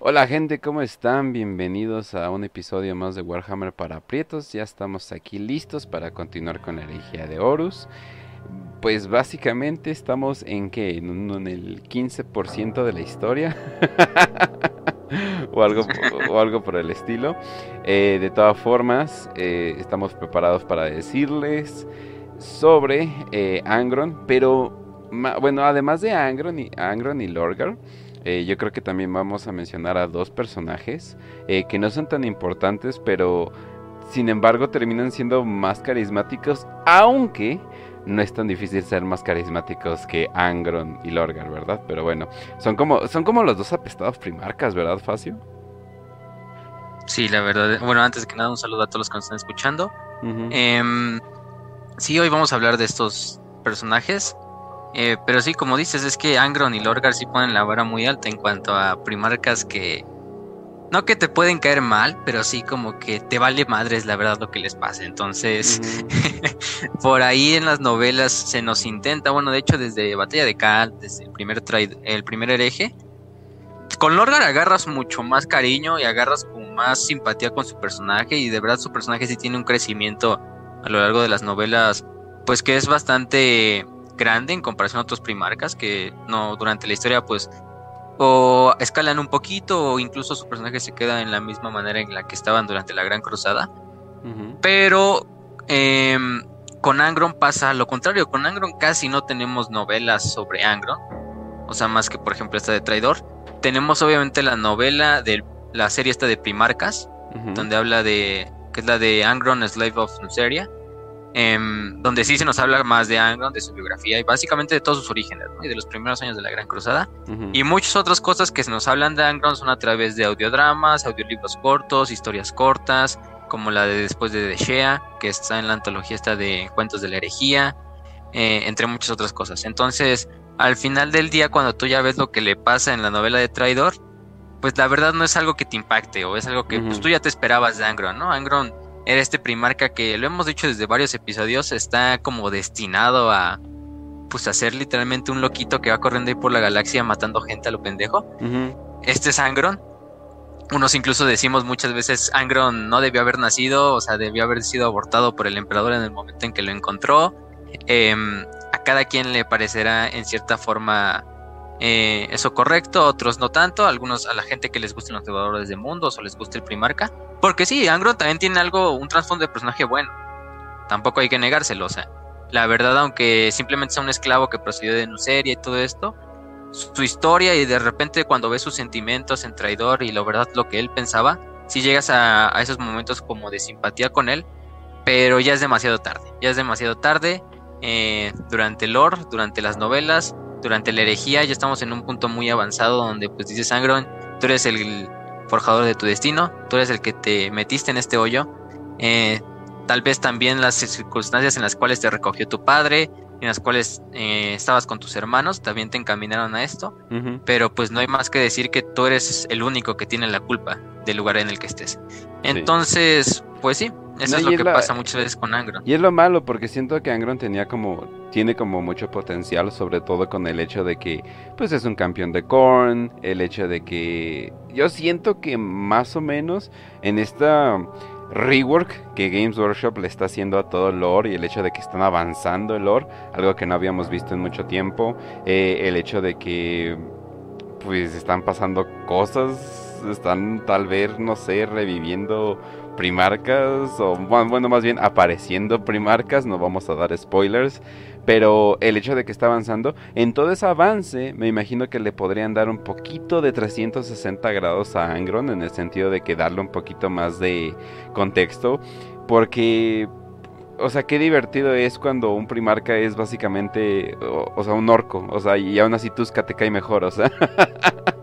Hola gente, ¿cómo están? Bienvenidos a un episodio más de Warhammer para Prietos. Ya estamos aquí listos para continuar con la herejía de Horus. Pues básicamente estamos en que en, el 15% de la historia o, algo, o algo por el estilo. Eh, de todas formas, eh, estamos preparados para decirles sobre eh, Angron, pero bueno, además de Angron y, Angron y Lorgar, eh, yo creo que también vamos a mencionar a dos personajes eh, que no son tan importantes, pero sin embargo terminan siendo más carismáticos, aunque no es tan difícil ser más carismáticos que Angron y Lorgar, ¿verdad? Pero bueno, son como, son como los dos apestados primarcas, ¿verdad, Facio? Sí, la verdad. Bueno, antes que nada, un saludo a todos los que nos están escuchando. Em, sí, hoy vamos a hablar de estos personajes. Eh, pero sí, como dices, es que Angron y Lorgar sí ponen la vara muy alta en cuanto a primarcas que. No que te pueden caer mal, pero sí como que te vale madres la verdad lo que les pasa. Entonces, por ahí en las novelas se nos intenta, bueno, de hecho desde Batalla de Cal, desde el primer, el primer hereje, con Lorgar agarras mucho más cariño y agarras con más simpatía con su personaje y de verdad su personaje sí tiene un crecimiento a lo largo de las novelas, pues que es bastante grande en comparación a otros primarcas que no durante la historia pues o escalan un poquito o incluso su personaje se queda en la misma manera en la que estaban durante la Gran Cruzada. Pero em, con Angron pasa lo contrario, con Angron casi no tenemos novelas sobre Angron, o sea, más que por ejemplo esta de Traidor. Tenemos obviamente la novela de la serie esta de Primarcas, donde habla de, que es la de Angron, Slave of Nuceria, Em, donde sí se nos habla más de Angron, de su biografía y básicamente de todos sus orígenes y de los primeros años de la Gran Cruzada. Y muchas otras cosas que se nos hablan de Angron son a través de audiodramas, audiolibros cortos, historias cortas, como la de Después de Deshea, que está en la antología esta de Cuentos de la Herejía, eh, entre muchas otras cosas. Entonces, al final del día, cuando tú ya ves lo que le pasa en la novela de Traidor, pues la verdad no es algo que te impacte o es algo que pues, tú ya te esperabas de Angron, ¿no? Angron era este primarca que lo hemos dicho desde varios episodios, está como destinado a pues a ser literalmente un loquito que va corriendo ahí por la galaxia matando gente a lo pendejo. Este es Angron. Unos incluso decimos muchas veces Angron no debió haber nacido, o sea, debió haber sido abortado por el emperador en el momento en que lo encontró. Em, a cada quien le parecerá en cierta forma eh, eso correcto, otros no tanto, algunos a la gente que les gusten los devoradores de mundos o les guste el primarca. Porque sí, Angron también tiene algo, un trasfondo de personaje bueno. Tampoco hay que negárselo, o sea. La verdad, aunque simplemente sea un esclavo que procedió de Nuceria y todo esto, su historia y de repente cuando ves sus sentimientos en traidor y la verdad lo que él pensaba, si llegas a, esos momentos como de simpatía con él, pero ya es demasiado tarde, ya es demasiado tarde eh, durante el lore, durante las novelas, durante la herejía, ya estamos en un punto muy avanzado donde pues dices Angron, tú eres el forjador de tu destino, tú eres el que te metiste en este hoyo. Eh, tal vez también las circunstancias en las cuales te recogió tu padre, en las cuales eh, estabas con tus hermanos, también te encaminaron a esto. Pero pues no hay más que decir que tú eres el único que tiene la culpa del lugar en el que estés. Entonces, pues sí, eso es lo que pasa muchas veces con Angron. Y es lo malo porque siento que Angron tenía como tiene como mucho potencial, sobre todo con el hecho de que pues es un campeón de Korn, el hecho de que yo siento que más o menos en esta rework que Games Workshop le está haciendo a todo el lore y el hecho de que están avanzando el lore, algo que no habíamos visto en mucho tiempo, eh, el hecho de que pues están pasando cosas, están tal vez, no sé, reviviendo primarcas, o bueno, más bien apareciendo primarcas, no vamos a dar spoilers, pero el hecho de que está avanzando, en todo ese avance, me imagino que le podrían dar un poquito de 360 grados a Angron, en el sentido de que darle un poquito más de contexto, porque o sea, qué divertido es cuando un primarca es básicamente, o, sea, un orco, o sea, y aún así Tusca te cae mejor, o sea.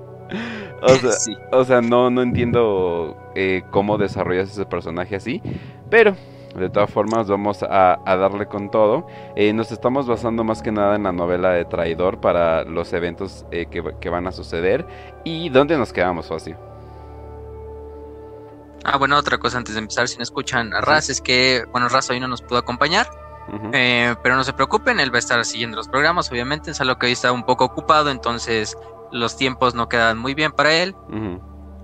O sea, no, no entiendo eh, cómo desarrollas ese personaje así. Pero, de todas formas, vamos a, darle con todo. Eh, nos estamos basando más que nada en la novela de Traidor para los eventos eh, que, van a suceder. ¿Y dónde nos quedamos, Facio? Ah, bueno, otra cosa antes de empezar, si no escuchan a Raz, es que, bueno, Raz hoy no nos pudo acompañar. pero no se preocupen, él va a estar siguiendo los programas, obviamente, es algo que hoy está un poco ocupado, entonces los tiempos no quedan muy bien para él.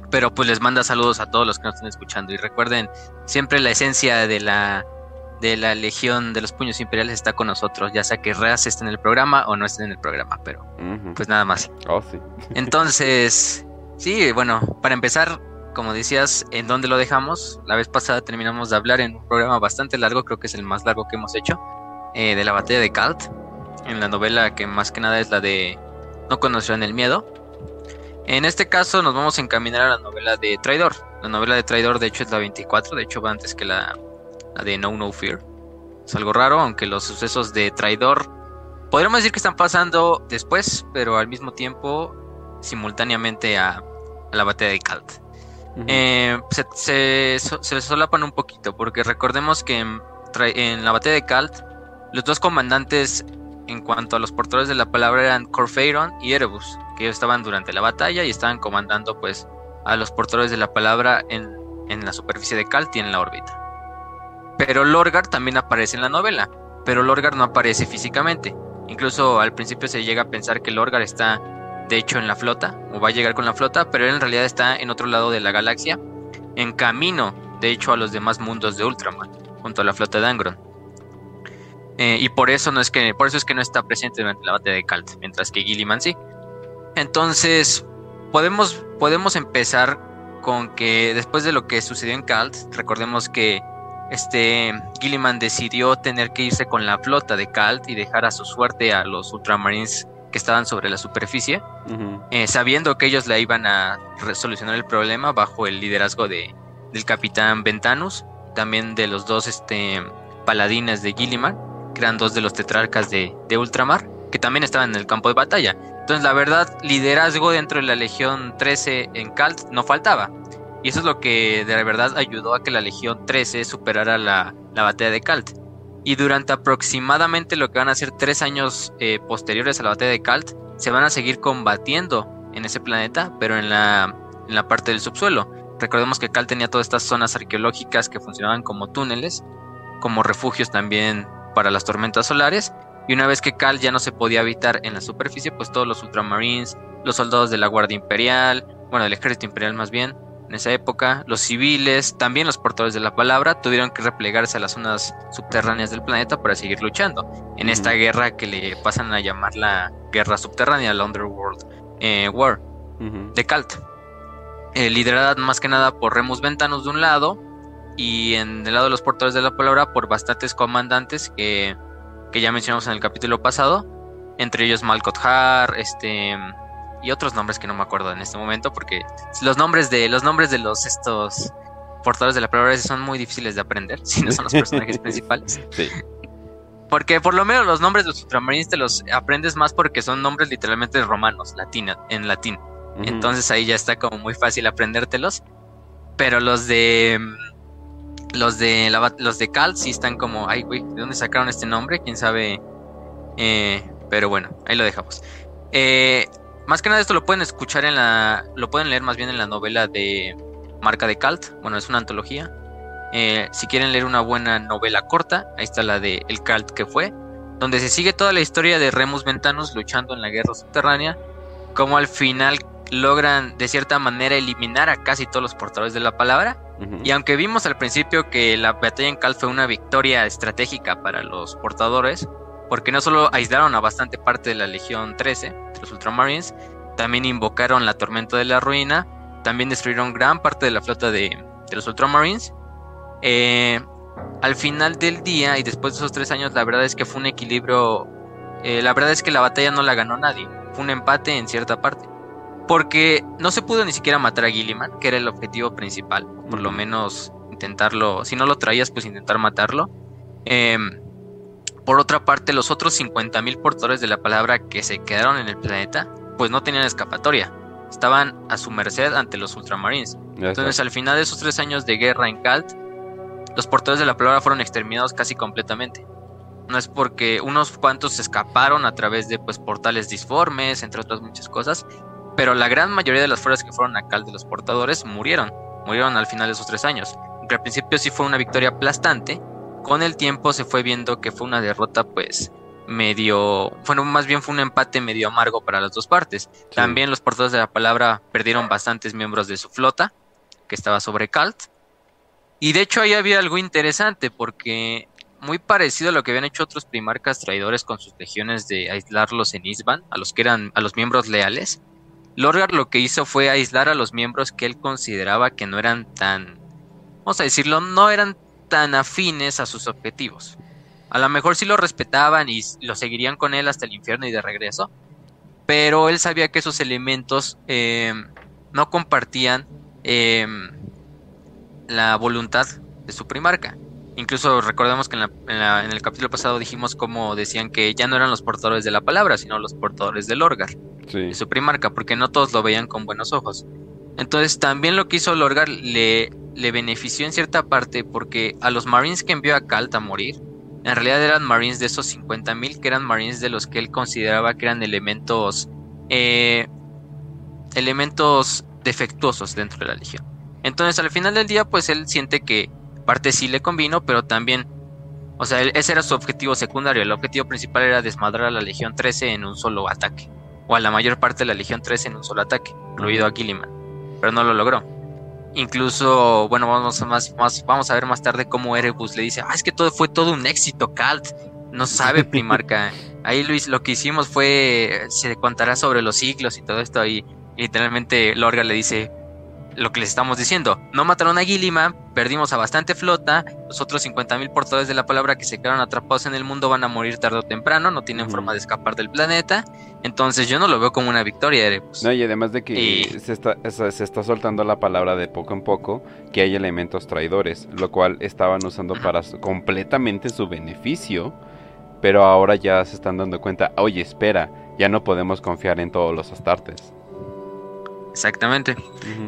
pero pues les manda saludos a todos los que nos están escuchando y recuerden siempre la esencia de la de la Legión de los Puños Imperiales está con nosotros, ya sea que Reas esté en el programa o no esté en el programa, pero pues nada más. Oh, sí. Entonces, sí, bueno, para empezar, como decías, ¿en dónde lo dejamos? La vez pasada terminamos de hablar en un programa bastante largo, creo que es el más largo que hemos hecho, eh, de la batalla de Kalt, en la novela que más que nada es la de No conocerán el miedo. En este caso nos vamos a encaminar a la novela de Traidor. La novela de Traidor de hecho es la 24, de hecho va antes que la, de No No Fear. Es algo raro, aunque los sucesos de Traidor podríamos decir que están pasando después, pero al mismo tiempo simultáneamente a, la batalla de Kalt. Eh, se, se, solapan un poquito, porque recordemos que en, la batalla de Kalt, los dos comandantes en cuanto a los portadores de la palabra eran Corfeiron y Erebus, que estaban durante la batalla y estaban comandando pues a los portadores de la palabra en, en la superficie de Kalt y en la órbita. Pero Lorgar también aparece en la novela, pero Lorgar no aparece físicamente. Incluso al principio se llega a pensar que Lorgar está de hecho en la flota, o va a llegar con la flota, pero él en realidad está en otro lado de la galaxia, en camino, de hecho, a los demás mundos de Ultraman, junto a la flota de Angron. Eh, y por eso no es que, por eso es que no está presente durante la batalla de Kalt, mientras que Gilliman sí. Entonces, podemos, podemos empezar con que después de lo que sucedió en Kalt, recordemos que este Gilliman decidió tener que irse con la flota de Kalt y dejar a su suerte a los Ultramarines que estaban sobre la superficie, eh, sabiendo que ellos la iban a resolucionar el problema bajo el liderazgo de, del capitán Ventanus, también de los dos este, paladines de Gilliman, que eran dos de los tetrarcas de, de Ultramar, que también estaban en el campo de batalla. Entonces, la verdad, liderazgo dentro de la Legión 13 en Kalt no faltaba. Y eso es lo que de verdad ayudó a que la Legión 13 superara la, batalla de Kalt. Y durante aproximadamente lo que van a ser tres años eh, posteriores a la batalla de Kalt, se van a seguir combatiendo en ese planeta, pero en la, en la parte del subsuelo. Recordemos que Kalt tenía todas estas zonas arqueológicas que funcionaban como túneles, como refugios también para las tormentas solares. Y una vez que Kal ya no se podía habitar en la superficie, pues todos los ultramarines, los soldados de la Guardia Imperial, bueno, del Ejército Imperial más bien, en esa época, los civiles, también los portadores de la palabra, tuvieron que replegarse a las zonas subterráneas del planeta para seguir luchando en esta guerra que le pasan a llamar la guerra subterránea, la Underworld eh, War de Kalt. Eh, liderada más que nada por Remus Ventanos de un lado y en el lado de los portadores de la palabra por bastantes comandantes que, que ya mencionamos en el capítulo pasado, entre ellos Malcot Har, este y otros nombres que no me acuerdo en este momento porque los nombres de los nombres de los estos portadores de la palabra son muy difíciles de aprender si no son los personajes principales. Sí. Porque por lo menos los nombres de los ultramarines te los aprendes más porque son nombres literalmente romanos, latina, en latín. Entonces ahí ya está como muy fácil aprendértelos. Pero los de los de los de Cal sí están como, ay güey, ¿de dónde sacaron este nombre? Quién sabe. Eh, pero bueno, ahí lo dejamos. Eh, más que nada esto lo pueden escuchar en la, lo pueden leer más bien en la novela de Marca de Calt, bueno es una antología. Eh, si quieren leer una buena novela corta, ahí está la de El Calt que fue, donde se sigue toda la historia de Remus Ventanus luchando en la guerra subterránea, como al final logran de cierta manera eliminar a casi todos los portadores de la palabra. Y aunque vimos al principio que la batalla en Calt fue una victoria estratégica para los portadores, porque no solo aislaron a bastante parte de la Legión 13, de los Ultramarines, también invocaron la tormenta de la ruina, también destruyeron gran parte de la flota de, los Ultramarines. Eh, al final del día y después de esos tres años, la verdad es que fue un equilibrio. Eh, la verdad es que la batalla no la ganó nadie, fue un empate en cierta parte. Porque no se pudo ni siquiera matar a Gilliman, que era el objetivo principal, por lo menos intentarlo. Si no lo traías, pues intentar matarlo. Eh, por otra parte, los otros 50.000 portadores de la palabra que se quedaron en el planeta, pues no tenían escapatoria. Estaban a su merced ante los Ultramarines. Entonces, al final de esos tres años de guerra en Kalt, los portadores de la palabra fueron exterminados casi completamente. No es porque unos cuantos se escaparon a través de pues, portales disformes, entre otras muchas cosas, pero la gran mayoría de las fuerzas que fueron a Kalt de los portadores murieron. Murieron al final de esos tres años. Aunque al principio sí fue una victoria aplastante, con el tiempo se fue viendo que fue una derrota pues medio, bueno, más bien fue un empate medio amargo para las dos partes. También los portadores de la palabra perdieron bastantes miembros de su flota, que estaba sobre Calt. Y de hecho ahí había algo interesante, porque muy parecido a lo que habían hecho otros primarcas traidores con sus legiones de aislarlos en Isban, a los que eran a los miembros leales. Lorgar lo que hizo fue aislar a los miembros que él consideraba que no eran tan, vamos a decirlo, no eran tan afines a sus objetivos. A lo mejor sí lo respetaban y lo seguirían con él hasta el infierno y de regreso, pero él sabía que esos elementos em, no compartían em, la voluntad de su primarca. Incluso recordemos que en, el capítulo pasado dijimos cómo decían que ya no eran los portadores de la palabra, sino los portadores del Orgar, de su primarca, porque no todos lo veían con buenos ojos. Entonces también lo que hizo Lorgar le, le benefició en cierta parte porque a los Marines que envió a Kalt a morir, en realidad eran Marines de esos 50.000 que eran Marines de los que él consideraba que eran elementos eh, elementos defectuosos dentro de la legión. Entonces al final del día pues él siente que parte sí le convino, pero también, o sea, ese era su objetivo secundario, el objetivo principal era desmadrar a la Legión 13 en un solo ataque, o a la mayor parte de la Legión 13 en un solo ataque, incluido a Gilliman, pero no lo logró. Incluso, bueno, vamos a, más, más, vamos a ver más tarde cómo Erebus le dice, ah, es que todo fue todo un éxito, Calt. No sabe Primarca. Ahí Luis, lo que hicimos fue, se contará sobre los siglos y todo esto. Y, literalmente Lorga le dice, lo que les estamos diciendo. No mataron a Gilliman, perdimos a bastante flota, los otros 50.000 portadores de la palabra que se quedaron atrapados en el mundo van a morir tarde o temprano, no tienen forma de escapar del planeta. Entonces yo no lo veo como una victoria, Erebus. No, y además de que se, está, se está soltando la palabra de poco en poco que hay elementos traidores, lo cual estaban usando para completamente su beneficio, pero ahora ya se están dando cuenta, oye, espera, ya no podemos confiar en todos los astartes. Exactamente.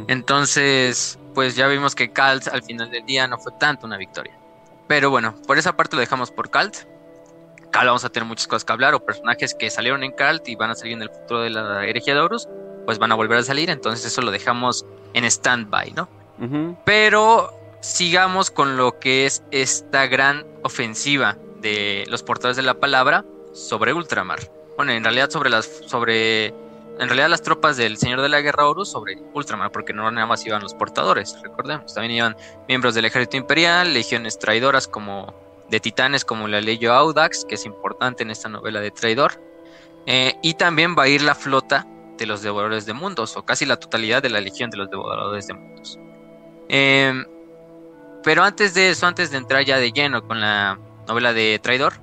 Entonces, pues ya vimos que Calt al final del día no fue tanto una victoria. Pero bueno, por esa parte lo dejamos por Calt. Calt vamos a tener muchas cosas que hablar o personajes que salieron en Calt y van a salir en el futuro de la herejía de Horus, pues van a volver a salir, entonces eso lo dejamos en stand-by, ¿no? Pero sigamos con lo que es esta gran ofensiva de los portadores de la palabra sobre Ultramar. Bueno, en realidad sobre las sobre en realidad las tropas del Señor de la Guerra Horus sobre Ultramar, porque no nada más iban los portadores, recordemos, también iban miembros del ejército imperial, legiones traidoras como de titanes como la Leyo Audax, que es importante en esta novela de traidor, eh, y también va a ir la flota de los devoradores de mundos, o casi la totalidad de la legión de los devoradores de mundos. Em, pero antes de eso, antes de entrar ya de lleno con la novela de traidor,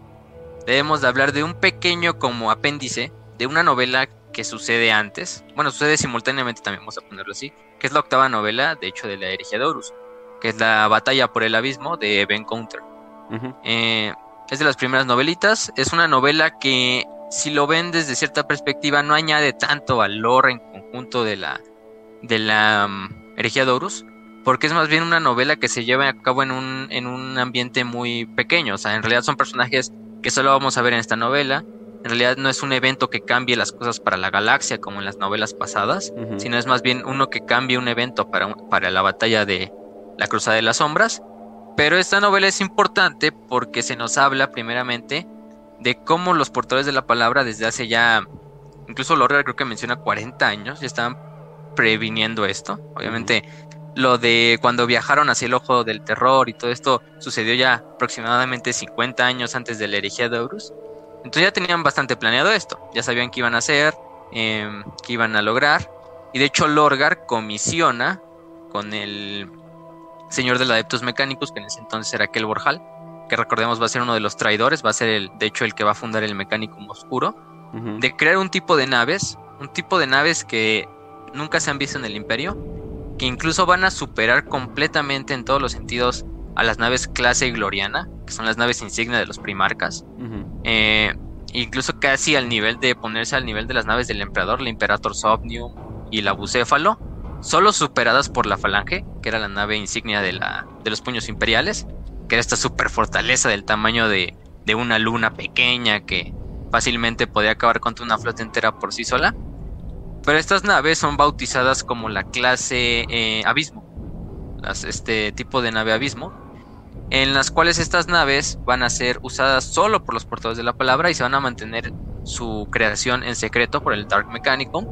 debemos de hablar de un pequeño como apéndice de una novela que sucede antes, bueno, sucede simultáneamente también, vamos a ponerlo así, que es la octava novela, de hecho, de la herejía de Horus, que es la batalla por el abismo de Ben Counter. Eh, es de las primeras novelitas, es una novela que si lo ven desde cierta perspectiva no añade tanto valor en conjunto de la, de la um, herejía de Horus, porque es más bien una novela que se lleva a cabo en un, en un ambiente muy pequeño, o sea, en realidad son personajes que solo vamos a ver en esta novela, en realidad no es un evento que cambie las cosas para la galaxia como en las novelas pasadas, sino es más bien uno que cambie un evento para, para la batalla de la Cruzada de las Sombras. Pero esta novela es importante porque se nos habla primeramente de cómo los portadores de la palabra desde hace ya, incluso Lorra creo que menciona 40 años, ya estaban previniendo esto. Obviamente lo de cuando viajaron hacia el ojo del terror y todo esto sucedió ya aproximadamente 50 años antes de la herejía de Horus. Entonces ya tenían bastante planeado esto, ya sabían qué iban a hacer, eh, qué iban a lograr. Y de hecho Lorgar comisiona con el señor de los adeptos mecánicos, que en ese entonces era Kel Borjal, que recordemos va a ser uno de los traidores, va a ser el, de hecho el que va a fundar el mecánico oscuro, de crear un tipo de naves, un tipo de naves que nunca se han visto en el imperio, que incluso van a superar completamente en todos los sentidos a las naves clase gloriana, que son las naves insignia de los primarcas. Eh, incluso casi al nivel de ponerse al nivel de las naves del emperador, la Imperator Somnium y la Bucéfalo, solo superadas por la Falange, que era la nave insignia de, la, de los puños imperiales, que era esta super fortaleza del tamaño de, de una luna pequeña que fácilmente podía acabar contra una flota entera por sí sola. Pero estas naves son bautizadas como la clase eh, Abismo, este tipo de nave Abismo, en las cuales estas naves van a ser usadas solo por los portadores de la palabra y se van a mantener su creación en secreto por el Dark Mechanicum.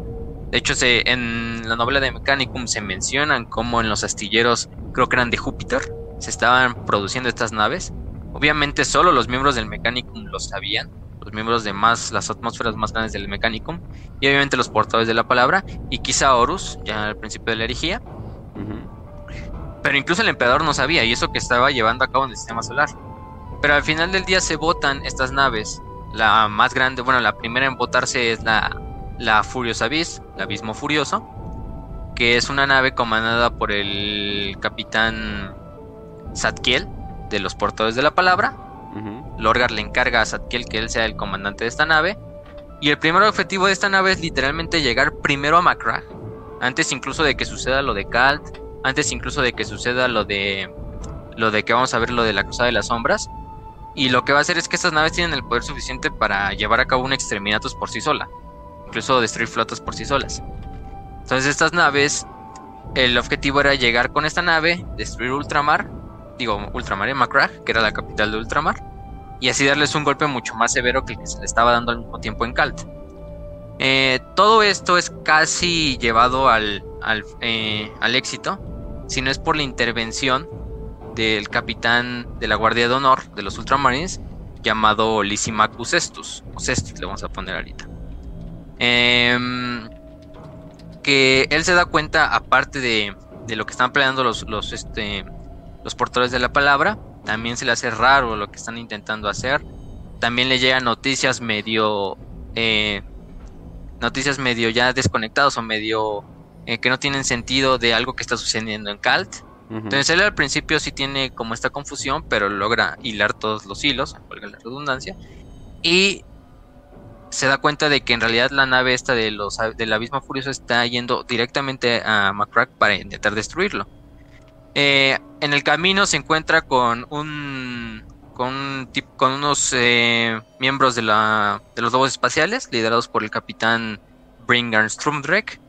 De hecho, se, en la novela de Mechanicum se mencionan como en los astilleros, creo que eran de Júpiter, se estaban produciendo estas naves. Obviamente solo los miembros del Mechanicum lo sabían, los miembros de más las atmósferas más grandes del Mechanicum y obviamente los portadores de la palabra y quizá Horus, ya al principio de la herejía. Pero incluso el emperador no sabía, y eso que estaba llevando a cabo en el sistema solar. Pero al final del día se votan estas naves. La más grande, bueno, la primera en votarse es la, la Furious Abyss, el Abismo Furioso, que es una nave comandada por el capitán Zadkiel, de los portadores de la palabra. Lorgar le encarga a Zadkiel que él sea el comandante de esta nave. Y el primer objetivo de esta nave es literalmente llegar primero a Macragh, antes incluso de que suceda lo de Kalt, antes incluso de que suceda lo de lo de que vamos a ver lo de la cruzada de las sombras y lo que va a hacer es que estas naves tienen el poder suficiente para llevar a cabo un exterminatus por sí sola, incluso destruir flotas por sí solas. Entonces estas naves, el objetivo era llegar con esta nave, destruir Ultramar, digo Ultramar en Macragh, que era la capital de Ultramar, y así darles un golpe mucho más severo que el que se le estaba dando al mismo tiempo en Kalt. Eh, todo esto es casi llevado al, al, eh, al éxito si no es por la intervención del capitán de la Guardia de Honor de los Ultramarines llamado Lysimachus Cestus, o le vamos a poner ahorita. Em, que él se da cuenta, aparte de, de lo que están peleando los, los, este, los portadores de la palabra, también se le hace raro lo que están intentando hacer. También le llegan noticias medio... Eh, noticias medio ya desconectados o medio eh, que no tienen sentido de algo que está sucediendo en Calt. Entonces él al principio sí tiene como esta confusión, pero logra hilar todos los hilos, valga la redundancia, y se da cuenta de que en realidad la nave esta de los del abismo furioso está yendo directamente a Macrack para intentar destruirlo. Eh, en el camino se encuentra con un con, con unos eh, miembros de, la, de los lobos espaciales liderados por el capitán Bringar Strumdreck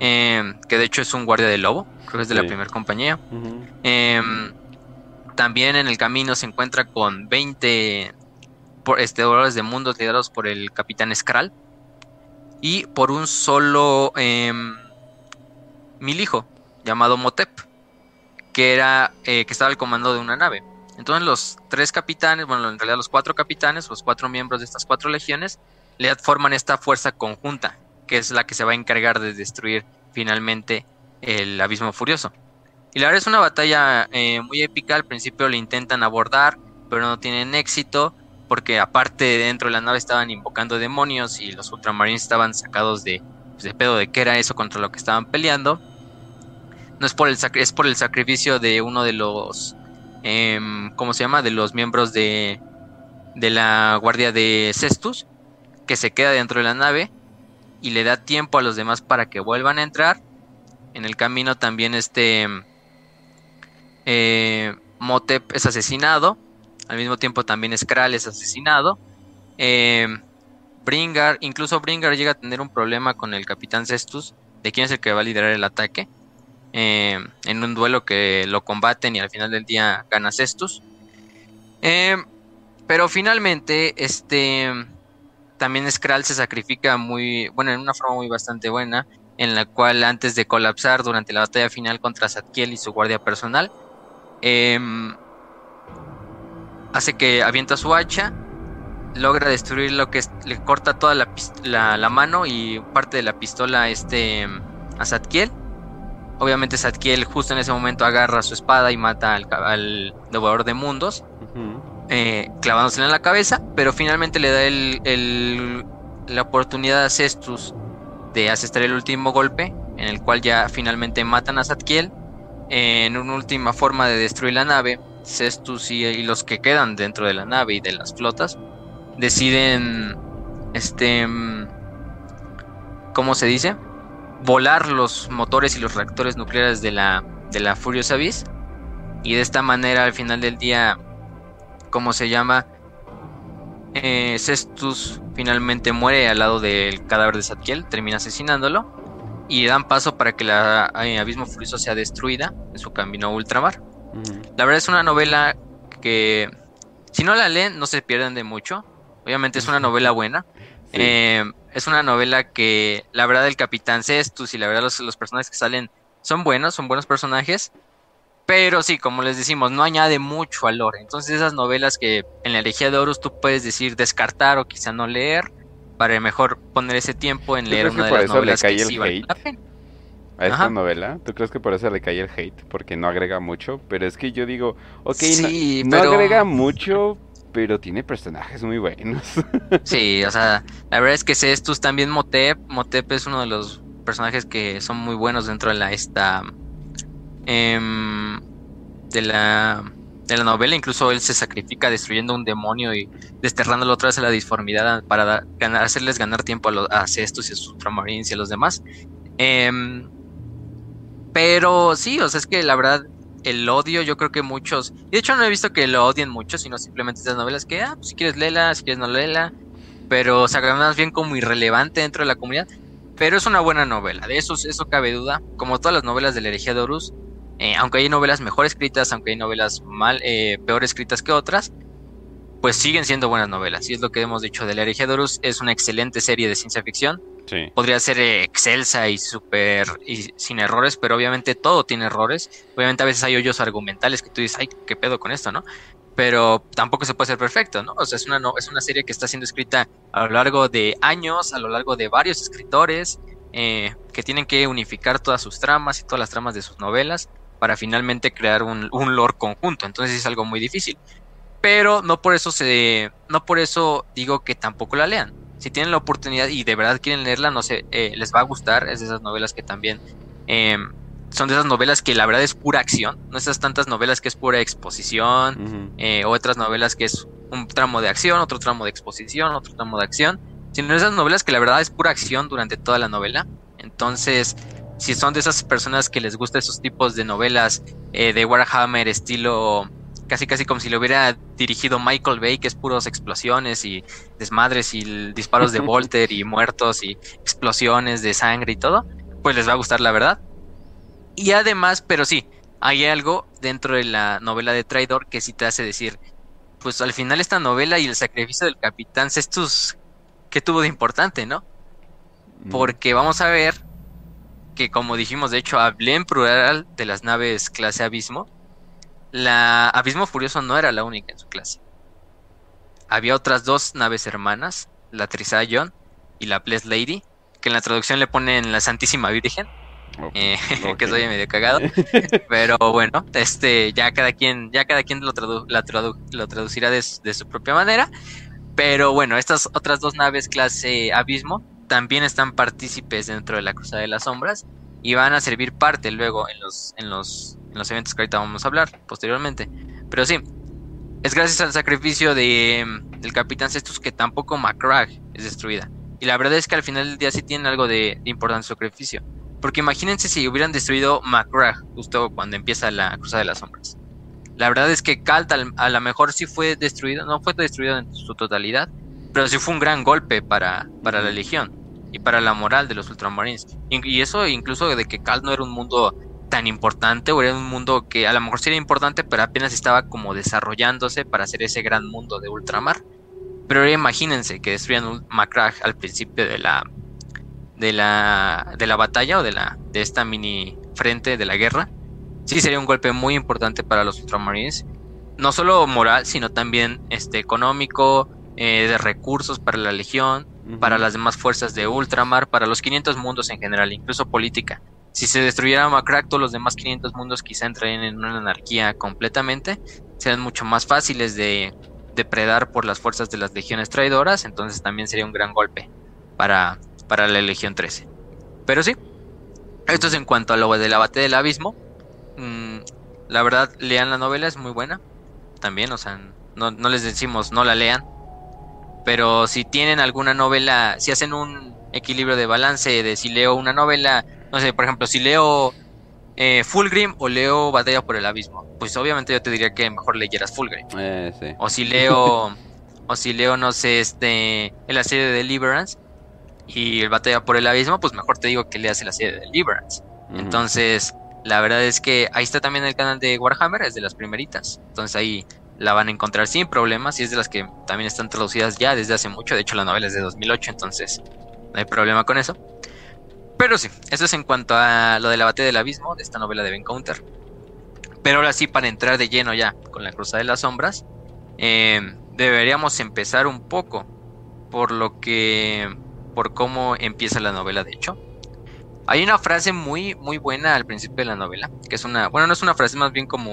Em, que de hecho es un guardia del lobo, creo que es de la primera compañía. Em, también en el camino se encuentra con 20 por, este, de mundos liderados por el capitán Skral y por un solo em, milijo llamado Motep, que era eh, que estaba al comando de una nave. Entonces los tres capitanes, bueno, en realidad los cuatro capitanes, los cuatro miembros de estas cuatro legiones, le forman esta fuerza conjunta que es la que se va a encargar de destruir finalmente el abismo furioso. Y la verdad es una batalla eh, muy épica, al principio lo intentan abordar, pero no tienen éxito, porque aparte dentro de la nave estaban invocando demonios y los ultramarines estaban sacados de, pues, de pedo de qué era eso contra lo que estaban peleando. No es por el, es por el sacrificio de uno de los, eh, ¿cómo se llama? De los miembros de, de la guardia de Cestus, que se queda dentro de la nave y le da tiempo a los demás para que vuelvan a entrar. En el camino también este eh, Motep es asesinado. Al mismo tiempo también Skral es asesinado. Eh, Bringar, incluso Bringar llega a tener un problema con el capitán Cestus, de quién es el que va a liderar el ataque. Eh, en un duelo que lo combaten y al final del día gana Cestus. pero finalmente, este también Skral se sacrifica muy, bueno, en una forma muy bastante buena, en la cual antes de colapsar durante la batalla final contra Zadkiel y su guardia personal, em, hace que avienta su hacha, logra destruir lo que le corta toda la, la, mano y parte de la pistola este, a Zadkiel. Obviamente Zadkiel justo en ese momento agarra su espada y mata al, al devorador de mundos eh, clavándosela en la cabeza, pero finalmente le da el, la oportunidad a Cestus de asestar el último golpe, en el cual ya finalmente matan a Zadkiel. en una última forma de destruir la nave, Cestus y, los que quedan dentro de la nave y de las flotas deciden, este, ¿cómo se dice? Volar los motores y los reactores nucleares de la, de la Furious Abyss. Y de esta manera, al final del día, como se llama, eh, Cestus finalmente muere al lado del cadáver de Zadkiel, termina asesinándolo y dan paso para que la eh, Abismo Furioso sea destruida en su camino a ultramar. La verdad es una novela porque si no la leen no se pierden de mucho. Obviamente es una novela buena. Eh, es una novela que la verdad el Capitán Cestus y la verdad los, los personajes que salen son buenos, son buenos personajes. Pero sí, como les decimos, no añade mucho al lore. Entonces esas novelas que en la herejía de Horus tú puedes decir descartar o quizá no leer, para mejor poner ese tiempo en leer una de las novelas que sí vale la pena a esta novela? ¿Tú crees que por eso le cae el hate? Porque no agrega mucho. Pero es que yo digo, ok, no, agrega mucho, pero tiene personajes muy buenos. sí, o sea, la verdad es que Cestus también Motep. Motep es uno de los personajes que son muy buenos dentro de la esta. Em, de la de la novela, incluso él se sacrifica destruyendo un demonio y desterrándolo otra vez a la disformidad para ganar, hacerles ganar tiempo a, los, a y a sus ultramarines y a los demás. Eh, pero sí, o sea, es que la verdad, el odio, yo creo que muchos. De hecho, no he visto que lo odien mucho, sino simplemente estas novelas que, ah, pues, si quieres léela, si quieres no léela. Pero o sea, más bien como irrelevante dentro de la comunidad. Pero es una buena novela, de eso, eso cabe duda. Como todas las novelas de la herejía de Horus, eh, aunque hay novelas mejor escritas, aunque hay novelas mal, eh, peor escritas que otras, pues siguen siendo buenas novelas. Y es lo que hemos dicho de la herejía de Horus, es una excelente serie de ciencia ficción Podría ser excelsa y súper y sin errores, pero obviamente todo tiene errores. Obviamente a veces hay hoyos argumentales que tú dices, ay, qué pedo con esto, ¿no? Pero tampoco se puede ser perfecto, ¿no? O sea, es una, no, es una serie que está siendo escrita a lo largo de años, a lo largo de varios escritores, eh, que tienen que unificar todas sus tramas y todas las tramas de sus novelas para finalmente crear un, un lore conjunto. Entonces es algo muy difícil. Pero no por eso se, no por eso digo que tampoco la lean si tienen la oportunidad y de verdad quieren leerla, no sé, eh, les va a gustar. Es de esas novelas que también em, son de esas novelas que la verdad es pura acción. No esas tantas novelas que es pura exposición, eh, o otras novelas que es un tramo de acción, otro tramo de exposición, otro tramo de acción. Sino esas novelas que la verdad es pura acción durante toda la novela. Entonces, si son de esas personas que les gusta esos tipos de novelas eh, de Warhammer estilo casi casi como si lo hubiera dirigido Michael Bay, que es puros explosiones y desmadres y disparos de Volter y muertos y explosiones de sangre y todo, pues les va a gustar la verdad. Y además, pero sí, hay algo dentro de la novela de Traidor que sí te hace decir, pues al final esta novela y el sacrificio del capitán Cestus, ¿qué tuvo de importante, no? Mm. Porque vamos a ver que como dijimos, de hecho, hablé en plural de las naves clase Abismo, la Abismo Furioso no era la única en su clase. Había otras dos naves hermanas, la Trisaion y la Blessed Lady, que en la traducción le ponen la Santísima Virgen. Eh, que soy medio cagado pero bueno este ya cada quien ya cada quien lo, lo traducirá de, de, su propia manera pero bueno estas otras dos naves clase abismo también están partícipes dentro de la cruzada de las sombras y van a servir parte luego en los en los en los eventos que ahorita vamos a hablar posteriormente. Pero sí, es gracias al sacrificio de, del Capitán Cestus que tampoco Macragh es destruida. Y la verdad es que al final del día sí tiene algo de, importante sacrificio. Porque imagínense si hubieran destruido Macragh justo cuando empieza la Cruzada de las Sombras. La verdad es que Kalt a lo mejor sí fue destruido, no fue destruido en su totalidad, pero sí fue un gran golpe para, para la Legión y para la moral de los Ultramarines. Y, eso incluso de que Kalt no era un mundo tan importante o era un mundo que a lo mejor sí era importante pero apenas estaba como desarrollándose para hacer ese gran mundo de ultramar. Pero imagínense que destruyan un Macragh al principio de la de la de la batalla o de la de esta mini frente de la guerra. Sí sería un golpe muy importante para los ultramarines. No solo moral sino también este económico eh, de recursos para la legión para las demás fuerzas de ultramar para los 500 mundos en general incluso política si se destruyera Macrack, todos los demás 500 mundos quizá entrarían en una anarquía completamente. Serían mucho más fáciles de depredar por las fuerzas de las legiones traidoras. Entonces también sería un gran golpe para, para la Legión 13. Pero sí, esto es en cuanto a lo del abate del abismo. Mm, la verdad, lean la novela, es muy buena. También, o sea, no, no les decimos no la lean. Pero si tienen alguna novela, si hacen un equilibrio de balance de si leo una novela no sé, por ejemplo, si leo eh, Fulgrim o leo Batalla por el Abismo, pues obviamente yo te diría que mejor leyeras Fulgrim. Eh, o si leo, o si leo, no sé, este, en la serie de Deliverance y el Batalla por el Abismo, pues mejor te digo que leas en la serie de Deliverance. Entonces, la verdad es que ahí está también el canal de Warhammer, es de las primeritas. Entonces ahí la van a encontrar sin problemas y es de las que también están traducidas ya desde hace mucho. De hecho, la novela es de 2008, entonces no hay problema con eso. Pero sí, eso es en cuanto a lo de la batalla del abismo de esta novela de Ben Counter. Pero ahora sí, para entrar de lleno ya con la Cruzada de las Sombras, eh, deberíamos empezar un poco por lo que. por cómo empieza la novela, de hecho. Hay una frase muy, muy buena al principio de la novela, que es una. Bueno, no es una frase, más bien como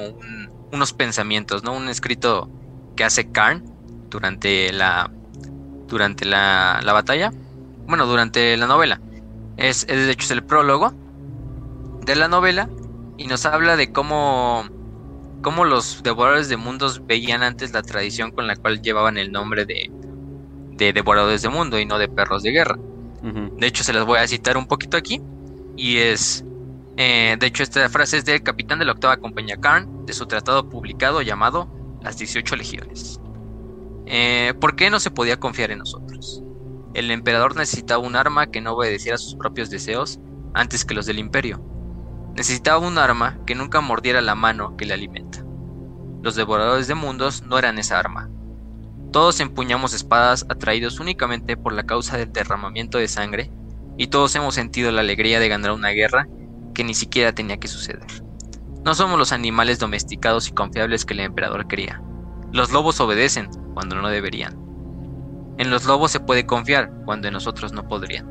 unos pensamientos, ¿no? Un escrito que hace Karn durante la. durante la, la batalla. Bueno, durante la novela. Es, es, de hecho, es el prólogo de la novela y nos habla de cómo, cómo los devoradores de mundos veían antes la tradición con la cual llevaban el nombre de, de devoradores de mundo y no de perros de guerra. De hecho, se las voy a citar un poquito aquí. Y es, eh, de hecho, esta frase es del capitán de la octava compañía Karn, de su tratado publicado llamado Las 18 Legiones. Eh, ¿Por qué no se podía confiar en nosotros? El emperador necesitaba un arma que no obedeciera a sus propios deseos antes que los del imperio. Necesitaba un arma que nunca mordiera la mano que le alimenta. Los devoradores de mundos no eran esa arma. Todos empuñamos espadas atraídos únicamente por la causa del derramamiento de sangre, y todos hemos sentido la alegría de ganar una guerra que ni siquiera tenía que suceder. No somos los animales domesticados y confiables que el emperador quería. Los lobos obedecen cuando no deberían. En los lobos se puede confiar cuando en nosotros no podrían.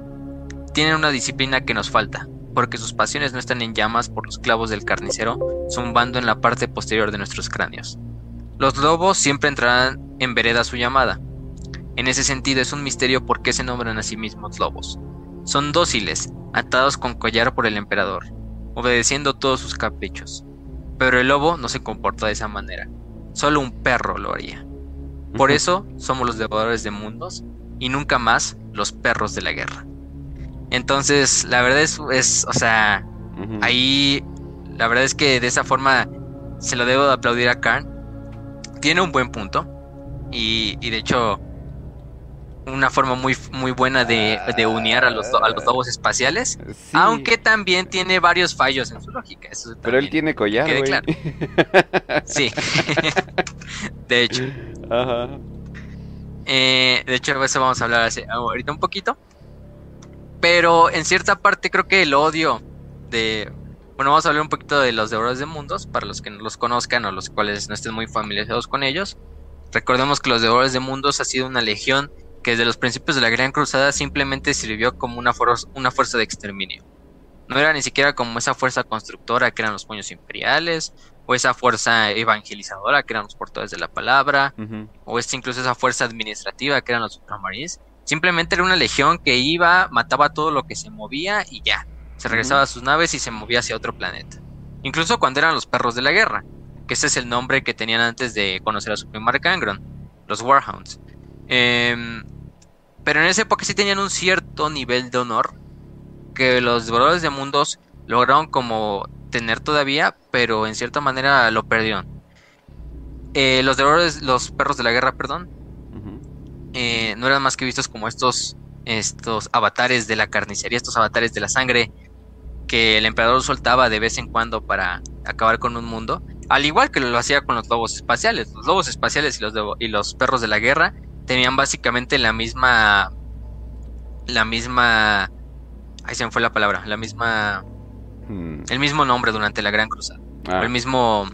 Tienen una disciplina que nos falta, porque sus pasiones no están en llamas por los clavos del carnicero zumbando en la parte posterior de nuestros cráneos. Los lobos siempre entrarán en vereda su llamada. En ese sentido es un misterio por qué se nombran a sí mismos lobos. Son dóciles, atados con collar por el emperador, obedeciendo todos sus caprichos. Pero el lobo no se comporta de esa manera. Solo un perro lo haría. Por eso somos los devoradores de mundos y nunca más los perros de la guerra. Entonces, la verdad es, es o sea, ahí, la verdad es que de esa forma se lo debo de aplaudir a Karn. Tiene un buen punto. Y, y de hecho, una forma muy, muy buena de, de unir a los, a los lobos espaciales. Aunque también tiene varios fallos en su lógica. Pero él tiene collar. Claro. Sí. de hecho. Ajá. Eh, de hecho, eso vamos a hablar ahorita un poquito. Pero en cierta parte creo que el odio de... Bueno, vamos a hablar un poquito de los devoradores de mundos, para los que no los conozcan o los cuales no estén muy familiarizados con ellos. Recordemos que los devoradores de mundos ha sido una legión que desde los principios de la Gran Cruzada simplemente sirvió como una, una fuerza de exterminio. No era ni siquiera como esa fuerza constructora que eran los puños imperiales, o esa fuerza evangelizadora que eran los portadores de la palabra, o es incluso esa fuerza administrativa que eran los ultramarines, Simplemente era una legión que iba, mataba todo lo que se movía y ya. Se regresaba a sus naves y se movía hacia otro planeta. Incluso cuando eran los perros de la guerra, que ese es el nombre que tenían antes de conocer a su primer Gangron, los Warhounds. Em, pero en esa época sí tenían un cierto nivel de honor que los devoradores de mundos lograron como tener todavía, pero en cierta manera lo perdieron. Eh, los devoradores, los perros de la guerra, perdón, eh, no eran más que vistos como estos, estos avatares de la carnicería, estos avatares de la sangre que el emperador soltaba de vez en cuando para acabar con un mundo, al igual que lo hacía con los lobos espaciales. Los lobos espaciales y los, y los perros de la guerra tenían básicamente la misma, la misma, ahí se me fue la palabra, la misma, hmm. el mismo nombre durante la Gran Cruzada, ah. el mismo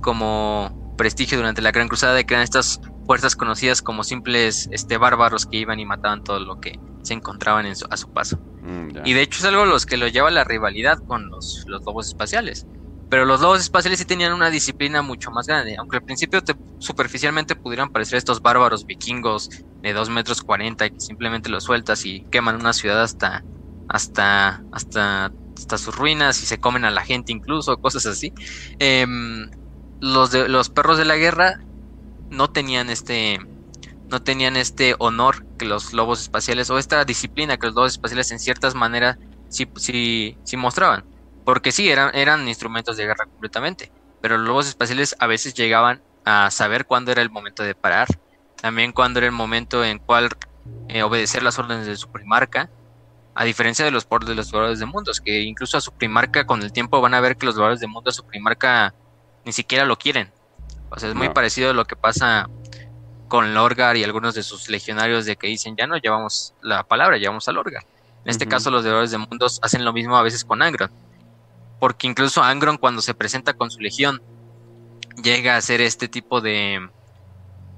como prestigio durante la Gran Cruzada de que eran estas fuerzas conocidas como simples este, bárbaros que iban y mataban todo lo que se encontraban en a su paso. Mm, y de hecho es algo los que lo lleva a la rivalidad con los, los lobos espaciales. Pero los lobos espaciales sí tenían una disciplina mucho más grande. Aunque al principio superficialmente pudieran parecer estos bárbaros vikingos de 2 metros 40 que simplemente los sueltas y queman una ciudad hasta, hasta, hasta, hasta sus ruinas y se comen a la gente incluso, cosas así. Em, los, de, los perros de la guerra no tenían este no tenían este honor que los lobos espaciales o esta disciplina que los lobos espaciales en ciertas maneras sí, sí, sí mostraban. Porque sí, eran, eran instrumentos de guerra completamente. Pero los lobos espaciales a veces llegaban a saber cuándo era el momento de parar. También cuándo era el momento en cual eh, obedecer las órdenes de su primarca. A diferencia de los de los jugadores de mundos, que incluso a su primarca con el tiempo van a ver que los jugadores de mundo a su primarca ni siquiera lo quieren O sea, es muy parecido a lo que pasa con Lorgar y algunos de sus legionarios de que dicen, ya no llevamos la palabra, llevamos a Lorgar. En este caso, los devoradores de mundos hacen lo mismo a veces con Angron. Porque incluso Angron, cuando se presenta con su legión, llega a hacer este tipo de.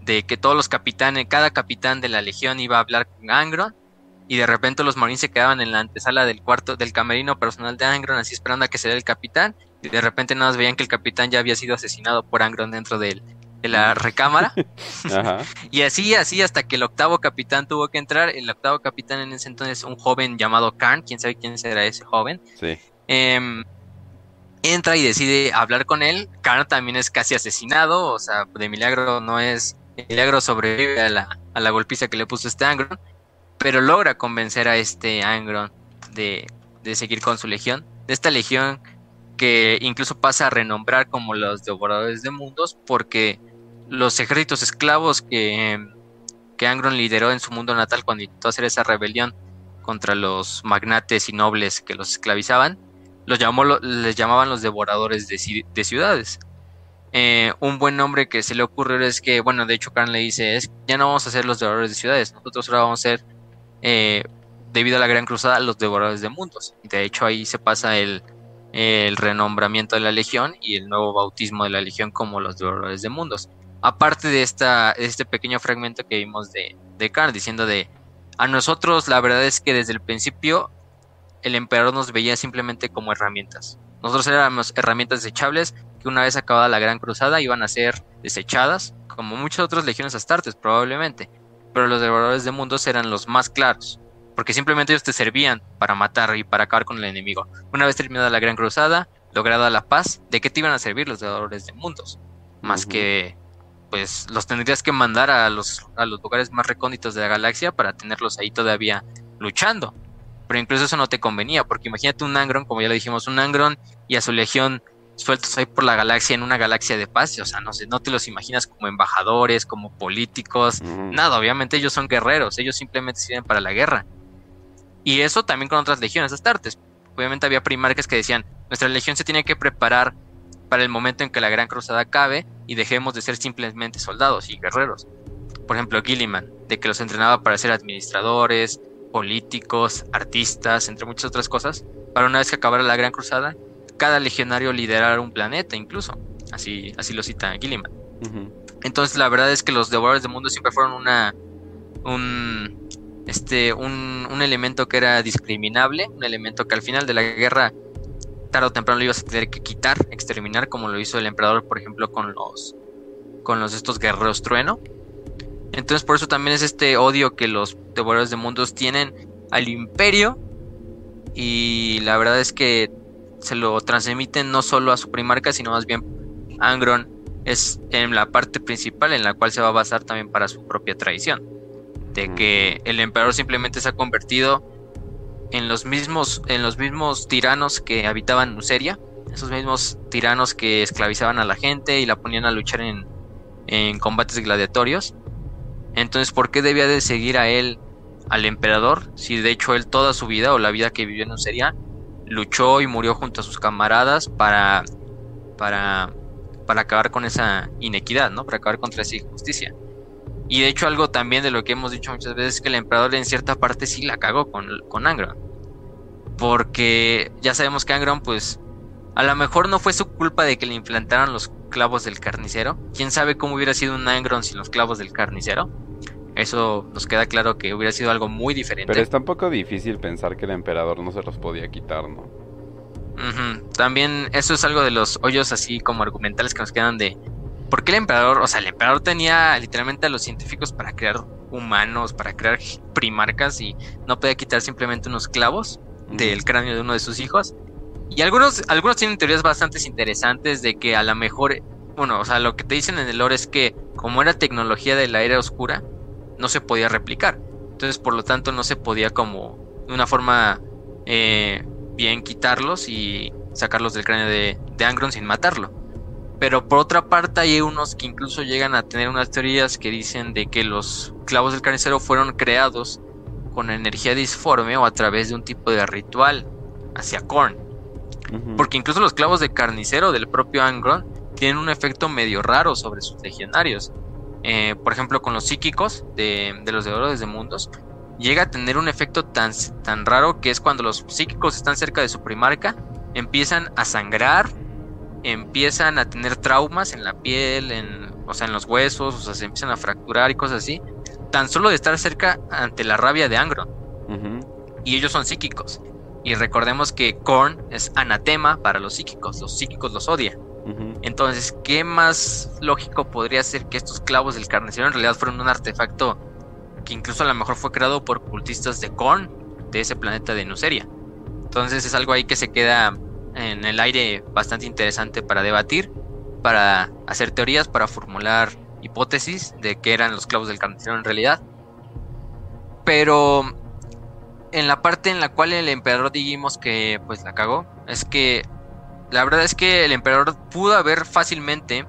de que todos los capitanes, cada capitán de la legión iba a hablar con Angron. Y de repente los marines se quedaban en la antesala del cuarto del camerino personal de Angron, así esperando a que se dé el capitán. Y de repente nada más veían que el capitán ya había sido asesinado por Angron dentro de, la recámara. y así, así, hasta que el octavo capitán tuvo que entrar. El octavo capitán en ese entonces, un joven llamado Karn, quién sabe quién será ese joven. Sí. Em, entra y decide hablar con él. Karn también es casi asesinado, o sea, de milagro no es. milagro sobrevive a la, a la golpiza que le puso este Angron, pero logra convencer a este Angron de, de seguir con su legión. De esta legión que incluso pasa a renombrar como los devoradores de mundos, porque los ejércitos esclavos que, que Angron lideró en su mundo natal cuando intentó hacer esa rebelión contra los magnates y nobles que los esclavizaban, los llamó, les llamaban los devoradores de, ciudades. Eh, un buen nombre que se le ocurrió es que, bueno, de hecho Karen le dice, es ya no vamos a ser los devoradores de ciudades, nosotros ahora vamos a ser, eh, debido a la Gran Cruzada, los devoradores de mundos. De hecho ahí se pasa el, el renombramiento de la Legión y el nuevo bautismo de la Legión como los devoradores de mundos. Aparte de esta, este pequeño fragmento que vimos de, de Karen diciendo de, a nosotros la verdad es que desde el principio el emperador nos veía simplemente como herramientas. Nosotros éramos herramientas desechables que una vez acabada la Gran Cruzada iban a ser desechadas, como muchas otras legiones astartes probablemente, pero los devoradores de mundos eran los más claros, porque simplemente ellos te servían para matar y para acabar con el enemigo. Una vez terminada la Gran Cruzada, lograda la paz, ¿de qué te iban a servir los devoradores de mundos? Más que pues los tendrías que mandar a los, a los lugares más recónditos de la galaxia para tenerlos ahí todavía luchando pero incluso eso no te convenía, porque imagínate un Angron, como ya lo dijimos, un Angron y a su legión sueltos ahí por la galaxia en una galaxia de paz, o sea, no sé, no te los imaginas como embajadores, como políticos, nada, obviamente ellos son guerreros, ellos simplemente sirven para la guerra. Y eso también con otras legiones astartes. Obviamente había primarcas que decían, nuestra legión se tiene que preparar para el momento en que la gran cruzada acabe y dejemos de ser simplemente soldados y guerreros. Por ejemplo, Gilliman, de que los entrenaba para ser administradores, políticos, artistas, entre muchas otras cosas, para una vez que acabara la Gran Cruzada, cada legionario liderar un planeta incluso. Así, así lo cita Gilliman. Entonces la verdad es que los devoradores del mundo siempre fueron una un este un, un, elemento que era discriminable, un elemento que al final de la guerra tarde o temprano lo ibas a tener que quitar, exterminar como lo hizo el emperador, por ejemplo, con los con los estos guerreros trueno entonces por eso también es este odio que los devoradores de mundos tienen al imperio. Y la verdad es que se lo transmiten no solo a su primarca, sino más bien Angron es en la parte principal en la cual se va a basar también para su propia tradición. De que el emperador simplemente se ha convertido en los mismos, en los mismos tiranos que habitaban Nuceria, esos mismos tiranos que esclavizaban a la gente y la ponían a luchar en, en combates gladiatorios. Entonces, ¿por qué debía de seguir a él, al emperador, si de hecho él toda su vida o la vida que vivió en sería luchó y murió junto a sus camaradas para, para, para acabar con esa inequidad, ¿no? Para acabar contra esa injusticia. Y de hecho algo también de lo que hemos dicho muchas veces es que el emperador en cierta parte sí la cagó con, con Angron. Porque ya sabemos que Angron pues a lo mejor no fue su culpa de que le implantaran los clavos del carnicero. ¿Quién sabe cómo hubiera sido un Angron sin los clavos del carnicero? Eso nos queda claro que hubiera sido algo muy diferente. Pero es un poco difícil pensar que el emperador no se los podía quitar, ¿no? También eso es algo de los hoyos así como argumentales que nos quedan de... ¿Por qué el emperador? O sea, el emperador tenía literalmente a los científicos para crear humanos, para crear primarcas y no podía quitar simplemente unos clavos del cráneo de uno de sus hijos. Y algunos, algunos tienen teorías bastante interesantes de que a lo mejor, bueno, o sea, lo que te dicen en el lore es que como era tecnología de la era oscura, no se podía replicar. Entonces, por lo tanto, no se podía como de una forma eh, bien quitarlos y sacarlos del cráneo de, de Angron sin matarlo. Pero por otra parte hay unos que incluso llegan a tener unas teorías que dicen de que los clavos del carnicero fueron creados con energía disforme o a través de un tipo de ritual hacia Korn. Porque incluso los clavos de carnicero del propio Angron tienen un efecto medio raro sobre sus legionarios. Eh, por ejemplo, con los psíquicos de, los devoradores de mundos, llega a tener un efecto tan, tan raro que es cuando los psíquicos están cerca de su primarca, empiezan a sangrar, empiezan a tener traumas en la piel, en, o sea, en los huesos, o sea, se empiezan a fracturar y cosas así, tan solo de estar cerca ante la rabia de Angron. Y ellos son psíquicos. Y recordemos que Korn es anatema para los psíquicos, los psíquicos los odian. Entonces, ¿qué más lógico podría ser que estos clavos del carnicero en realidad fueron un artefacto que incluso a lo mejor fue creado por cultistas de Korn, de ese planeta de Nuceria? Entonces es algo ahí que se queda en el aire bastante interesante para debatir, para hacer teorías, para formular hipótesis de qué eran los clavos del carnicero en realidad. Pero en la parte en la cual el emperador dijimos que pues la cagó, es que la verdad es que el emperador pudo haber fácilmente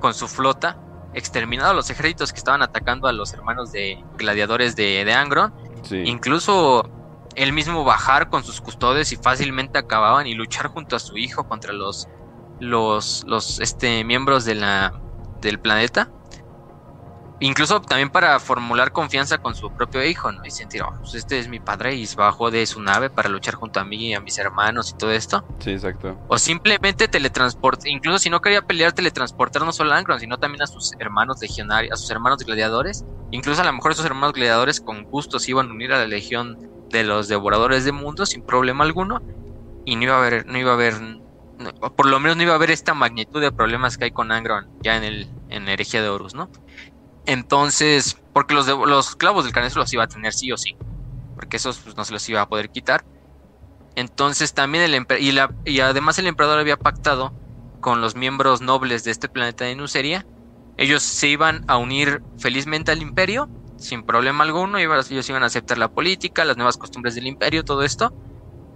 con su flota exterminado a los ejércitos que estaban atacando a los hermanos de gladiadores de, de Angron. Incluso él mismo bajar con sus custodios y fácilmente acababan y luchar junto a su hijo contra los los los este miembros de la del planeta incluso también para formular confianza con su propio hijo ¿no? y sentir oh, pues este es mi padre y bajó de su nave para luchar junto a mí y a mis hermanos y todo esto sí exacto o simplemente teletransportar incluso si no quería pelear teletransportar no solo a Angron sino también a sus hermanos legionarios a sus hermanos gladiadores incluso a lo mejor esos hermanos gladiadores con gusto se iban a unir a la legión de los devoradores de mundos sin problema alguno y no iba a haber, no iba a haber, por lo menos no iba a haber esta magnitud de problemas que hay con Angron ya en el en la herejía de Horus, ¿no? Entonces, porque los, clavos del carnicero los iba a tener sí o sí, porque esos pues, no se los iba a poder quitar. Entonces también el y, la, y además el emperador había pactado con los miembros nobles de este planeta de Nuceria. Ellos se iban a unir felizmente al imperio sin problema alguno, ellos iban a aceptar la política, las nuevas costumbres del imperio, todo esto.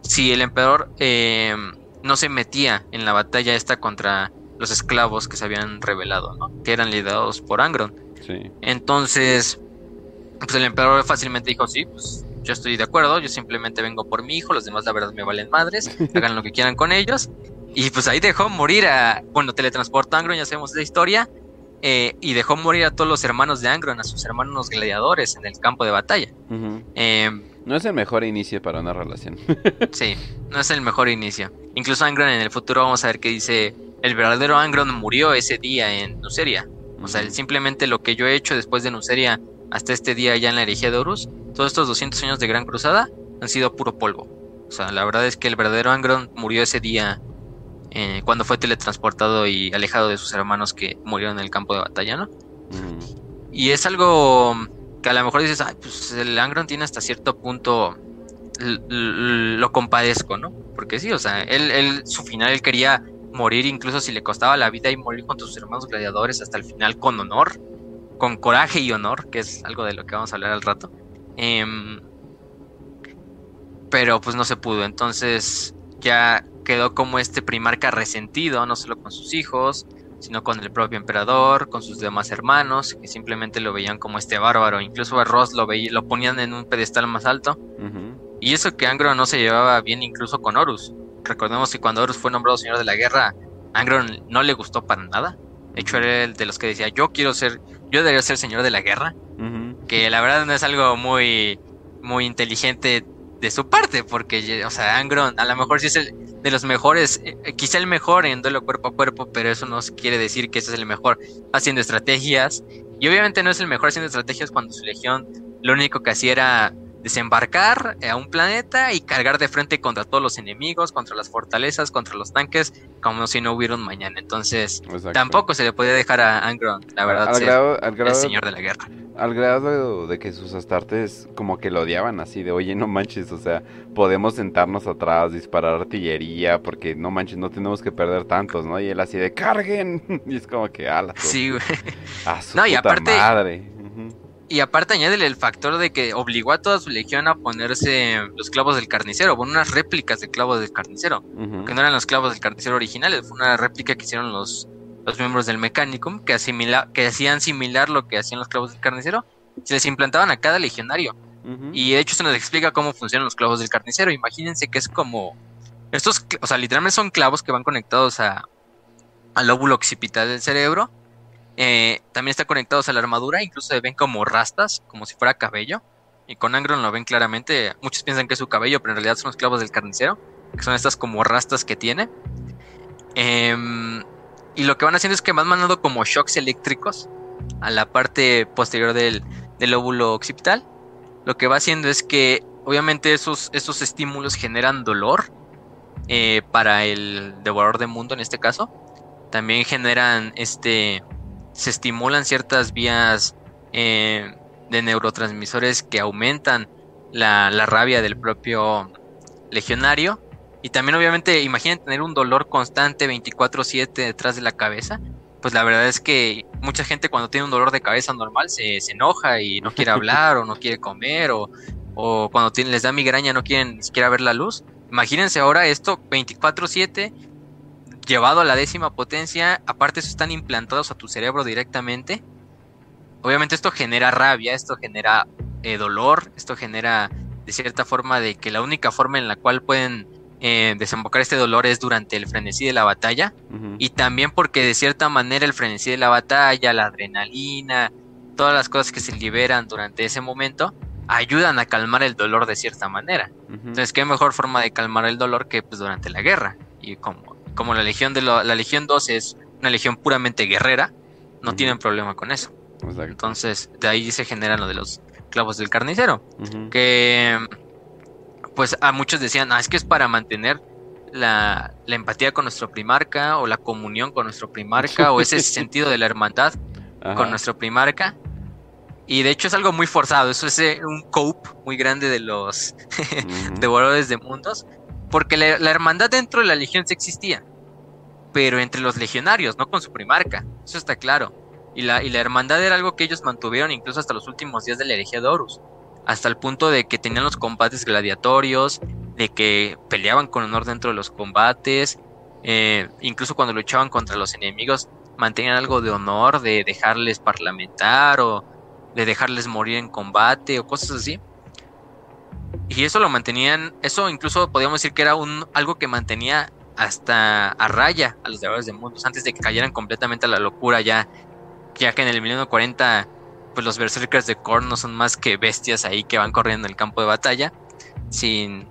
Si el emperador eh, no se metía en la batalla esta contra los esclavos que se habían revelado, que eran liderados por Angron. Entonces, pues el emperador fácilmente dijo, sí, pues yo estoy de acuerdo, yo simplemente vengo por mi hijo, los demás la verdad me valen madres, hagan lo que quieran con ellos. Y pues ahí dejó morir a, bueno, teletransportó a Angron, ya sabemos de historia, eh, y dejó morir a todos los hermanos de Angron, a sus hermanos gladiadores en el campo de batalla. Em, no es el mejor inicio para una relación. sí, no es el mejor inicio. Incluso Angron en el futuro vamos a ver que dice, el verdadero Angron murió ese día en Nuceria. O sea, simplemente lo que yo he hecho después de Nuceria hasta este día ya en la herejía de Horus, todos estos 200 años de Gran Cruzada han sido puro polvo. O sea, la verdad es que el verdadero Angron murió ese día eh, cuando fue teletransportado y alejado de sus hermanos que murieron en el campo de batalla, ¿no? Y es algo que a lo mejor dices, Ay, pues el Angron tiene hasta cierto punto lo compadezco, ¿no? Porque sí, o sea, él, él, su final, él quería morir incluso si le costaba la vida y morir con sus hermanos gladiadores hasta el final con honor, con coraje y honor, que es algo de lo que vamos a hablar al rato. Em, pero pues no se pudo, entonces ya quedó como este primarca resentido, no solo con sus hijos, sino con el propio emperador, con sus demás hermanos, que simplemente lo veían como este bárbaro. Incluso a Ross lo, veía, lo ponían en un pedestal más alto. Y eso que Angron no se llevaba bien incluso con Horus. Recordemos que cuando Horus fue nombrado señor de la guerra, Angron no le gustó para nada. De hecho, era el de los que decía, yo quiero ser, yo debería ser señor de la guerra. Que la verdad no es algo muy, muy inteligente de su parte, porque, o sea, Angron a lo mejor sí es el de los mejores, eh, quizá el mejor en duelo cuerpo a cuerpo, pero eso no quiere decir que ese es el mejor haciendo estrategias. Y obviamente no es el mejor haciendo estrategias cuando su legión lo único que hacía era desembarcar a un planeta y cargar de frente contra todos los enemigos, contra las fortalezas, contra los tanques, como si no hubiera un mañana. Entonces, tampoco se le podía dejar a Angron, la verdad, al el señor de la guerra. Al grado de que sus astartes como que lo odiaban así de, oye, no manches, o sea, podemos sentarnos atrás, disparar artillería, porque no manches, no tenemos que perder tantos, ¿no? Y él así de, carguen. y es como que, ala. Sí, güey. A su no, y aparte, madre y aparte añádele el factor de que obligó a toda su legión a ponerse los clavos del carnicero, bueno, unas réplicas de clavos del carnicero, que no eran los clavos del carnicero originales, fue una réplica que hicieron los, los miembros del Mechanicum, que, asimila, que hacían similar lo que hacían los clavos del carnicero, se les implantaban a cada legionario. Y de hecho se nos explica cómo funcionan los clavos del carnicero. Imagínense que es como... Estos, o sea, literalmente son clavos que van conectados a, al lóbulo occipital del cerebro. Eh, también están conectados a la armadura, incluso se ven como rastas, como si fuera cabello. Y con Angron lo ven claramente. Muchos piensan que es su cabello, pero en realidad son los clavos del carnicero, que son estas como rastas que tiene. Em, y lo que van haciendo es que van mandando como shocks eléctricos a la parte posterior del, lóbulo occipital. Lo que va haciendo es que obviamente esos, esos estímulos generan dolor eh, para el devorador de mundo en este caso. También generan este. Se estimulan ciertas vías eh, de neurotransmisores que aumentan la, la rabia del propio legionario. Y también obviamente imaginen tener un dolor constante 24/7 detrás de la cabeza. Pues la verdad es que mucha gente cuando tiene un dolor de cabeza normal se, enoja y no quiere hablar o no quiere comer o, o cuando les da migraña no quieren siquiera ver la luz. Imagínense ahora esto 24/7 llevado a la décima potencia, aparte eso están implantados a tu cerebro directamente. Obviamente esto genera rabia, esto genera eh, dolor, esto genera de cierta forma de que la única forma en la cual pueden eh, desembocar este dolor es durante el frenesí de la batalla y también porque de cierta manera el frenesí de la batalla, la adrenalina, todas las cosas que se liberan durante ese momento ayudan a calmar el dolor de cierta manera. Entonces, qué mejor forma de calmar el dolor que pues, durante la guerra. Y como, como la legión de la legión 12 es una legión puramente guerrera, no tienen problema con eso. Entonces, de ahí se generan lo de los clavos del carnicero, que pues a muchos decían, ah, es que es para mantener la, empatía con nuestro primarca o la comunión con nuestro primarca o ese sentido de la hermandad con nuestro primarca. Y de hecho es algo muy forzado, eso es eh, un cope muy grande de los devoradores de mundos, porque la, hermandad dentro de la legión sí existía, pero entre los legionarios, no con su primarca, eso está claro. Y la, y la hermandad era algo que ellos mantuvieron incluso hasta los últimos días de la herejía de Horus hasta el punto de que tenían los combates gladiatorios, de que peleaban con honor dentro de los combates, eh, incluso cuando luchaban contra los enemigos mantenían algo de honor, de dejarles parlamentar o de dejarles morir en combate o cosas así. Y eso lo mantenían, eso incluso podríamos decir que era un algo que mantenía hasta a raya a los devoradores de mundos antes de que cayeran completamente a la locura ya, ya que en el milenio 40 pues los berserkers de Korn no son más que bestias ahí que van corriendo en el campo de batalla sin,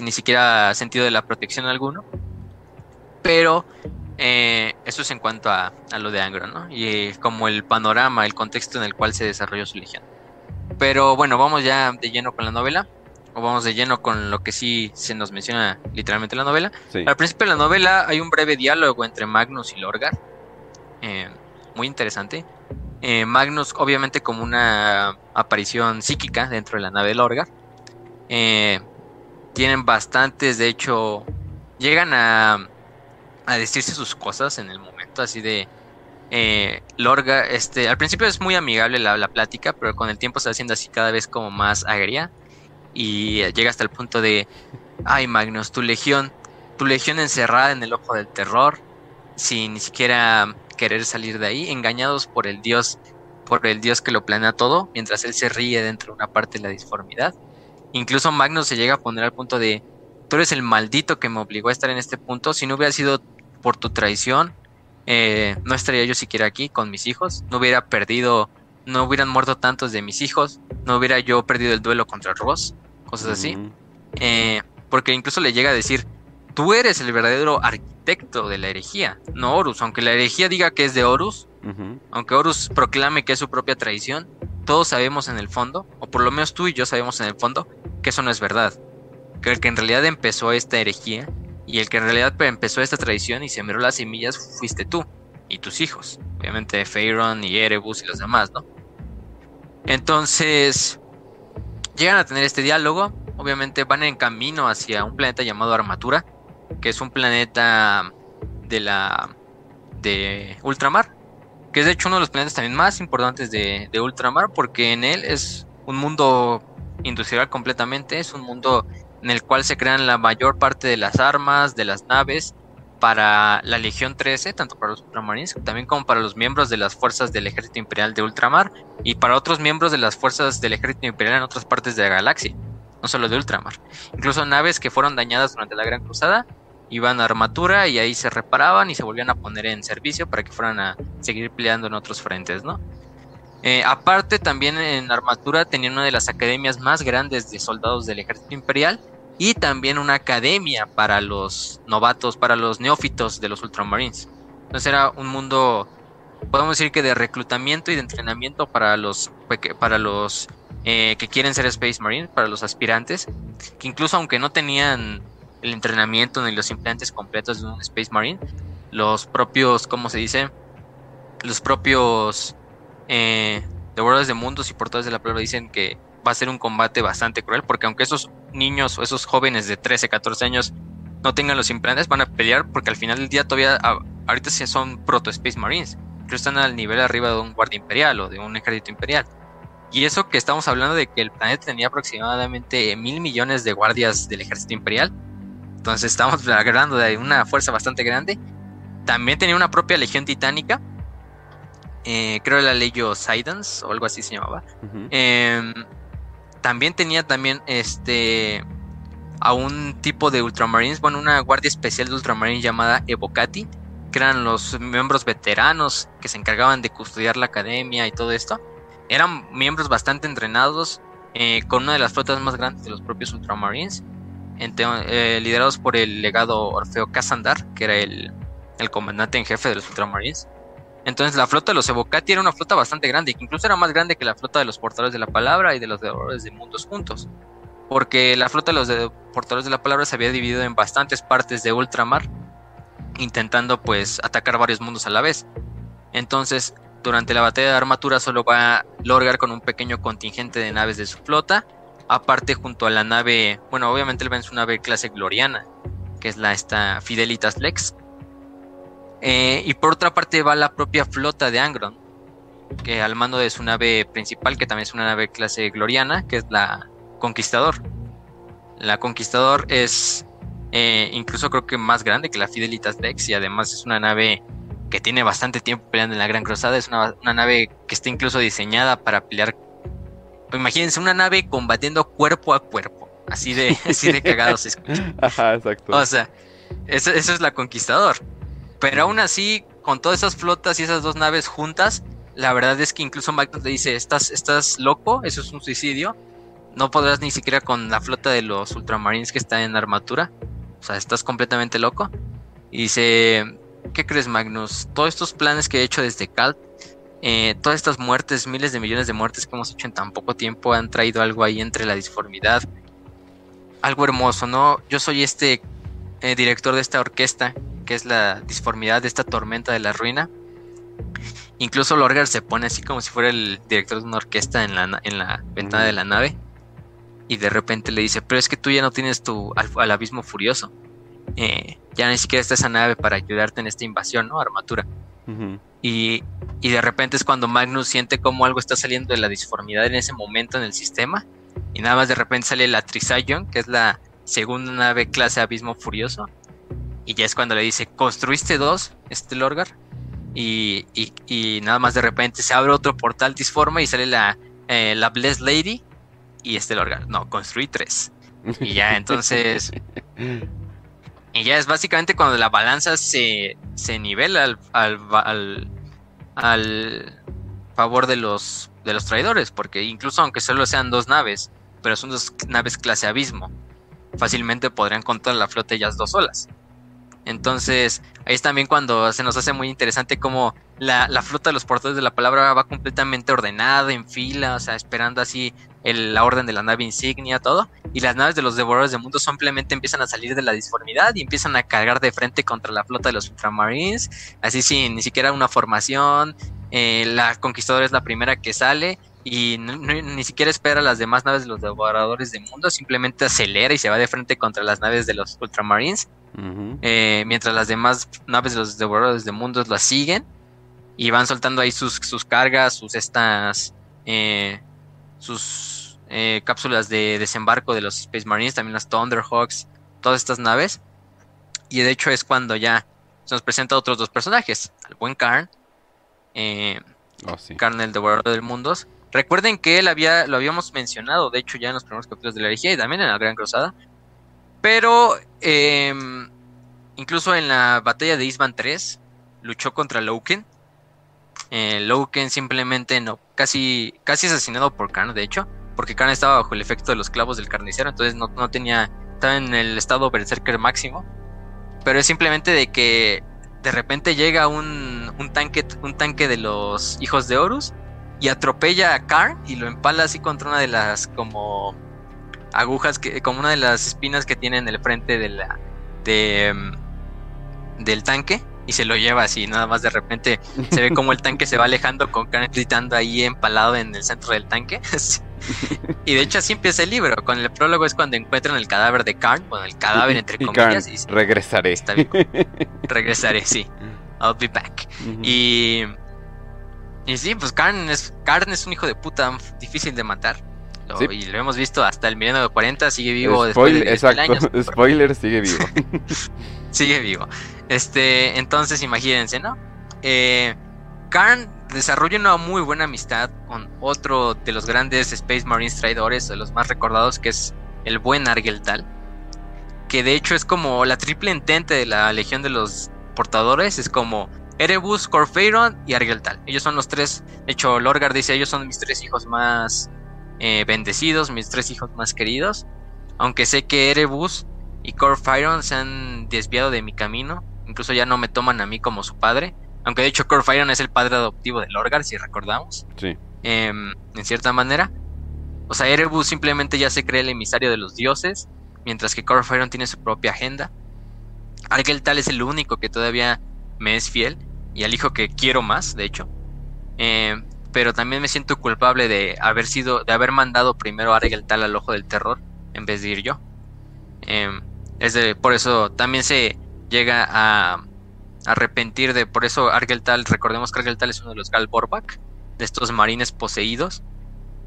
ni siquiera sentido de la protección alguno. Pero eh, eso es en cuanto a, lo de Angro, ¿no? Y como el panorama, el contexto en el cual se desarrolló su legión. Pero bueno, vamos ya de lleno con la novela. O vamos de lleno con lo que sí se nos menciona literalmente en la novela. Al principio de la novela hay un breve diálogo entre Magnus y Lorgar. Eh, muy interesante. Eh, Magnus, obviamente, como una aparición psíquica dentro de la nave Lorgar. Eh, tienen bastantes, de hecho, llegan a, a decirse sus cosas en el momento, así de. Eh, Lorga, este, al principio es muy amigable la, la, plática, pero con el tiempo se va haciendo así cada vez como más agria. Y llega hasta el punto de, ay Magnus, tu legión, tu legión encerrada en el ojo del terror, sin ni siquiera querer salir de ahí, engañados por el dios, por el dios que lo planea todo, mientras él se ríe dentro de una parte de la disformidad. Incluso Magnus se llega a poner al punto de, tú eres el maldito que me obligó a estar en este punto, si no hubiera sido por tu traición, eh, no estaría yo siquiera aquí con mis hijos, no hubiera perdido, no hubieran muerto tantos de mis hijos, no hubiera yo perdido el duelo contra Ross, cosas así. Eh, porque incluso le llega a decir, tú eres el verdadero arquitecto de la herejía, no Horus. Aunque la herejía diga que es de Horus, aunque Horus proclame que es su propia tradición, todos sabemos en el fondo, o por lo menos tú y yo sabemos en el fondo, que eso no es verdad. Que el que en realidad empezó esta herejía y el que en realidad empezó esta tradición y sembró las semillas fuiste tú y tus hijos. Obviamente Pharaon y Erebus y los demás, ¿no? Entonces, llegan a tener este diálogo. Obviamente van en camino hacia un planeta llamado Armatura que es un planeta de la de ultramar, que es de hecho uno de los planetas también más importantes de, de ultramar, porque en él es un mundo industrial completamente, es un mundo en el cual se crean la mayor parte de las armas, de las naves, para la Legión 13, tanto para los ultramarines, también como para los miembros de las fuerzas del Ejército Imperial de Ultramar y para otros miembros de las fuerzas del Ejército Imperial en otras partes de la galaxia, no solo de Ultramar. Incluso naves que fueron dañadas durante la Gran Cruzada iban a armatura y ahí se reparaban y se volvían a poner en servicio para que fueran a seguir peleando en otros frentes, ¿no? Eh, aparte, también en armatura tenían una de las academias más grandes de soldados del ejército imperial y también una academia para los novatos, para los neófitos de los Ultramarines. Entonces era un mundo, podemos decir que de reclutamiento y de entrenamiento para los, para los eh, que quieren ser Space Marines, para los aspirantes, que incluso aunque no tenían el entrenamiento ni los implantes completos de un Space Marine, los propios, ¿cómo se dice? Los propios eh, devoradores de mundos y portadores de la palabra dicen que va a ser un combate bastante cruel, porque aunque esos niños o esos jóvenes de 13, 14 años no tengan los implantes, van a pelear porque al final del día todavía, ahorita sí son proto Space Marines, pero están al nivel arriba de un guardia imperial o de un ejército imperial. Y eso que estamos hablando de que el planeta tenía aproximadamente mil millones de guardias del ejército imperial. Entonces estamos hablando de una fuerza bastante grande. También tenía una propia legión titánica. Eh, creo la Legio Sidons o algo así se llamaba. También tenía también este a un tipo de ultramarines, bueno, una guardia especial de ultramarines llamada Evocati, que eran los miembros veteranos que se encargaban de custodiar la academia y todo esto eran miembros bastante entrenados eh, con una de las flotas más grandes de los propios Ultramarines, eh, liderados por el legado Orfeo Casandar, que era el, comandante en jefe de los Ultramarines. Entonces la flota de los Evocati era una flota bastante grande, que incluso era más grande que la flota de los portadores de la palabra y de los devoradores de mundos juntos. Porque la flota de los portadores de la palabra se había dividido en bastantes partes de ultramar, intentando pues atacar varios mundos a la vez. Entonces durante la batalla de armatura solo va Lorgar con un pequeño contingente de naves de su flota. Aparte junto a la nave, bueno, obviamente él va en su nave clase Gloriana, que es la esta Fidelitas Lex. Eh, y por otra parte va la propia flota de Angron, que al mando de su nave principal, que también es una nave clase Gloriana, que es la Conquistador. La Conquistador es eh, incluso creo que más grande que la Fidelitas Lex y además es una nave que tiene bastante tiempo peleando en la Gran Cruzada. Es una, nave que está incluso diseñada para pelear. Imagínense una nave combatiendo cuerpo a cuerpo. Así de, así de cagado se escucha. Ajá, exacto. O sea, eso, es la Conquistador. Pero aún así, con todas esas flotas y esas dos naves juntas, la verdad es que incluso Magnus le dice, estás, estás loco, eso es un suicidio. No podrás ni siquiera con la flota de los ultramarines que está en armatura. O sea, estás completamente loco. Y dice, ¿Qué crees, Magnus? Todos estos planes que he hecho desde Cal, eh, todas estas muertes, miles de millones de muertes que hemos hecho en tan poco tiempo, han traído algo ahí entre la disformidad. Algo hermoso, ¿no? Yo soy este eh, director de esta orquesta, que es la disformidad de esta tormenta de la ruina. Incluso Lorgar se pone así como si fuera el director de una orquesta en la, en la ventana de la nave. Y de repente le dice, pero es que tú ya no tienes tu al abismo furioso. Eh, ya ni siquiera está esa nave para ayudarte en esta invasión, ¿no? Armatura. y, de repente es cuando Magnus siente como algo está saliendo de la disformidad en ese momento en el sistema. Y nada más de repente sale la Trisayon, que es la segunda nave clase Abismo Furioso. Y ya es cuando le dice, construiste dos, este Lorgar. Y, y, nada más de repente se abre otro portal disforme y sale la, eh, la Blessed Lady y este Lorgar. No, construí tres. Y ya entonces Y ya es básicamente cuando la balanza se, se nivela al, al, al, favor de los, de los traidores, porque incluso aunque solo sean dos naves, pero son dos naves clase abismo, fácilmente podrían contar la flota ellas dos solas. Entonces, ahí es también cuando se nos hace muy interesante cómo la, la flota de los portadores de la palabra va completamente ordenada, en fila, o sea, esperando así la orden de la nave insignia, todo. Y las naves de los devoradores de mundo simplemente empiezan a salir de la disformidad y empiezan a cargar de frente contra la flota de los Ultramarines, así sin ni siquiera una formación. Eh, la Conquistadora es la primera que sale y ni siquiera espera a las demás naves de los devoradores de mundo, simplemente acelera y se va de frente contra las naves de los Ultramarines. Eh, mientras las demás naves de los devoradores de mundos las siguen y van soltando ahí sus, sus cargas, sus estas, eh, sus eh, cápsulas de desembarco de los Space Marines, también las Thunderhawks, todas estas naves. Y de hecho es cuando ya se nos presenta otros dos personajes, al buen Karn, oh, Karn el devorador del mundos. Recuerden que él había, lo habíamos mencionado, de hecho ya en los primeros capítulos de la herejía y también en la Gran Cruzada. Pero em, incluso en la batalla de Isban 3 luchó contra Loken. Eh, Loken simplemente no, casi, casi asesinado por Karn, de hecho, porque Karn estaba bajo el efecto de los clavos del carnicero, entonces no, no tenía, estaba en el estado berserker máximo. Pero es simplemente de que de repente llega un, un, tanque, un tanque de los hijos de Horus y atropella a Karn y lo empala así contra una de las como agujas que como una de las espinas que tiene en el frente de la de mm, del tanque y se lo lleva así, nada más de repente se ve como el tanque se va alejando con Karn gritando ahí empalado en el centro del tanque. y de hecho así empieza el libro, con el prólogo es cuando encuentran el cadáver de Karn, bueno, el cadáver entre comillas. y regresaré. Regresaré, sí. I'll be back. Y... Y sí, pues Karn es, Karn es un hijo de puta difícil de matar. Y lo hemos visto hasta el milenio de 40, sigue vivo después de exacto. Spoiler, sigue vivo. sigue vivo. Este, entonces imagínense, ¿no? Eh, Karn desarrolla una muy buena amistad con otro de los grandes Space Marines traidores, de los más recordados, que es el buen Argeltal. Que de hecho es como la triple entente de la Legión de los Portadores. Es como Erebus, Corfeiron y Argeltal. Ellos son los tres. De hecho, Lorgar dice: Ellos son mis tres hijos más eh, bendecidos, mis tres hijos más queridos. Aunque sé que Erebus y Corfeiron se han desviado de mi camino. Incluso ya no me toman a mí como su padre. Aunque de hecho Corfeiron es el padre adoptivo de Lorgar, si recordamos. Sí. Em, en cierta manera. O sea, Erebus simplemente ya se cree el emisario de los dioses. Mientras que Corfeiron tiene su propia agenda. Argeltal es el único que todavía me es fiel. Y al hijo que quiero más, de hecho. Em, pero también me siento culpable de haber sido, de haber mandado primero a Argeltal al ojo del terror en vez de ir yo. Em, es de, por eso también se llega a arrepentir de, por eso Argeltal, recordemos que Argeltal es uno de los Galborbak, de estos marines poseídos,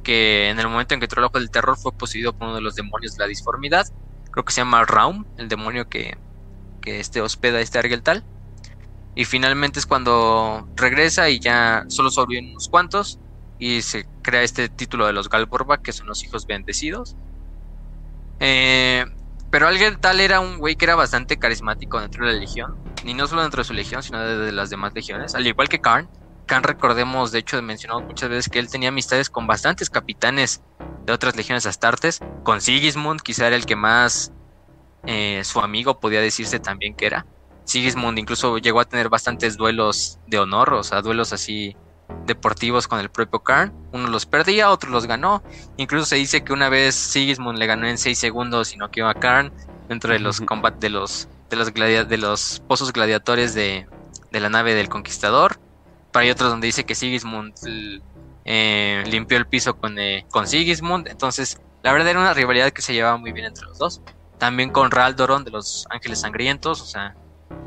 que en el momento en que entró el ojo del terror fue poseído por uno de los demonios de la disformidad, creo que se llama Raum, el demonio que, que este hospeda este Argeltal. Y finalmente es cuando regresa y ya solo sobreviven unos cuantos y se crea este título de los Galborba, que son los hijos bendecidos. Eh, pero alguien tal era un güey que era bastante carismático dentro de la legión, y no solo dentro de su legión, sino de, las demás legiones, al igual que Karn. Karn recordemos, de hecho, mencionamos muchas veces que él tenía amistades con bastantes capitanes de otras legiones astartes, con Sigismund, quizá era el que más eh, su amigo podía decirse también que era. Sigismund incluso llegó a tener bastantes duelos de honor, o sea, duelos así deportivos con el propio Karn. Uno los perdía, otro los ganó. Incluso se dice que una vez Sigismund le ganó en 6 segundos y no quedó a Karn dentro de los combates de los de los de los pozos gladiadores de, de, la nave del conquistador. Pero hay otros donde dice que Sigismund eh, limpió el piso con, eh, con Sigismund. Entonces, la verdad era una rivalidad que se llevaba muy bien entre los dos. También con Raldoron de los Ángeles Sangrientos, o sea,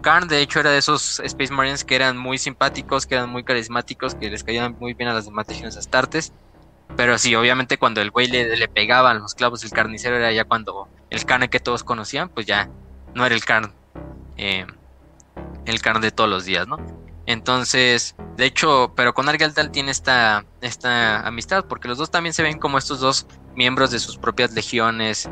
Karn, de hecho, era de esos Space Marines que eran muy simpáticos, que eran muy carismáticos, que les caían muy bien a las demás legiones astartes. Pero sí, obviamente cuando el güey le, le pegaban los clavos del carnicero era ya cuando el Karn que todos conocían, pues ya no era el Karn, eh, el Karn de todos los días, ¿no? Entonces, de hecho, pero con Argeltal tiene esta, esta amistad, porque los dos también se ven como estos dos miembros de sus propias legiones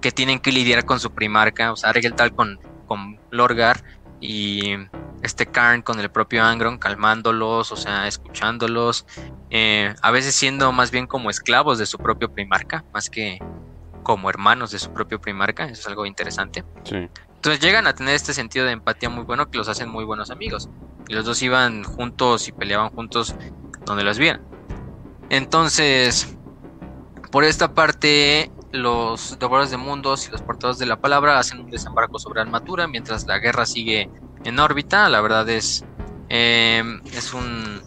que tienen que lidiar con su primarca, o sea, Argeltal con con Lorgar y este Karn con el propio Angron calmándolos, o sea, escuchándolos, eh, a veces siendo más bien como esclavos de su propio primarca, más que como hermanos de su propio primarca, eso es algo interesante. Entonces llegan a tener este sentido de empatía muy bueno que los hacen muy buenos amigos. Y los dos iban juntos y peleaban juntos donde los vieran. Entonces, por esta parte, los devoradores de mundos y los portadores de la palabra hacen un desembarco sobre Armatura mientras la guerra sigue en órbita. La verdad es, em, es un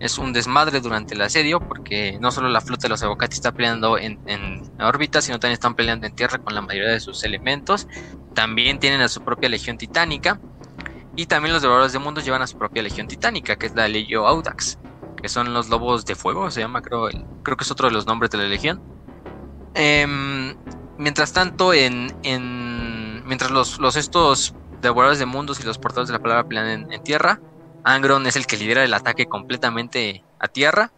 es un desmadre durante el asedio porque no solo la flota de los Evocati está peleando en, en, órbita, sino también están peleando en tierra con la mayoría de sus elementos. También tienen a su propia legión titánica. Y también los devoradores de mundos llevan a su propia legión titánica, que es la Legio Audax, que son los lobos de fuego, se llama, creo, creo que es otro de los nombres de la legión. Em, mientras tanto, en, mientras los, los estos devoradores de mundos y los portadores de la palabra pelean en, tierra, Angron es el que lidera el ataque completamente a tierra.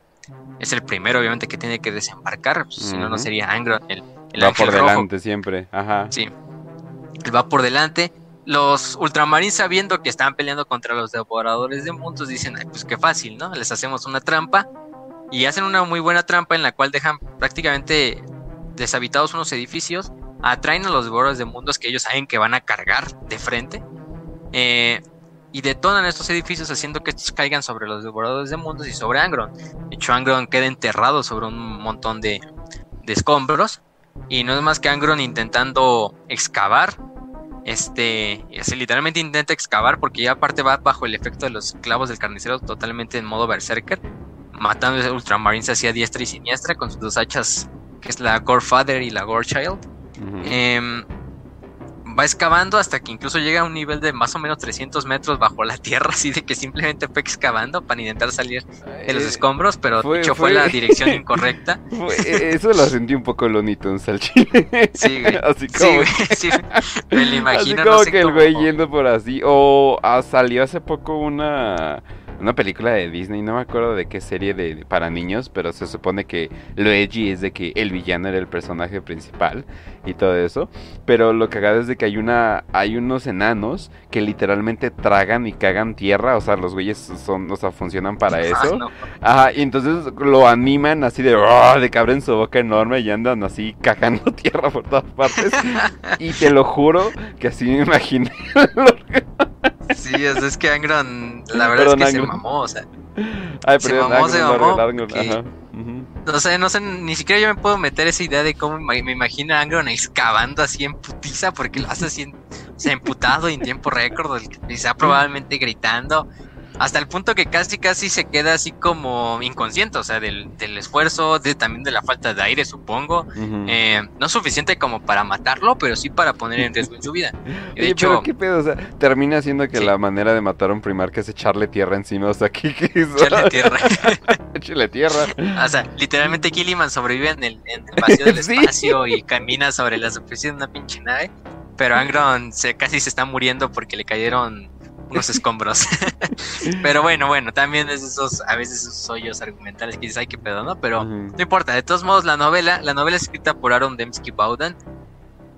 Es el primero, obviamente, que tiene que desembarcar. Pues, si no, no sería Angron el, Va por delante siempre. Ajá. Sí. Él va por delante. los ultramarines sabiendo que estaban peleando contra los devoradores de mundos dicen, pues qué fácil, ¿no? Les hacemos una trampa y hacen una muy buena trampa en la cual dejan prácticamente deshabitados unos edificios, atraen a los devoradores de mundos que ellos saben que van a cargar de frente eh, y detonan estos edificios haciendo que estos caigan sobre los devoradores de mundos y sobre Angron. De hecho, Angron queda enterrado sobre un montón de, escombros y no es más que Angron intentando excavar este, literalmente intenta excavar porque ya aparte va bajo el efecto de los clavos del carnicero totalmente en modo berserker, matando a ultramarines hacia diestra y siniestra con sus dos hachas, que es la Gore Father y la Gore Child va excavando hasta que incluso llega a un nivel de más o menos 300 metros bajo la tierra, así de que simplemente fue excavando para intentar salir de los eh, escombros, pero fue, dicho fue, la dirección incorrecta. Eh, eso lo sentí un poco lonito en chile. Sí, güey. Así como, sí, Me lo imagino. Así como que el güey yendo por así. O ah, salió hace poco una una película de Disney, no me acuerdo de qué serie de, para niños, pero se supone que lo edgy es de que el villano era el personaje principal y todo eso. Pero lo cagado es de que hay una hay unos enanos que literalmente tragan y cagan tierra, o sea, los güeyes son, o sea, funcionan para ah, eso. Ajá, y entonces lo animan así de, oh, de que abren su boca enorme y andan así cagando tierra por todas partes. y te lo juro que así me imaginé. Sí, es, que Angron, la verdad es que se mamó, o sea. se mamó, se mamó. No sé, no sé, ni siquiera yo me puedo meter esa idea de cómo me, imagino a Angron excavando así en putiza, porque lo hace así, se emputado en tiempo récord, quizá probablemente gritando hasta el punto que casi casi se queda así como inconsciente, o sea, del, esfuerzo, de, también de la falta de aire, supongo. Eh, no suficiente como para matarlo, pero sí para poner en riesgo en su vida. De hecho, pero qué pedo, o sea, termina siendo que la manera de matar a un primar que es echarle tierra encima, o sea, ¿qué, Echarle tierra. Echarle tierra. O sea, literalmente Killiman sobrevive en el, en el vacío del espacio y camina sobre la superficie de una pinche nave. Pero Angron se, casi se está muriendo porque le cayeron unos escombros. pero bueno, bueno, también es esos, a veces esos hoyos argumentales que dices, ay, qué pedo, ¿no? Pero no importa, de todos modos, la novela, la novela es escrita por Aaron Dembski Bowden.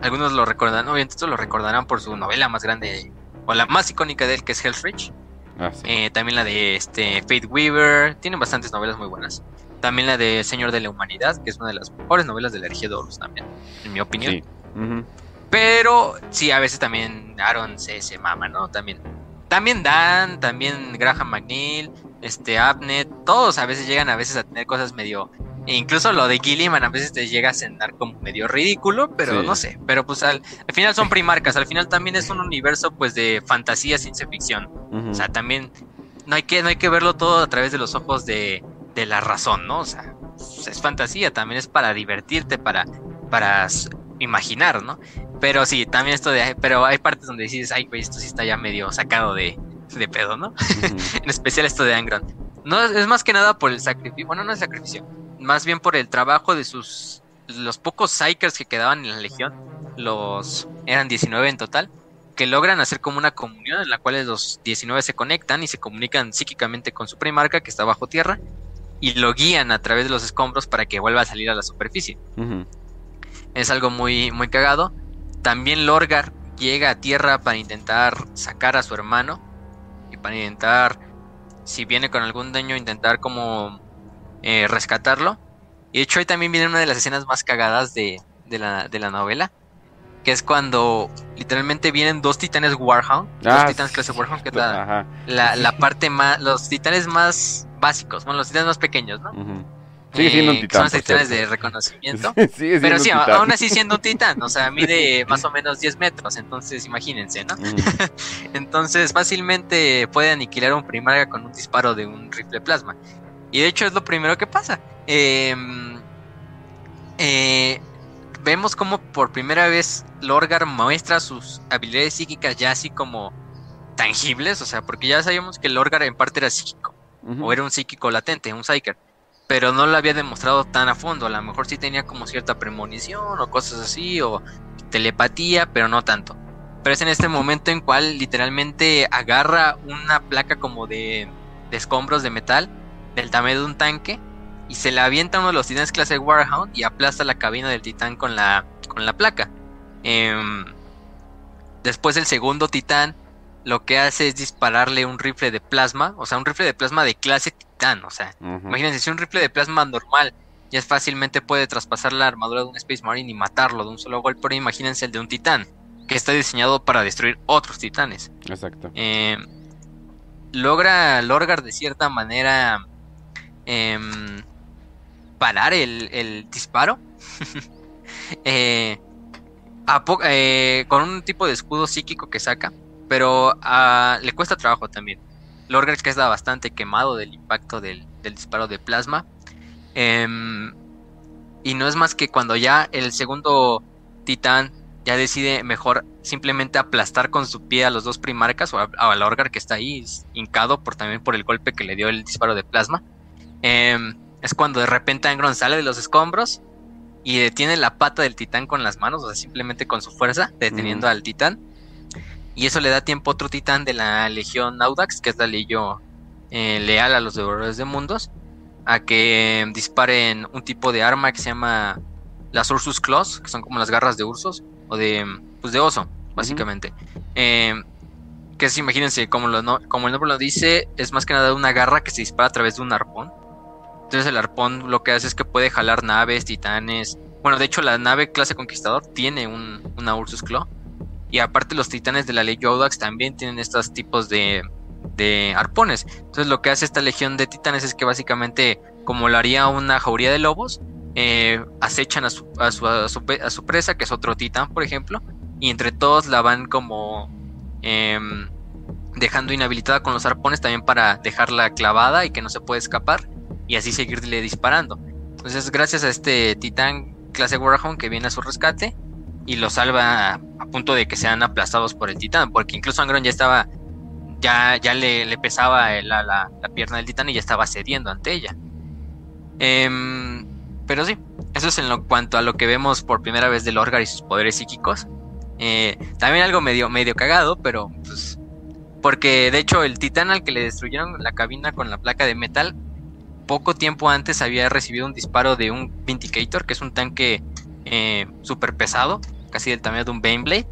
Algunos lo recordarán, obviamente lo recordarán por su novela más grande, o la más icónica de él, que es Hell's ah, eh, también la de este Faith Weaver, tienen bastantes novelas muy buenas. También la de Señor de la Humanidad, que es una de las mejores novelas de la Horus también, en mi opinión. Pero sí, a veces también Aaron se, se mama, ¿no? También también Dan, también Graham McNeil, este Abnet, todos a veces llegan a veces a tener cosas medio e incluso lo de Gilliman a veces te llega a cenar como medio ridículo, pero no sé. Pero pues al, final son primarcas, al final también es un universo pues de fantasía, ciencia ficción. O sea, también no hay, que, no hay que verlo todo a través de los ojos de, de la razón, ¿no? O sea, es fantasía, también es para divertirte, para, para imaginar, ¿no? Pero sí, también esto de. Pero hay partes donde dices, ay, güey, esto sí está ya medio sacado de, de pedo, ¿no? en especial esto de Angron. No, es más que nada por el sacrificio. Bueno, no es sacrificio. Más bien por el trabajo de sus. Los pocos Psychers que quedaban en la legión. Los. Eran 19 en total. Que logran hacer como una comunión en la cual los 19 se conectan y se comunican psíquicamente con su primarca que está bajo tierra. Y lo guían a través de los escombros para que vuelva a salir a la superficie. Es algo muy, muy cagado. También Lorgar llega a tierra para intentar sacar a su hermano y para intentar, si viene con algún daño, intentar como eh, rescatarlo. Y de hecho ahí también viene una de las escenas más cagadas de, la, de la novela, que es cuando literalmente vienen dos titanes Warhound, dos ah, titanes clase Warhound, que es la, la, parte más, los titanes más básicos, bueno, los titanes más pequeños, ¿no? Sigue siendo un titán. Son titanes de reconocimiento. pero sí, aún así siendo un titán, o sea, mide más o menos 10 metros, entonces imagínense, ¿no? entonces fácilmente puede aniquilar un primarca con un disparo de un rifle plasma. Y de hecho es lo primero que pasa. Em, eh, vemos como por primera vez Lorgar muestra sus habilidades psíquicas ya así como tangibles, o sea, porque ya sabíamos que Lorgar en parte era psíquico, o era un psíquico latente, un psyker pero no lo había demostrado tan a fondo. A lo mejor sí tenía como cierta premonición o cosas así, o telepatía, pero no tanto. Pero es en este momento en cual literalmente agarra una placa como de, escombros de metal del tamaño de un tanque y se la avienta uno de los titanes clase Warhound y aplasta la cabina del titán con la, con la placa. Em, después el segundo titán lo que hace es dispararle un rifle de plasma, o sea, un rifle de plasma de clase titán, o sea, imagínense, si un rifle de plasma normal ya fácilmente puede traspasar la armadura de un Space Marine y matarlo de un solo golpe, pero imagínense el de un titán, que está diseñado para destruir otros titanes. Exacto. Eh, logra Lorgar de cierta manera em, parar el, disparo. Eh, eh, con un tipo de escudo psíquico que saca, pero ah, le cuesta trabajo también. Lorgar queda bastante quemado del impacto del, disparo de plasma. Em, y no es más que cuando ya el segundo titán ya decide mejor simplemente aplastar con su pie a los dos primarcas o a, a Lorgar que está ahí hincado por también por el golpe que le dio el disparo de plasma. Em, es cuando de repente Angron sale de los escombros y detiene la pata del titán con las manos, o sea, simplemente con su fuerza, deteniendo al titán. Y eso le da tiempo a otro titán de la Legión Audax, que es la legión eh, leal a los devoradores de mundos, a que disparen un tipo de arma que se llama las Ursus Claws, que son como las garras de ursos, o de, pues de oso, básicamente. Em, que es, imagínense, como, lo, como el nombre lo dice, es más que nada una garra que se dispara a través de un arpón. Entonces el arpón lo que hace es que puede jalar naves, titanes. Bueno, de hecho la nave clase conquistador tiene un, una Ursus Claw. Y aparte los titanes de la ley Audax también tienen estos tipos de, de arpones. Entonces lo que hace esta legión de titanes es que básicamente, como lo haría una jauría de lobos, eh, acechan a su, a, su, a, su, presa, que es otro titán, por ejemplo, y entre todos la van como em, dejando inhabilitada con los arpones también para dejarla clavada y que no se puede escapar y así seguirle disparando. Entonces, gracias a este titán clase Warhound que viene a su rescate y lo salva a, punto de que sean aplastados por el titán, porque incluso Angron ya estaba, ya, ya le, pesaba la, la, pierna del titán y ya estaba cediendo ante ella. Em, pero sí, eso es en lo cuanto a lo que vemos por primera vez del Orgar y sus poderes psíquicos. Eh, también algo medio, medio cagado, pero pues. Porque de hecho el titán al que le destruyeron la cabina con la placa de metal poco tiempo antes había recibido un disparo de un Vindicator, que es un tanque eh, súper pesado, casi del tamaño de un Baneblade,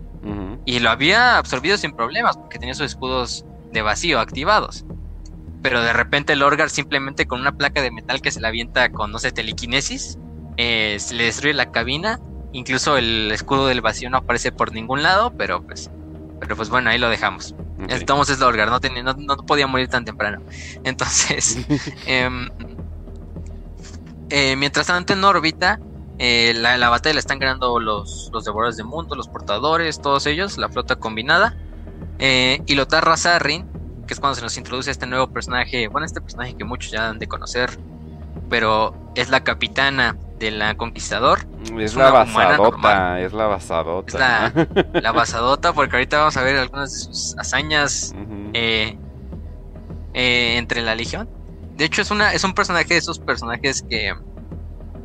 y lo había absorbido sin problemas, porque tenía sus escudos de vacío activados. Pero de repente el Orgar simplemente con una placa de metal que se la avienta con, no sé, telequinesis, eh, se le destruye la cabina, incluso el escudo del vacío no aparece por ningún lado, pero pues pero pues bueno, ahí lo dejamos. Entonces es Lorgar, no, tenía, no, podía morir tan temprano. Entonces, em, eh, mientras tanto en órbita, eh, la, batalla la están ganando los, los devoradores de mundo, los portadores, todos ellos, la flota combinada. Eh, y Lotarra Sarrin, que es cuando se nos introduce este nuevo personaje, bueno, este personaje que muchos ya han de conocer, pero es la capitana de la Conquistador. Es, la basadota, es la basadota. Es la, basadota, porque ahorita vamos a ver algunas de sus hazañas eh, eh, entre la Legión. De hecho, es, una, es un personaje de esos personajes que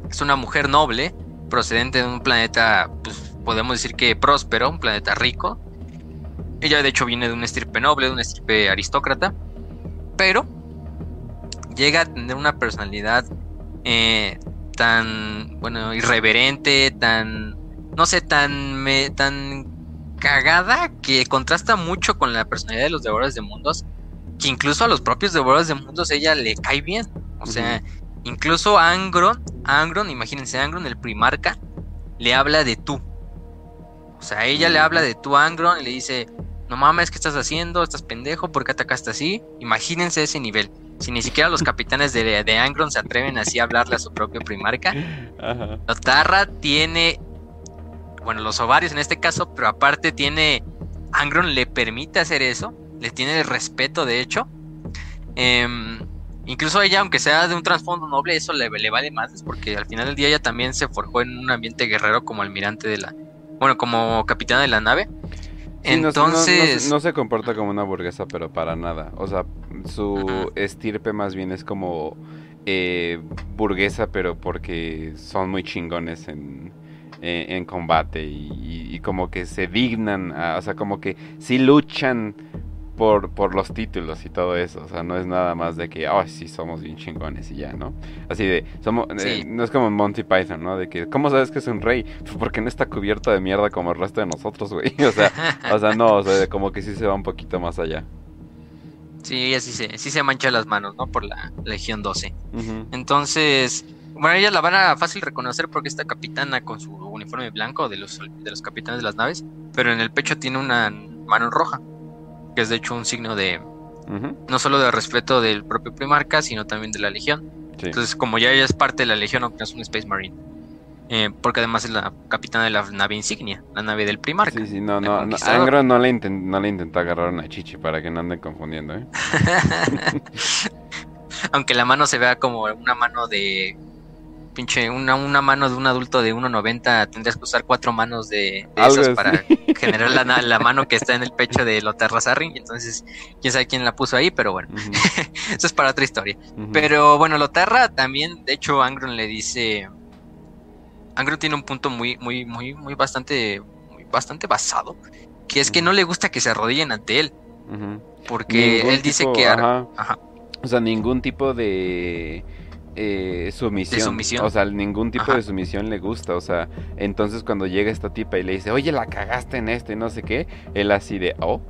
es una mujer noble, procedente de un planeta, pues podemos decir que próspero, un planeta rico. Ella de hecho viene de un estirpe noble, de un estirpe aristócrata, pero llega a tener una personalidad eh, tan, bueno, irreverente, tan, no sé, tan, tan cagada que contrasta mucho con la personalidad de los devoradores de mundos, que incluso a los propios devoradores de mundos ella le cae bien. O sea, incluso Angron, Angron, imagínense, Angron, el primarca, le habla de tú. O sea, ella le habla de tú a Angron y le dice, no mames, ¿qué estás haciendo? ¿Estás pendejo? ¿Por qué atacaste así? Imagínense ese nivel. Si ni siquiera los capitanes de, de Angron se atreven así a hablarle a su propio primarca. Ajá. tiene, bueno, los ovarios en este caso, pero aparte tiene, Angron le permite hacer eso, le tiene el respeto de hecho. Em, incluso ella, aunque sea de un trasfondo noble, eso le, le vale más, porque al final del día ella también se forjó en un ambiente guerrero como almirante de la, bueno, como capitana de la nave. Entonces. No, se comporta como una burguesa, pero para nada. O sea, su estirpe más bien es como eh, burguesa, pero porque son muy chingones en, en, combate y, como que se dignan, o sea, como que sí luchan por, por los títulos y todo eso. O sea, no es nada más de que, oh, sí, somos bien chingones y ya, ¿no? Así de, somos, eh, no es como Monty Python, ¿no? De que, ¿cómo sabes que es un rey? Pues porque no está cubierto de mierda como el resto de nosotros, güey. O sea, o sea, no, o sea, como que sí se va un poquito más allá. Sí, así se, sí se mancha las manos, ¿no? Por la Legión 12. Entonces, bueno, ella la van a fácil reconocer porque está capitana con su uniforme blanco de los, de los capitanes de las naves, pero en el pecho tiene una mano roja que es de hecho un signo de no solo de respeto del propio Primarca, sino también de la Legión. Entonces, como ya ella es parte de la Legión, aunque es un Space Marine. Eh, porque además es la capitana de la nave insignia, la nave del Primarca. Sí, sí, no, no, no Angro no le, no le intentó agarrar una chichi para que no anden confundiendo, ¿eh? Aunque la mano se vea como una mano de pinche, una, una mano de un adulto de 1.90, tendrías que usar cuatro manos de, esas para generar la, la, mano que está en el pecho de Lothar Sarring. Entonces, quién sabe quién la puso ahí, pero bueno, eso es para otra historia. Pero bueno, Lotarra también, de hecho, Angron le dice. Angron tiene un punto muy, muy, muy, muy bastante, bastante basado, que es que no le gusta que se arrodillen ante él. Porque él dice que. O sea, ningún tipo de eh, sumisión. O sea, ningún tipo de sumisión le gusta. O sea, entonces cuando llega esta tipa y le dice, oye, la cagaste en esto y no sé qué, él así de, oh,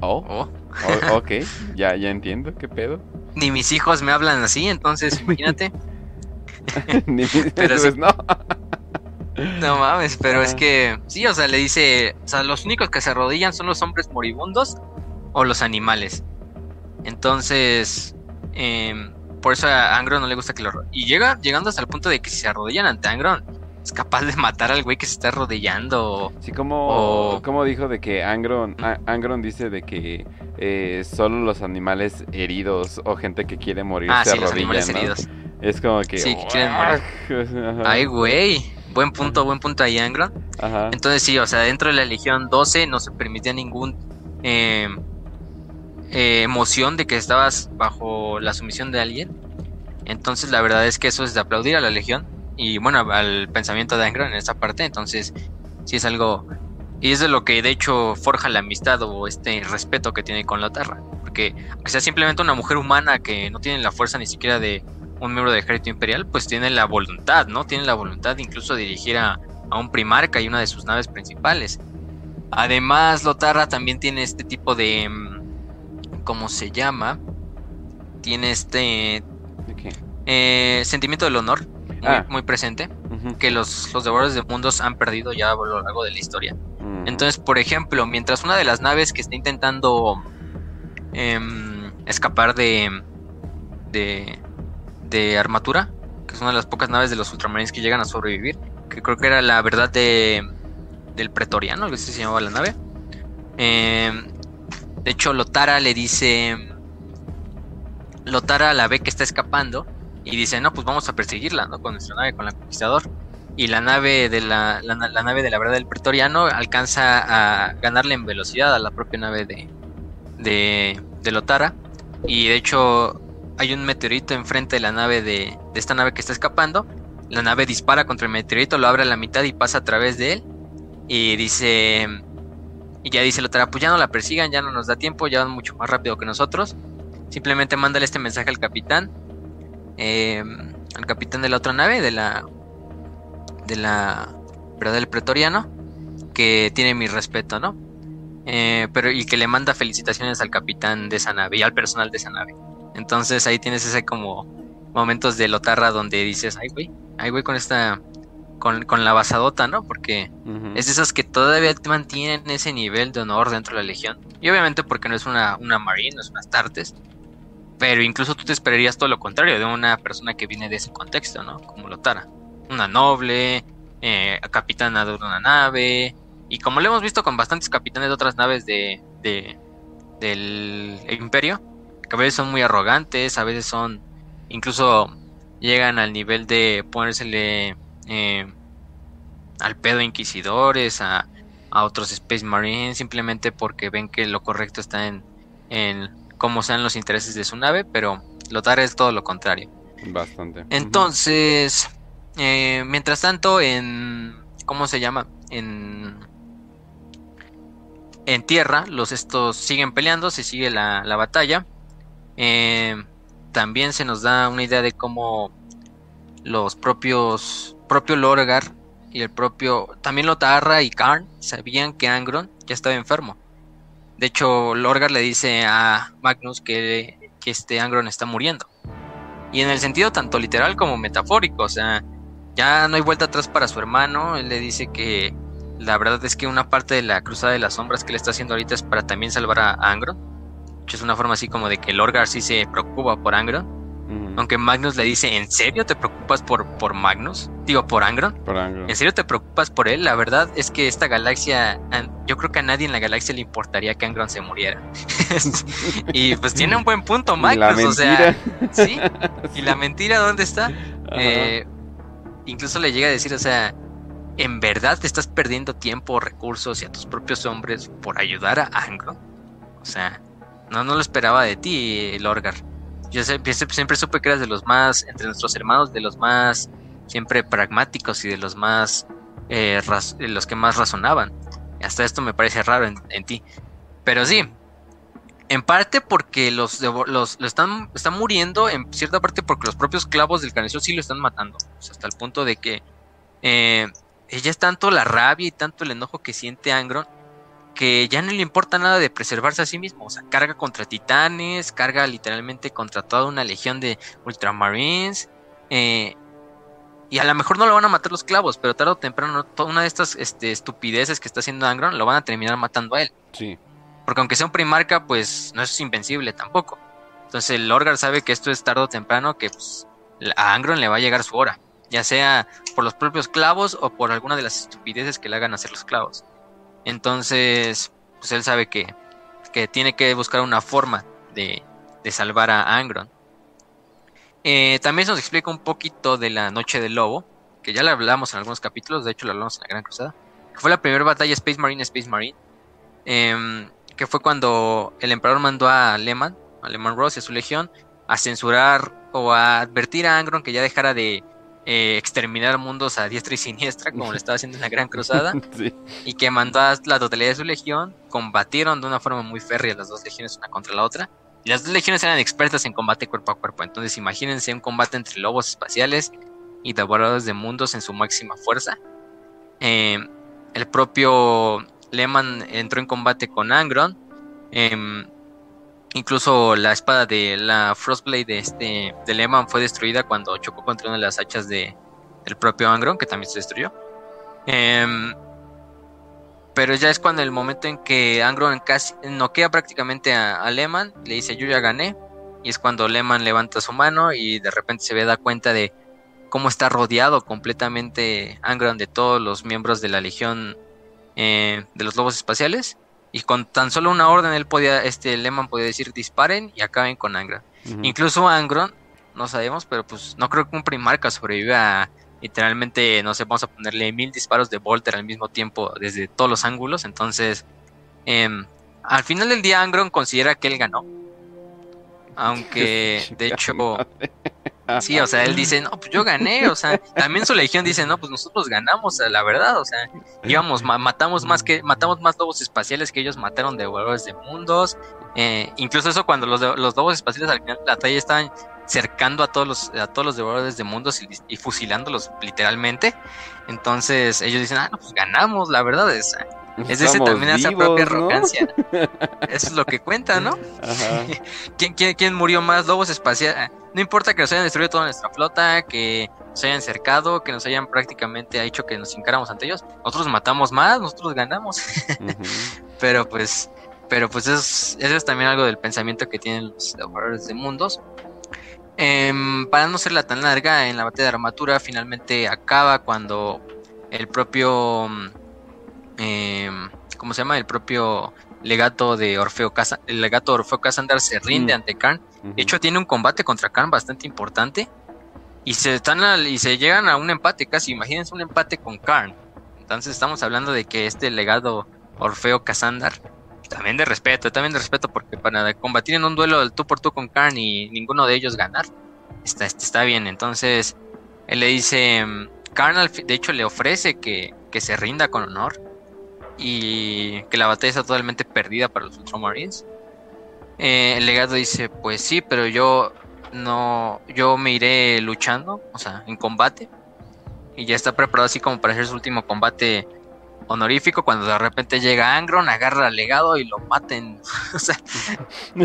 oh, oh. oh ok, ya, ya entiendo, qué pedo. Ni mis hijos me hablan así, entonces imagínate. Ni mis pero no. No mames, pero es que sí, o sea, le dice, o sea, los únicos que se arrodillan son los hombres moribundos o los animales. Entonces, eh, por eso a Angron no le gusta que lo... Y llega llegando hasta el punto de que si se arrodillan ante Angron, es capaz de matar al güey que se está arrodillando. Sí, como, como dijo de que Angron, Angron dice de que eh, solo los animales heridos o gente que quiere morir ah, se sí, los animales heridos. Es como que... Sí, que quieren morir. Ay, güey. Buen punto, buen punto ahí, Angron. Ajá. Entonces sí, o sea, dentro de la Legión 12 no se permitía ningún... Eh, eh, emoción de que estabas bajo la sumisión de alguien. Entonces la verdad es que eso es de aplaudir a la Legión y bueno, al pensamiento de Angron en esta parte. Entonces sí es algo... Y es de lo que de hecho forja la amistad o este respeto que tiene con la. Porque aunque sea simplemente una mujer humana que no tiene la fuerza ni siquiera de un miembro del ejército imperial, pues tiene la voluntad, ¿no? Tiene la voluntad de incluso dirigir a, a un primarca y una de sus naves principales. Además, Lotarra también tiene este tipo de, mm, como se llama, tiene este eh, sentimiento del honor muy, ah. presente, que los, los devoradores de mundos han perdido ya a lo largo de la historia. Entonces, por ejemplo, mientras una de las naves que está intentando em, escapar de, de, de armatura, que es una de las pocas naves de los ultramarines que llegan a sobrevivir, que creo que era la verdad de del pretoriano, algo así se llamaba la nave. Eh, de hecho, Lotara le dice. Lotara la ve que está escapando y dice, no, pues vamos a perseguirla, ¿no? Con nuestra nave, con la Conquistador. Y la nave de la, la, nave de la verdad del Pretoriano alcanza a ganarle en velocidad a la propia nave de, de, de Lotara. Y de hecho, hay un meteorito enfrente de la nave de, de esta nave que está escapando. La nave dispara contra el meteorito, lo abre a la mitad y pasa a través de él. Y dice, y ya dice el otro, pues ya no la persigan, ya no nos da tiempo, ya van mucho más rápido que nosotros. Simplemente mándale este mensaje al capitán, eh, al capitán de la otra nave, de la, de la, ¿verdad? Del pretoriano, que tiene mi respeto, ¿no? Eh, pero y que le manda felicitaciones al capitán de esa nave y al personal de esa nave. Entonces ahí tienes ese como momentos de Lotarra donde dices, ay güey, ay güey con esta con, con la basadota, ¿no? Porque es de esas que todavía mantienen ese nivel de honor dentro de la Legión. Y obviamente porque no es una, una Marine, no es una Astartes. Pero incluso tú te esperarías todo lo contrario de una persona que viene de ese contexto, ¿no? Como Lotara. Una noble, eh, capitana de una nave. Y como lo hemos visto con bastantes capitanes de otras naves de, de del imperio, que a veces son muy arrogantes, a veces son incluso llegan al nivel de ponérsele eh, al pedo inquisidores, a, otros Space Marines, simplemente porque ven que lo correcto está en, en cómo sean los intereses de su nave, pero Lotar es todo lo contrario. Bastante. Entonces, eh, mientras tanto, en. ¿Cómo se llama? En. en tierra, los estos siguen peleando, se sigue la, batalla. Eh, también se nos da una idea de cómo los propios propio Lorgar y el propio también Lotarra y Karn sabían que Angron ya estaba enfermo. De hecho, Lorgar le dice a Magnus que, que este Angron está muriendo. Y en el sentido tanto literal como metafórico, o sea, ya no hay vuelta atrás para su hermano. Él le dice que la verdad es que una parte de la cruzada de las sombras que le está haciendo ahorita es para también salvar a Angron. Es una forma así como de que Lorgar sí se preocupa por Angron. Aunque Magnus le dice, ¿en serio te preocupas por, por Magnus? Digo, por Angron. por Angron. ¿En serio te preocupas por él? La verdad es que esta galaxia, yo creo que a nadie en la galaxia le importaría que Angron se muriera. y pues tiene un buen punto Magnus, o sea, sí. ¿Y la mentira dónde está? Eh, incluso le llega a decir, o sea, ¿en verdad te estás perdiendo tiempo, recursos y a tus propios hombres por ayudar a Angron? O sea, no, no lo esperaba de ti, Lorgar. Yo siempre, supe que eras de los más, entre nuestros hermanos, de los más siempre pragmáticos y de los más, eh, los que más razonaban. Hasta esto me parece raro en, ti. Pero sí, en parte porque los, los, están, están muriendo, en cierta parte porque los propios clavos del carnicero sí lo están matando. hasta el punto de que eh, ella es tanto la rabia y tanto el enojo que siente Angron que ya no le importa nada de preservarse a sí mismo. O sea, carga contra titanes, carga literalmente contra toda una legión de ultramarines. Eh, y a lo mejor no lo van a matar los clavos, pero tarde o temprano una de estas este, estupideces que está haciendo Angron lo van a terminar matando a él. Sí. Porque aunque sea un primarca, pues no es invencible tampoco. Entonces el Orgar sabe que esto es tarde o temprano, que pues, a Angron le va a llegar su hora. Ya sea por los propios clavos o por alguna de las estupideces que le hagan hacer los clavos. Entonces, pues él sabe que, que tiene que buscar una forma de, de salvar a Angron. Eh, también se nos explica un poquito de la Noche del Lobo, que ya la hablamos en algunos capítulos, de hecho la hablamos en la Gran Cruzada, que fue la primera batalla Space Marine Space Marine, em, que fue cuando el emperador mandó a Lehman, a Lehman Ross y a su legión, a censurar o a advertir a Angron que ya dejara de eh, exterminar mundos a diestra y siniestra, como lo estaba haciendo en la Gran Cruzada, y que mandó a la totalidad de su legión, combatieron de una forma muy férrea las dos legiones una contra la otra, y las dos legiones eran expertas en combate cuerpo a cuerpo, entonces imagínense un combate entre lobos espaciales y devoradores de mundos en su máxima fuerza. Eh, el propio Lehman entró en combate con Angron. Eh, Incluso la espada de la Frostblade de este de Lehman fue destruida cuando chocó contra una de las hachas de, del propio Angron, que también se destruyó. Em, pero ya es cuando el momento en que Angron casi noquea prácticamente a, Lehman, le dice yo ya gané, y es cuando Lehman levanta su mano y de repente se ve da cuenta de cómo está rodeado completamente Angron de todos los miembros de la Legión eh, de los Lobos Espaciales y con tan solo una orden él podía, este Lehman podía decir disparen y acaben con Angron. Incluso Angron, no sabemos, pero pues no creo que un primarca sobreviva literalmente, no sé, vamos a ponerle mil disparos de Volter al mismo tiempo desde todos los ángulos. Entonces, em, al final del día Angron considera que él ganó. Aunque, de hecho, Sí, o sea, él dice, no, pues yo gané, o sea, también su legión dice, no, pues nosotros ganamos, la verdad, o sea, íbamos, matamos más que, matamos más lobos espaciales que ellos mataron de devoradores de mundos, eh, incluso eso cuando los, los lobos espaciales al final de la batalla estaban cercando a todos los, a todos los devoradores de mundos y, fusilándolos literalmente, entonces ellos dicen, ah, no, pues ganamos, la verdad es... Es ese también esa propia arrogancia. Eso es lo que cuenta, ¿no? Ajá. ¿Quién, quién, quién murió más? Lobos espaciales no importa que nos hayan destruido toda nuestra flota, que nos hayan cercado, que nos hayan prácticamente hecho que nos encaramos ante ellos. Nosotros matamos más, nosotros ganamos. pero pues, pero pues eso es, también algo del pensamiento que tienen los devoradores de mundos. Em, para no ser la tan larga, en la batalla de armatura finalmente acaba cuando el propio, eh, ¿cómo se llama? El propio legato de Orfeo el legato de Orfeo Casandar se rinde ante Karn. De hecho, tiene un combate contra Karn bastante importante. Y se están y se llegan a un empate casi. Imagínense un empate con Karn. Entonces estamos hablando de que este legado Orfeo Casandar, también de respeto, también de respeto, porque para combatir en un duelo del tú por tú con Karn y ninguno de ellos ganar, está, está bien. Entonces, él le dice, Karn de hecho le ofrece que, que se rinda con honor y que la batalla está totalmente perdida para los Ultramarines. Eh, el legado dice, pues sí, pero yo no, yo me iré luchando, o sea, en combate. Y ya está preparado así como para hacer su último combate honorífico cuando de repente llega Angron, agarra al legado y lo maten. o sea,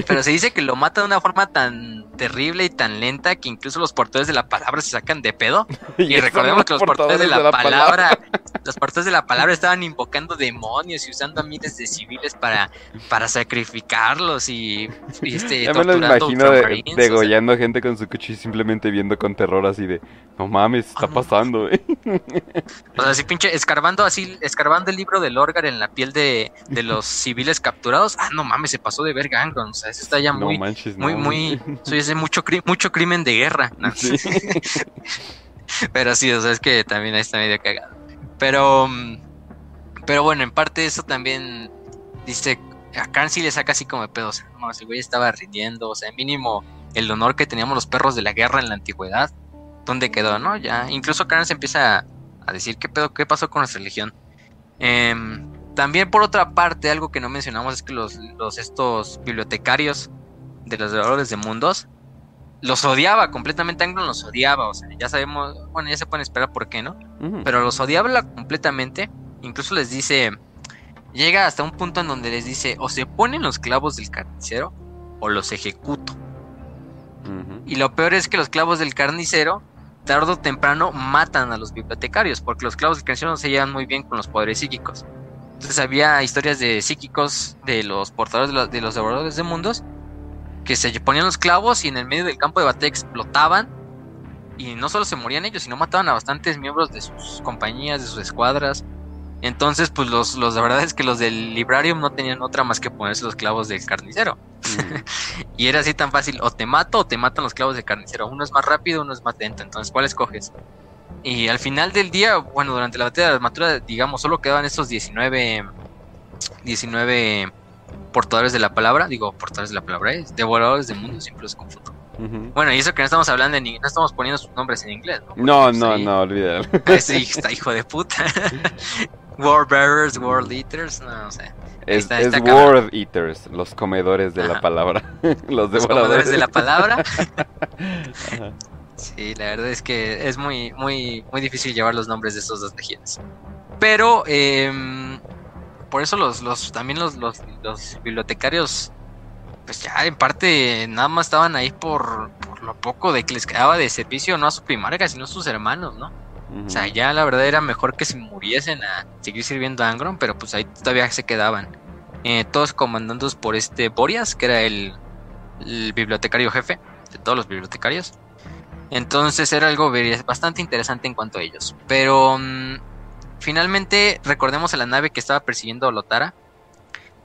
pero se dice que lo mata de una forma tan terrible y tan lenta que incluso los portadores de la palabra se sacan de pedo. Y, recordemos que los portadores de la, palabra, los portadores de la palabra estaban invocando demonios y usando a miles de civiles para, para sacrificarlos y, este, ya me lo imagino degollando gente con su cuchillo y simplemente viendo con terror así de, no mames, está pasando, O sea, así pinche, escarbando así, escarbando el libro del Orgar en la piel de, los civiles capturados. Ah, no mames, se pasó de ver Gangron. O sea, eso está ya muy, muy, muy. Soy ese mucho, mucho crimen de guerra. pero sí, o sea, es que también ahí está medio cagado. Pero, pero bueno, en parte eso también dice. A Karn sí le saca así como de pedo. O sea, no, ese güey estaba rindiendo. O sea, mínimo el honor que teníamos los perros de la guerra en la antigüedad. ¿Dónde quedó, no? Ya, incluso Karn se empieza a decir qué pedo, qué pasó con nuestra religión. Em, también por otra parte, algo que no mencionamos es que los, estos bibliotecarios de los devoradores de mundos los odiaba completamente. Angron los odiaba, o sea, ya sabemos, bueno, ya se pueden esperar por qué, ¿no? Pero los odiaba completamente. Incluso les dice, llega hasta un punto en donde les dice, o se ponen los clavos del carnicero o los ejecuto. Y lo peor es que los clavos del carnicero tarde o temprano matan a los bibliotecarios, porque los clavos de canción no se llevan muy bien con los poderes psíquicos. Entonces había historias de psíquicos de los portadores de los, devoradores de mundos que se ponían los clavos y en el medio del campo de batalla explotaban y no solo se morían ellos, sino mataban a bastantes miembros de sus compañías, de sus escuadras. Entonces, pues los, los, la verdad es que los del Librarium no tenían otra más que ponerse los clavos del carnicero. y era así tan fácil, o te mato o te matan los clavos de carnicero. Uno es más rápido, uno es más lento. Entonces, ¿cuál escoges? Y al final del día, bueno, durante la batalla de armadura, digamos, solo quedaban estos 19, 19 portadores de la palabra. Digo, portadores de la palabra, ¿eh? devoradores de mundo, siempre los confundo. Bueno, y eso que no estamos hablando en no estamos poniendo sus nombres en inglés, ¿no? no, pues no, no, olvídalo. Ese está hijo de puta. War Bearers, World Eaters, no, sé. Es, World Eaters, los comedores de la palabra. los devoradores de la palabra. sí, la verdad es que es muy, muy, muy difícil llevar los nombres de estos dos legiones. Pero em, por eso los, los también los, los, los, bibliotecarios, pues ya en parte nada más estaban ahí por, por lo poco de que les quedaba de servicio, no a su primarca, sino a sus hermanos, ¿no? O sea, ya la verdad era mejor que se muriesen a seguir sirviendo a Angron, pero pues ahí todavía se quedaban. Eh, todos comandados por este Borias, que era el, bibliotecario jefe de todos los bibliotecarios. Entonces era algo bastante interesante en cuanto a ellos. Pero mm, finalmente recordemos a la nave que estaba persiguiendo a Lotara.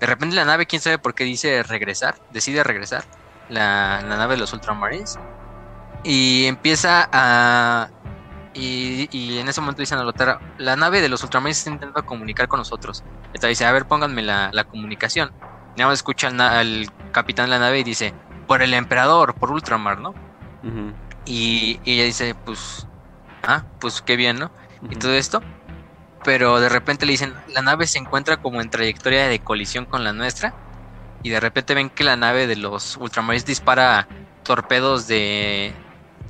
De repente la nave, quién sabe por qué dice regresar, decide regresar. La, la nave de los Ultramarines. Y empieza a y, en ese momento dicen a Lotara, la nave de los Ultramarines está intentando comunicar con nosotros. Entonces dice, a ver, pónganme la, comunicación. Y nada más escucha al, capitán de la nave y dice, por el emperador, por Ultramar, ¿no? y, ella dice, pues, ah, pues qué bien, ¿no? Y todo esto. Pero de repente le dicen, la nave se encuentra como en trayectoria de colisión con la nuestra. Y de repente ven que la nave de los Ultramarines dispara torpedos de,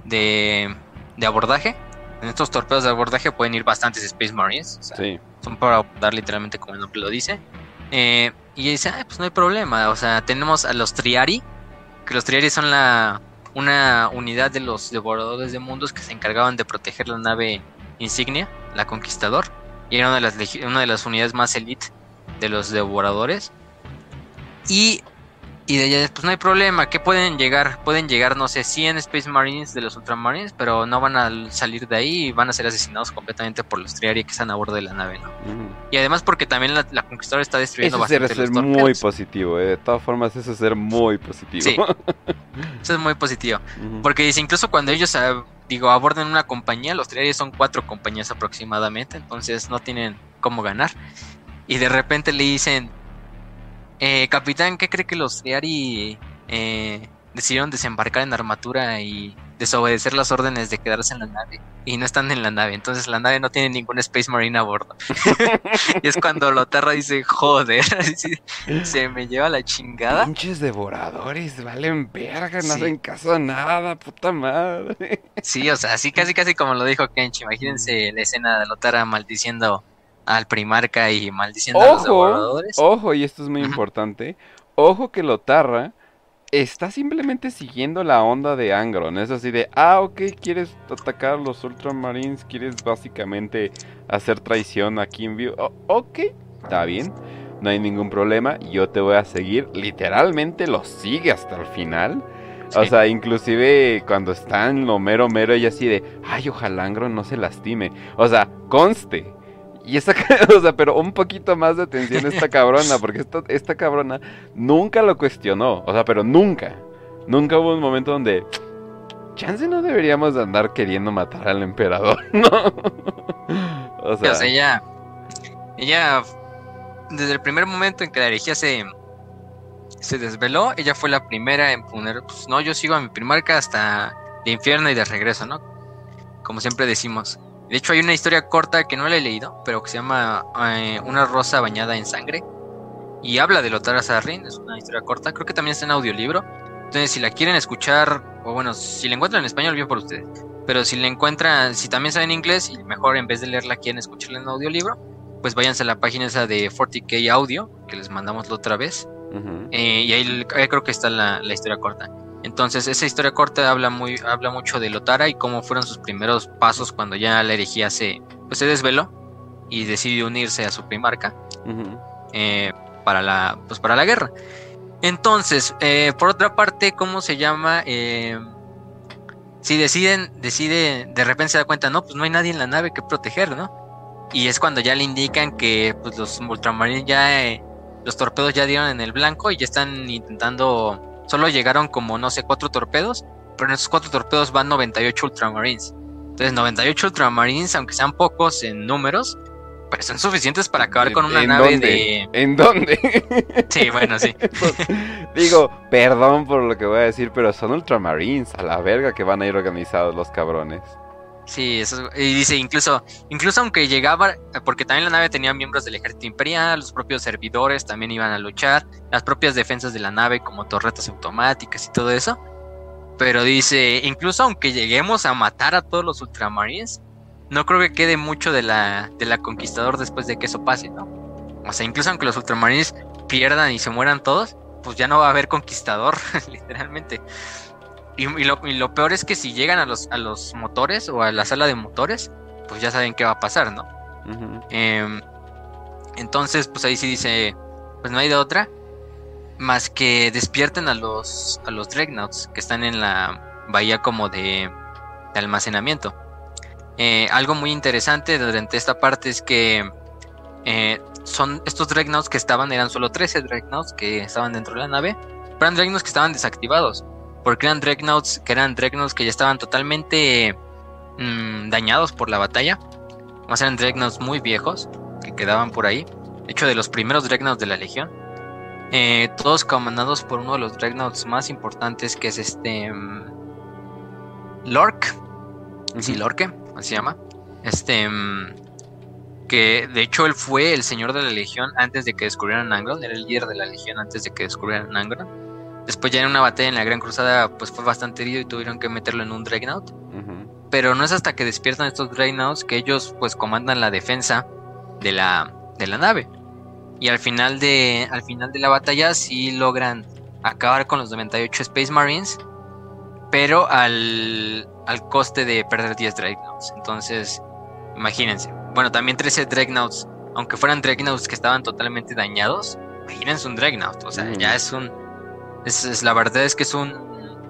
de, de abordaje en estos torpedos de abordaje pueden ir bastantes Space Marines. Son para abordar literalmente como el nombre lo dice. Eh, y dice, pues no hay problema. O sea, tenemos a los Triari. Que los Triari son la una unidad de los devoradores de mundos que se encargaban de proteger la nave insignia, la Conquistador. Y era una de las, una de las unidades más elite de los devoradores. Y y de ella, pues no hay problema, que pueden llegar, pueden llegar, no sé, 100 Space Marines de los Ultramarines, pero no van a salir de ahí y van a ser asesinados completamente por los Triari que están a bordo de la nave, ¿no? Y además porque también la, Conquistadora está destruyendo eso bastante ser muy positivo, ¿eh? de todas formas eso es ser muy positivo. Sí, eso es muy positivo, porque dice, incluso cuando ellos, ah, digo, aborden una compañía, los Triari son cuatro compañías aproximadamente, entonces no tienen cómo ganar. Y de repente le dicen, eh, capitán, ¿qué cree que los Triari eh, decidieron desembarcar en armatura y, desobedecer las órdenes de quedarse en la nave y no están en la nave, entonces la nave no tiene ningún Space Marine a bordo. y es cuando Lotarra dice, joder, se me lleva la chingada. Pinches devoradores, valen verga, no hacen caso a nada, puta madre. sí, o sea, así casi casi como lo dijo Kenchi, imagínense la escena de Lotarra maldiciendo al primarca y maldiciendo a los devoradores. Ojo, y esto es muy importante, ojo que Lotarra está simplemente siguiendo la onda de Angron. Es así de, ah, ok, quieres atacar a los Ultramarines, quieres básicamente hacer traición aquí en View. ok, está bien, no hay ningún problema. Yo te voy a seguir. Literalmente lo sigue hasta el final. O sea, inclusive cuando está en lo mero mero, ella así de, ay, ojalá Angron no se lastime. O sea, conste y esta, o sea, pero un poquito más de atención esta cabrona, porque esta, esta cabrona nunca lo cuestionó, o sea, pero nunca. Nunca hubo un momento donde, chance no deberíamos andar queriendo matar al emperador, ¿no? o sea, ella, ella, desde el primer momento en que la herejía se, se desveló, ella fue la primera en poner, pues no, yo sigo a mi primarca hasta el infierno y de regreso, ¿no? Como siempre decimos. De hecho, hay una historia corta que no la he leído, pero que se llama eh, Una rosa bañada en sangre. Y habla de Lothar Azarrin, es una historia corta, creo que también está en audiolibro. Entonces, si la quieren escuchar, o bueno, si la encuentran en español, bien por ustedes. Pero si la encuentran, si también saben inglés, y mejor en vez de leerla quieren escucharla en audiolibro, pues váyanse a la página esa de 40k Audio, que les mandamos la otra vez. Eh, y ahí, creo que está la historia corta. Entonces, esa historia corta habla muy, habla mucho de Lotara y cómo fueron sus primeros pasos cuando ya la herejía se, pues, se desveló y decidió unirse a su primarca eh, para la, pues para la guerra. Entonces, eh, por otra parte, ¿cómo se llama? Eh, si deciden, decide, de repente se da cuenta, no, pues no hay nadie en la nave que proteger, ¿no? Y es cuando ya le indican que pues, los ultramarines ya, los torpedos ya dieron en el blanco y ya están intentando solo llegaron como, no sé, cuatro torpedos, pero en esos cuatro torpedos van 98 Ultramarines. Entonces, 98 Ultramarines, aunque sean pocos en números, pues son suficientes para acabar con una nave de. ¿En dónde? Sí, bueno, sí. Digo, perdón por lo que voy a decir, pero son Ultramarines, a la verga que van a ir organizados los cabrones. Sí, eso, y dice incluso, incluso aunque llegaba, porque también la nave tenía miembros del ejército imperial, los propios servidores también iban a luchar, las propias defensas de la nave como torretas automáticas y todo eso. Pero dice, incluso aunque lleguemos a matar a todos los ultramarines, no creo que quede mucho de la, de la conquistador después de que eso pase, ¿no? O sea, incluso aunque los ultramarines pierdan y se mueran todos, pues ya no va a haber conquistador, literalmente. Y, lo, peor es que si llegan a los, a los motores o a la sala de motores, pues ya saben qué va a pasar, ¿no? Em, entonces, pues ahí sí dice, pues no hay de otra más que despierten a los a los dreadnoughts que están en la bahía como de, almacenamiento. Eh, algo muy interesante durante esta parte es que eh, son estos dreadnoughts que estaban, eran solo 13 dreadnoughts que estaban dentro de la nave, pero eran dreadnoughts que estaban desactivados porque eran Dreadnoughts que eran Dreadnoughts que ya estaban totalmente mm, dañados por la batalla. Más eran Dreadnoughts muy viejos que quedaban por ahí. De hecho, de los primeros Dreadnoughts de la Legión. Eh, todos comandados por uno de los Dreadnoughts más importantes que es este. Mm, Lork. Sí, Lorke, así se llama. Este. Mm, que de hecho él fue el señor de la Legión antes de que descubrieran Angron. Era el líder de la Legión antes de que descubrieran Angron. Después ya en una batalla en la Gran Cruzada pues fue bastante herido y tuvieron que meterlo en un Dreadnought. Pero no es hasta que despiertan estos Dreadnoughts que ellos pues comandan la defensa de la, de la nave. Y al final de, al final de la batalla sí logran acabar con los 98 Space Marines, pero al, al coste de perder 10 Dreadnoughts. Entonces, imagínense. Bueno, también 13 Dreadnoughts, aunque fueran Dreadnoughts que estaban totalmente dañados, imagínense un Dreadnought, o sea, ya es un es, la verdad es que es un,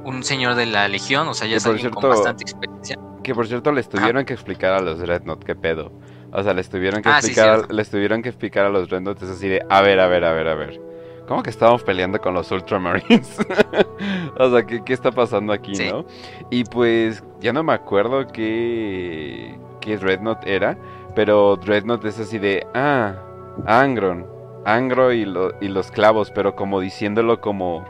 un señor de la legión, o sea, ya es alguien con bastante experiencia. Que por cierto les tuvieron que explicar a los Rednot qué pedo. O sea, les tuvieron que ah, explicar, les tuvieron que explicar a los Rednot es así de, a ver, a ver, a ver, a ver. ¿Cómo que estábamos peleando con los Ultramarines? o sea, ¿qué, ¿qué, está pasando aquí, no? Y pues, ya no me acuerdo qué, qué Dreadnought era, pero Dreadnought es así de, ah, Angron, Angro y, y los clavos, pero como diciéndolo como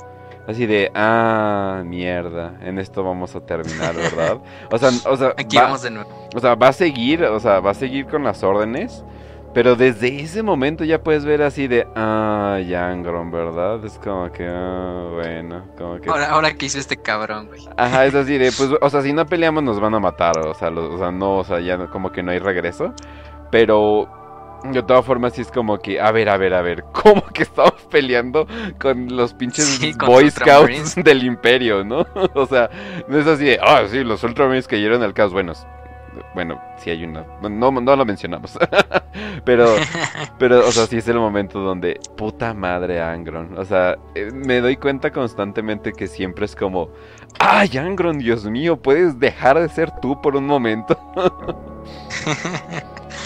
Así de, ah, mierda, en esto vamos a terminar, ¿verdad? O sea, o sea, Aquí vamos de nuevo. O sea, va a seguir, o sea, va a seguir con las órdenes, pero desde ese momento ya puedes ver así de, ah, Yangron, ¿verdad? Es como que, ah, bueno, como que... Ahora, ahora que hizo este cabrón, güey. Ajá, es así de, pues, o sea, si no peleamos nos van a matar, o sea, o sea, no, o sea, ya como que no hay regreso, pero de todas formas, sí es como que, a ver, a ver, a ver, ¿cómo que estamos peleando con los pinches Boy Scouts del Imperio, no? o sea, no es así de, ah, sí, los Ultramarines cayeron al caos. Bueno, bueno, sí hay una, no, no lo mencionamos, pero, pero, o sea, sí es el momento donde, puta madre, Angron, o sea, eh, me doy cuenta constantemente que siempre es como, ay, Angron, Dios mío, puedes dejar de ser tú por un momento.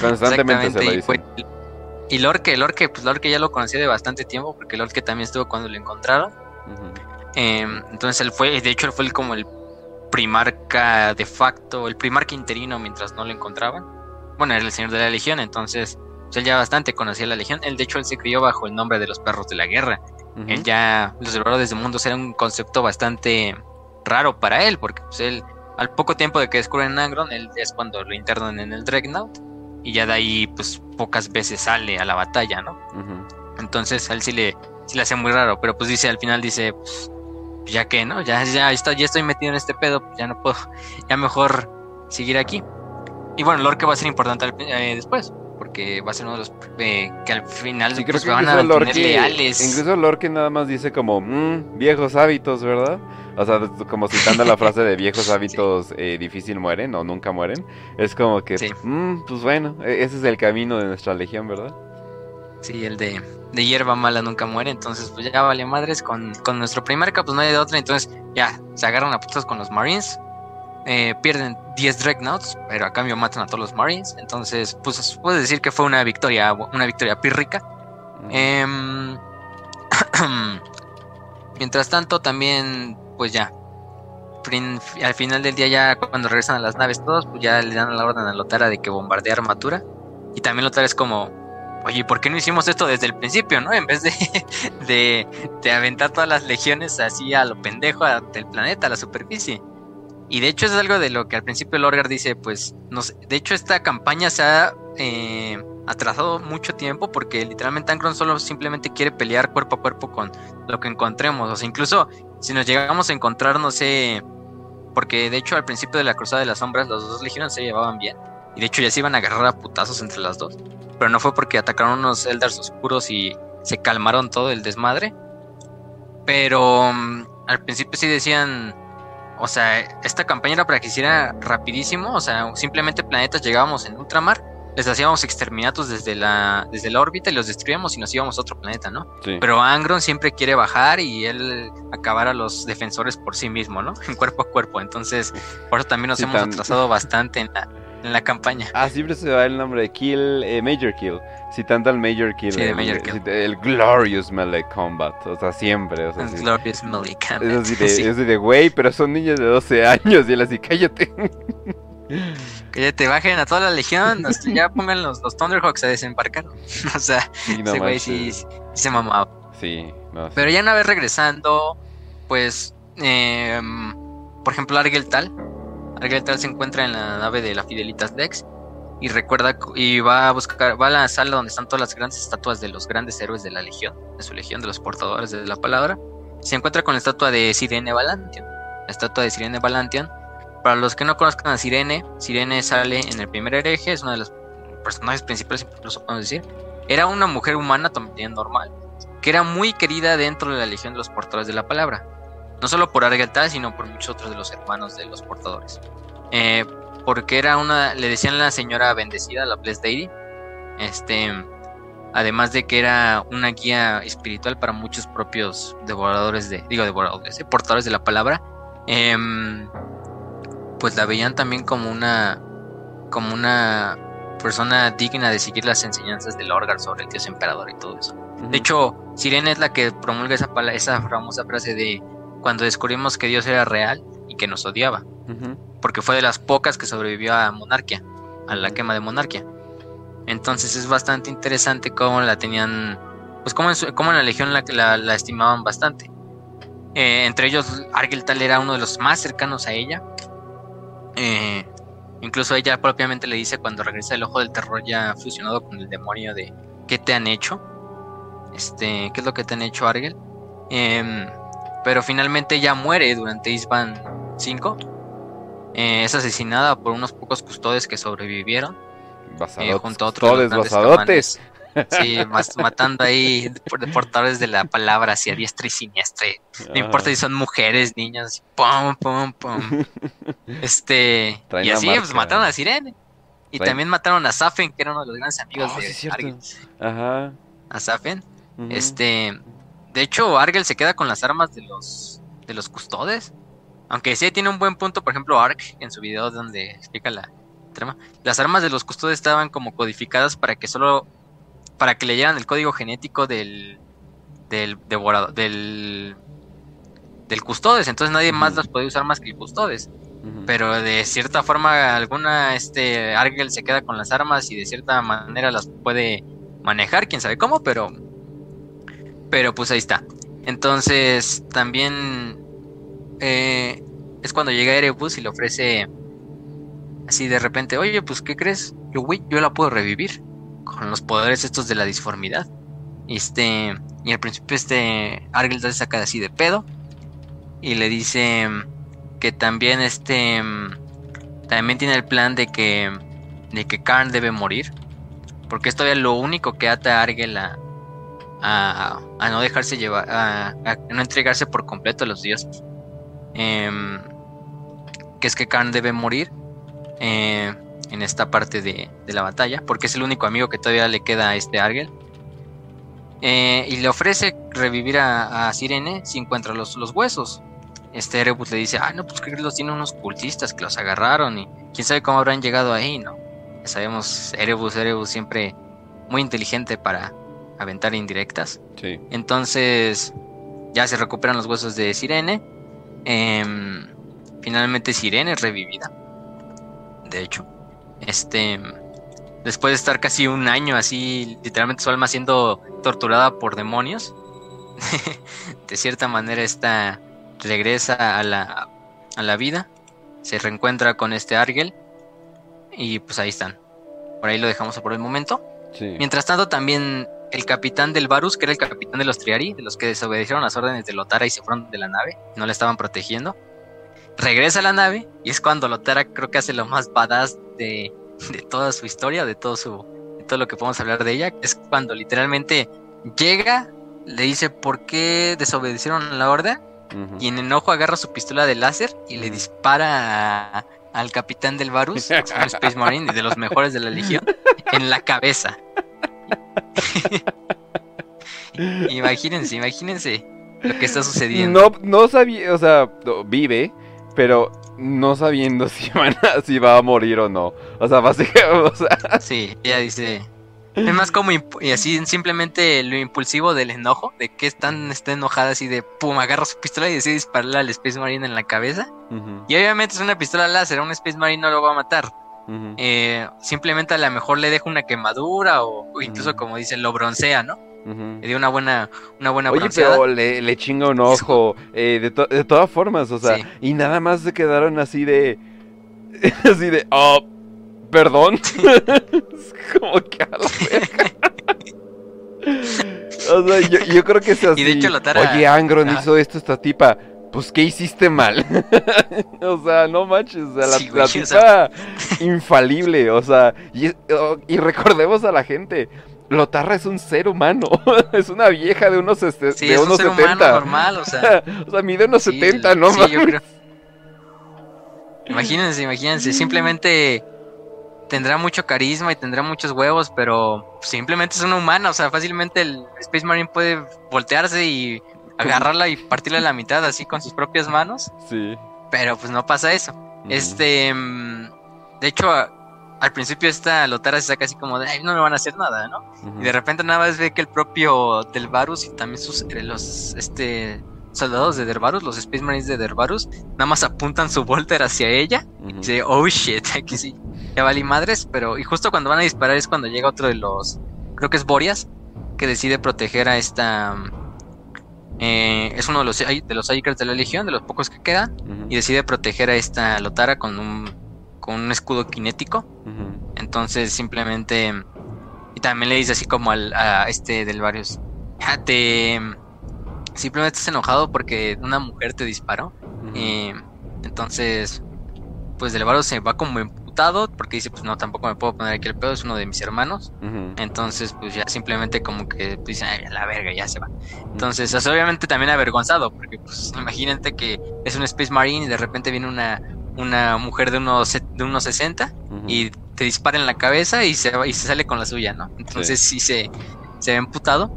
Constantemente se lo dice. Y, Lorque, Lorque, pues Lorque ya lo conocía de bastante tiempo, porque Lorque también estuvo cuando lo encontraron. Em, entonces él fue, de hecho él fue como el primarca de facto, el primarca interino mientras no lo encontraban. Bueno, era el señor de la legión, entonces pues, él ya bastante conocía la legión. Él de hecho él se crió bajo el nombre de los perros de la guerra. Él ya, los desde de mundos era un concepto bastante raro para él, porque pues él, al poco tiempo de que descubren Angron, él es cuando lo internan en el Dreadnought y ya de ahí pues pocas veces sale a la batalla, ¿no? Entonces a él sí le, sí le hace muy raro, pero pues dice, al final dice, pues ya que, ¿no? Ya, ya, estoy, ya estoy metido en este pedo, pues ya no puedo, ya mejor seguir aquí. Y bueno, Lorque va a ser importante eh, después, porque va a ser uno de los eh, que al final sí, creo pues, que van a Lorque, leales. Incluso Lorque nada más dice como, mmm, viejos hábitos, ¿verdad? O sea, como citando la frase de viejos hábitos eh, difícil mueren o nunca mueren. Es como que, mm, pues bueno, e-, ese es el camino de nuestra legión, ¿verdad? Sí, el de, de hierba mala nunca muere. Entonces, pues ya vale madres. Con, con nuestro primer pues no hay de otra. Entonces, ya, se agarran a putas con los Marines. Eh, pierden 10 Dreadnoughts, pero a cambio matan a todos los Marines. Entonces, pues puedes decir que fue una victoria, una victoria pírrica. Em, mientras tanto, también pues ya. Al final del día ya cuando regresan a las naves todos, pues ya le dan la orden a Lotara de que bombardee armatura. Y también Lotara es como, oye, ¿por qué no hicimos esto desde el principio, no? En vez de, de, de aventar todas las legiones así a lo pendejo del planeta, a la superficie. Y de hecho es algo de lo que al principio Lorgar dice, pues, no de hecho esta campaña se ha eh, atrasado mucho tiempo porque literalmente Angron solo simplemente quiere pelear cuerpo a cuerpo con lo que encontremos. O sea, incluso si nos llegamos a encontrar, no sé, porque de hecho al principio de la Cruzada de las Sombras los dos legiones se llevaban bien. Y de hecho ya se iban a agarrar a putazos entre las dos. Pero no fue porque atacaron unos Eldars oscuros y se calmaron todo el desmadre. Pero mm, al principio sí decían, o sea, esta campaña era para que hiciera rapidísimo. O sea, simplemente planetas llegábamos en ultramar les hacíamos exterminatos desde la, desde la órbita y los destruíamos y nos íbamos a otro planeta, ¿no? Pero Angron siempre quiere bajar y él acabar a los defensores por sí mismo, ¿no? En cuerpo a cuerpo. Entonces, por eso también nos hemos atrasado bastante en la, en la campaña. Ah, siempre se va el nombre de Kill, eh, Major Kill. Citando al Major Kill. Sí, el, Major Kill. El, Glorious Melee Combat. O sea, siempre. O sea, el Glorious Melee Combat. Es así de, es de, güey, pero son niños de 12 años. Y él así, cállate. Que ya te bajen a toda la legión, ya pongan los, los Thunderhawks a desembarcar. o sea, ese güey sí, se mamaba. Sí, Pero ya una vez regresando, pues, em, por ejemplo, Argel Tal. Se encuentra en la nave de la Fidelitas Dex y recuerda y va a buscar, va a la sala donde están todas las grandes estatuas de los grandes héroes de la legión, de su legión, de los portadores de la palabra. Se encuentra con la estatua de Sirene Valantion. La estatua de Sirene Valantion para los que no conozcan a Sirene, Sirene sale en el primer hereje, es uno de los personajes principales, incluso podemos decir. Era una mujer humana también normal, que era muy querida dentro de la legión de los portadores de la palabra. No solo por Argeltal, sino por muchos otros de los hermanos de los portadores. Eh, porque era una, le decían la señora bendecida, la Blessed Lady. Este, además de que era una guía espiritual para muchos propios devoradores de, digo devoradores, eh, portadores de la palabra. Eh, pues la veían también como una como una persona digna de seguir las enseñanzas del Orgar sobre el dios emperador y todo eso. De hecho, Sirene es la que promulga esa, esa famosa frase de cuando descubrimos que Dios era real y que nos odiaba. Porque fue de las pocas que sobrevivió a Monarquía, a la quema de Monarquía. Entonces es bastante interesante cómo la tenían, pues cómo en, la Legión la, la, la estimaban bastante. Eh, entre ellos, Argel Tal era uno de los más cercanos a ella. Eh, incluso ella propiamente le dice cuando regresa el ojo del terror ya fusionado con el demonio de ¿qué te han hecho? Este, ¿qué es lo que te han hecho, Argel? Em, pero finalmente ella muere durante Isban 5. Eh, es asesinada por unos pocos custodes que sobrevivieron. Eh, junto a otros basadotes. Sí, matando ahí por portadores de la palabra hacia diestra y siniestra. No importa si son mujeres, niños, pum, pum, pum. Este, y así pues, mataron a Sirene. Y también mataron a Safen, que era uno de los grandes amigos ah, de Argel. Ajá. A Safen. Este, de hecho, Argel se queda con las armas de los de los custodes. Aunque sí tiene un buen punto, por ejemplo, Ark en su video donde explica la trama. Las armas de los custodes estaban como codificadas para que solo para que leyeran el código genético del del devorador del del custodes, entonces nadie más las puede usar más que el custodes. Pero de cierta forma alguna este Argel se queda con las armas y de cierta manera las puede manejar, quién sabe cómo, pero pero pues ahí está. Entonces también eh, es cuando llega Erebus y le ofrece así de repente, oye, pues ¿qué crees? Yo, yo la puedo revivir con los poderes estos de la disformidad. Este, y al principio este Argel se saca así de pedo y le dice que también este también tiene el plan de que de que Karn debe morir porque es todavía lo único que ata a Argel a, a, no dejarse llevar a, no entregarse por completo a los dioses em, que es que Karn debe morir eh, en esta parte de, la batalla, porque es el único amigo que todavía le queda a este Argel. Eh, y le ofrece revivir a, Sirene si encuentra los, los huesos. Este Erebus le dice, ah, no, pues que los tiene unos cultistas que los agarraron y quién sabe cómo habrán llegado ahí, ¿no? Sabemos, Erebus, Erebus siempre muy inteligente para aventar indirectas. Sí. Entonces, ya se recuperan los huesos de Sirene. Em, finalmente Sirene es revivida. De hecho. Este, después de estar casi un año así, literalmente su alma siendo torturada por demonios, de cierta manera esta regresa a la, a la vida, se reencuentra con este Argel y pues ahí están. Por ahí lo dejamos por el momento. Mientras tanto también el capitán del Varus, que era el capitán de los Triari, de los que desobedecieron las órdenes de Lotara y se fueron de la nave, no la estaban protegiendo, regresa a la nave y es cuando Lotara creo que hace lo más badass de, toda su historia, de todo su de todo lo que podemos hablar de ella, es cuando literalmente llega, le dice por qué desobedecieron la orden y en enojo agarra su pistola de láser y le dispara al capitán del Varus, un Space Marine de los mejores de la Legión, en la cabeza. imagínense, imagínense lo que está sucediendo. No, no sabía, o sea, vive, pero no sabiendo si, van si va a morir o no. O sea, básicamente, o sea... Sí, ella dice... Es más como y así simplemente lo impulsivo del enojo, de que están está enojada así de pum, agarra su pistola y decide dispararle al Space Marine en la cabeza. Y obviamente es una pistola láser, un Space Marine no lo va a matar. Eh, simplemente a lo mejor le deja una quemadura o, incluso como dice, lo broncea, ¿no? Le dio una buena, una buena Oye, pero le, le, chinga un ojo. Eh, de, de, todas formas, o sea, y nada más se quedaron así de. así de. Oh, perdón. como que a la O sea, yo, yo, creo que es así. Y de hecho, Oye, Angron hizo esto esta tipa. Pues, ¿qué hiciste mal? o sea, no manches. O sea, la, tipa infalible. O sea, y, y recordemos a la gente. Lotarra es un ser humano, es una vieja de unos, este, sí, de es unos un ser 70. Humano normal, o sea. o sea, mide unos sí, 70, ¿no? Sí, yo creo. Imagínense, imagínense, simplemente tendrá mucho carisma y tendrá muchos huevos, pero simplemente es una humana, o sea, fácilmente el Space Marine puede voltearse y agarrarla y partirla a la mitad así con sus propias manos. Sí. Pero pues no pasa eso. Este, mm, de hecho, al principio esta Lotara se saca así como de, Ay, no me van a hacer nada, ¿no? Y de repente nada más ve que el propio Del Varus y también sus, eh, los, este, soldados de Dervarus, los Space Marines de Dervarus, nada más apuntan su Volter hacia ella y dice, oh shit, aquí sí, ya valí madres, pero, y justo cuando van a disparar es cuando llega otro de los, creo que es Borias, que decide proteger a esta, eh, es uno de los, de los de la Legión, de los pocos que quedan, y decide proteger a esta Lotara con un, con un escudo cinético. Entonces simplemente... Y también le dice así como al, a este del Varios, te... Simplemente estás enojado porque una mujer te disparó. y entonces, pues del Varios se va como porque dice, pues no, tampoco me puedo poner aquí el pedo, es uno de mis hermanos. Entonces, pues ya simplemente como que pues, dice, ay, la verga, ya se va. Entonces, obviamente también avergonzado, porque pues imagínate que es un Space Marine y de repente viene una, una mujer de unos, de unos 60 y te dispara en la cabeza y se, y se sale con la suya, ¿no? Entonces sí, se, se ve emputado.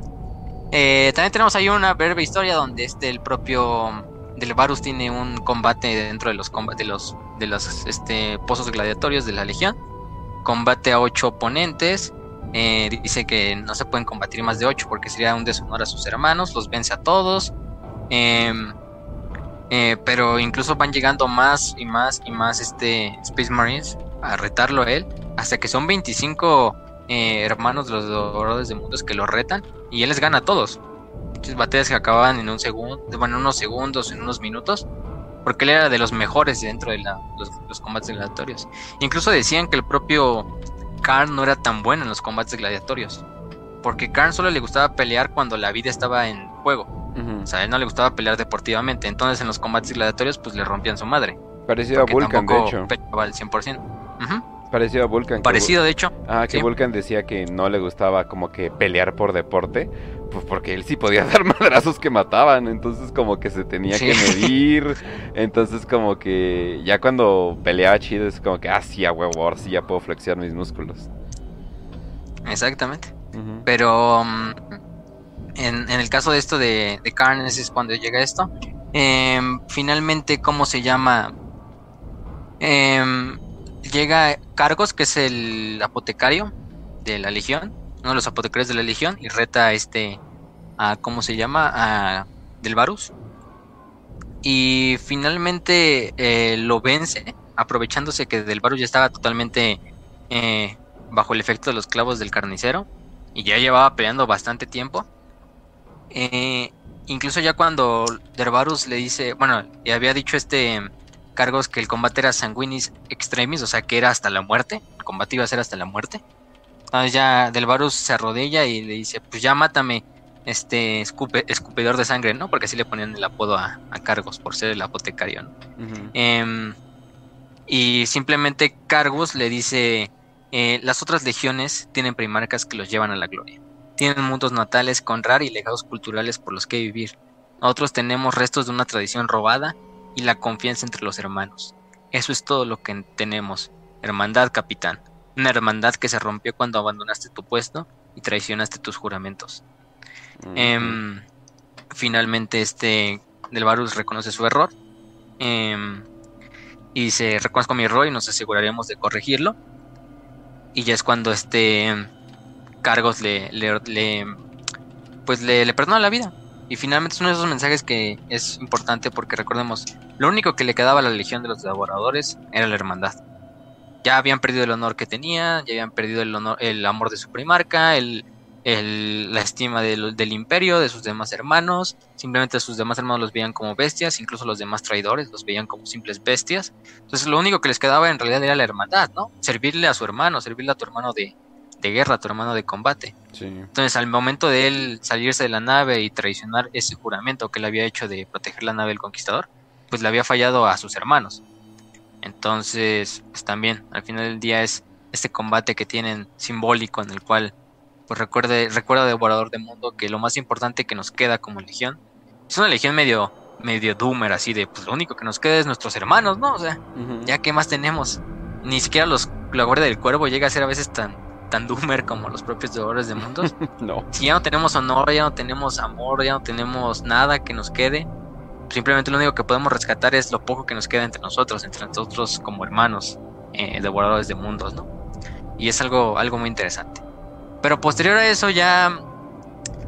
Eh, también tenemos ahí una breve historia donde este, el propio del Varus tiene un combate dentro de los combates de los de los este, pozos gladiatorios de la Legión. Combate a ocho oponentes. Eh, dice que no se pueden combatir más de ocho porque sería un deshonor a sus hermanos. Los vence a todos. Em, eh, pero incluso van llegando más y más y más este Space Marines a retarlo a él. Hasta que son 25 eh, hermanos de los Doradores de Mundos que lo retan. Y él les gana a todos. Muchas batallas que acababan en un segundo, bueno, en unos segundos, en unos minutos porque él era de los mejores dentro de los, combates gladiatorios. Incluso decían que el propio Karn no era tan bueno en los combates gladiatorios, porque Karn solo le gustaba pelear cuando la vida estaba en juego. O sea, a él no le gustaba pelear deportivamente, entonces en los combates gladiatorios pues le rompían su madre. Parecido a Vulcan, de hecho. Peleaba al 100%. Parecido a Vulcan. Parecido, de hecho. Ah, que Vulcan decía que no le gustaba como que pelear por deporte, pues porque él sí podía dar madrazos que mataban, entonces como que se tenía que medir, entonces como que ya cuando peleaba chido es como que, ah, sí, a huevo, ahora sí ya puedo flexionar mis músculos. Exactamente. Pero mm, en, el caso de esto de, de Karn, es cuando llega esto. Em, finalmente, ¿cómo se llama? Eh, llega Cargos, que es el apotecario de la Legión, uno de los apotecarios de la Legión, y reta a este, a, ¿cómo se llama? A Del Varus. Y finalmente eh, lo vence, aprovechándose que Del Varus ya estaba totalmente eh, bajo el efecto de los clavos del carnicero, y ya llevaba peleando bastante tiempo. Eh, incluso ya cuando Varus le dice, bueno, le había dicho este cargos que el combate era sanguinis extremis, o sea que era hasta la muerte, el combate iba a ser hasta la muerte. Entonces ya Del Varus se arrodilla y le dice, pues ya mátame, este escupidor de sangre, ¿no? Porque así le ponían el apodo a, Cargos por ser el apotecario, ¿no? Em, y simplemente Cargos le dice, eh, las otras legiones tienen primarcas que los llevan a la gloria. Tienen mundos natales con rar y legados culturales por los que vivir. Nosotros tenemos restos de una tradición robada y la confianza entre los hermanos. Eso es todo lo que tenemos. Hermandad, capitán. Una hermandad que se rompió cuando abandonaste tu puesto y traicionaste tus juramentos. Em, finalmente, este Del Varus reconoce su error. Em, y dice: Reconozco mi error y nos aseguraremos de corregirlo. Y ya es cuando este Cargos le, le, pues le, le perdona la vida. Y finalmente es uno de esos mensajes que es importante porque recordemos, lo único que le quedaba a la legión de los devoradores era la hermandad. Ya habían perdido el honor que tenía, ya habían perdido el, honor, el amor de su primarca, el, la estima del, imperio, de sus demás hermanos. Simplemente sus demás hermanos los veían como bestias, incluso los demás traidores los veían como simples bestias. Entonces lo único que les quedaba en realidad era la hermandad, ¿no? Servirle a su hermano, servirle a tu hermano de, de guerra, tu hermano de combate. Entonces, al momento de él salirse de la nave y traicionar ese juramento que él había hecho de proteger la nave del conquistador, pues le había fallado a sus hermanos. Entonces, pues también, al final del día es este combate que tienen simbólico en el cual, pues recuerde, recuerda Devorador de Mundo que lo más importante que nos queda como legión es una legión medio, medio doomer, así de, pues lo único que nos queda es nuestros hermanos, ¿no? O sea, ya que más tenemos, ni siquiera los, la Guardia del Cuervo llega a ser a veces tan, tan doomer como los propios devoradores de mundos. no. Si ya no tenemos honor, ya no tenemos amor, ya no tenemos nada que nos quede, simplemente lo único que podemos rescatar es lo poco que nos queda entre nosotros, entre nosotros como hermanos eh, devoradores de mundos, ¿no? Y es algo, algo muy interesante. Pero posterior a eso ya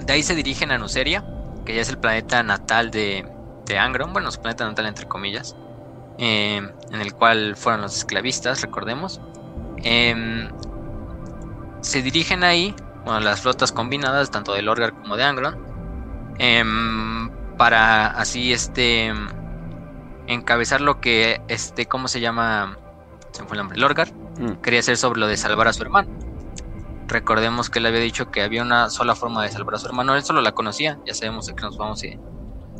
de ahí se dirigen a Nuceria, que ya es el planeta natal de, de Angron, bueno, su planeta natal entre comillas, eh, en el cual fueron los esclavistas, recordemos. Eh, se dirigen ahí, bueno, las flotas combinadas, tanto de Lorgar como de Angron, em, para así este encabezar lo que este cómo se llama se me fue el nombre Lorgar mm. quería hacer sobre lo de salvar a su hermano recordemos que él había dicho que había una sola forma de salvar a su hermano él solo la conocía ya sabemos a qué nos vamos y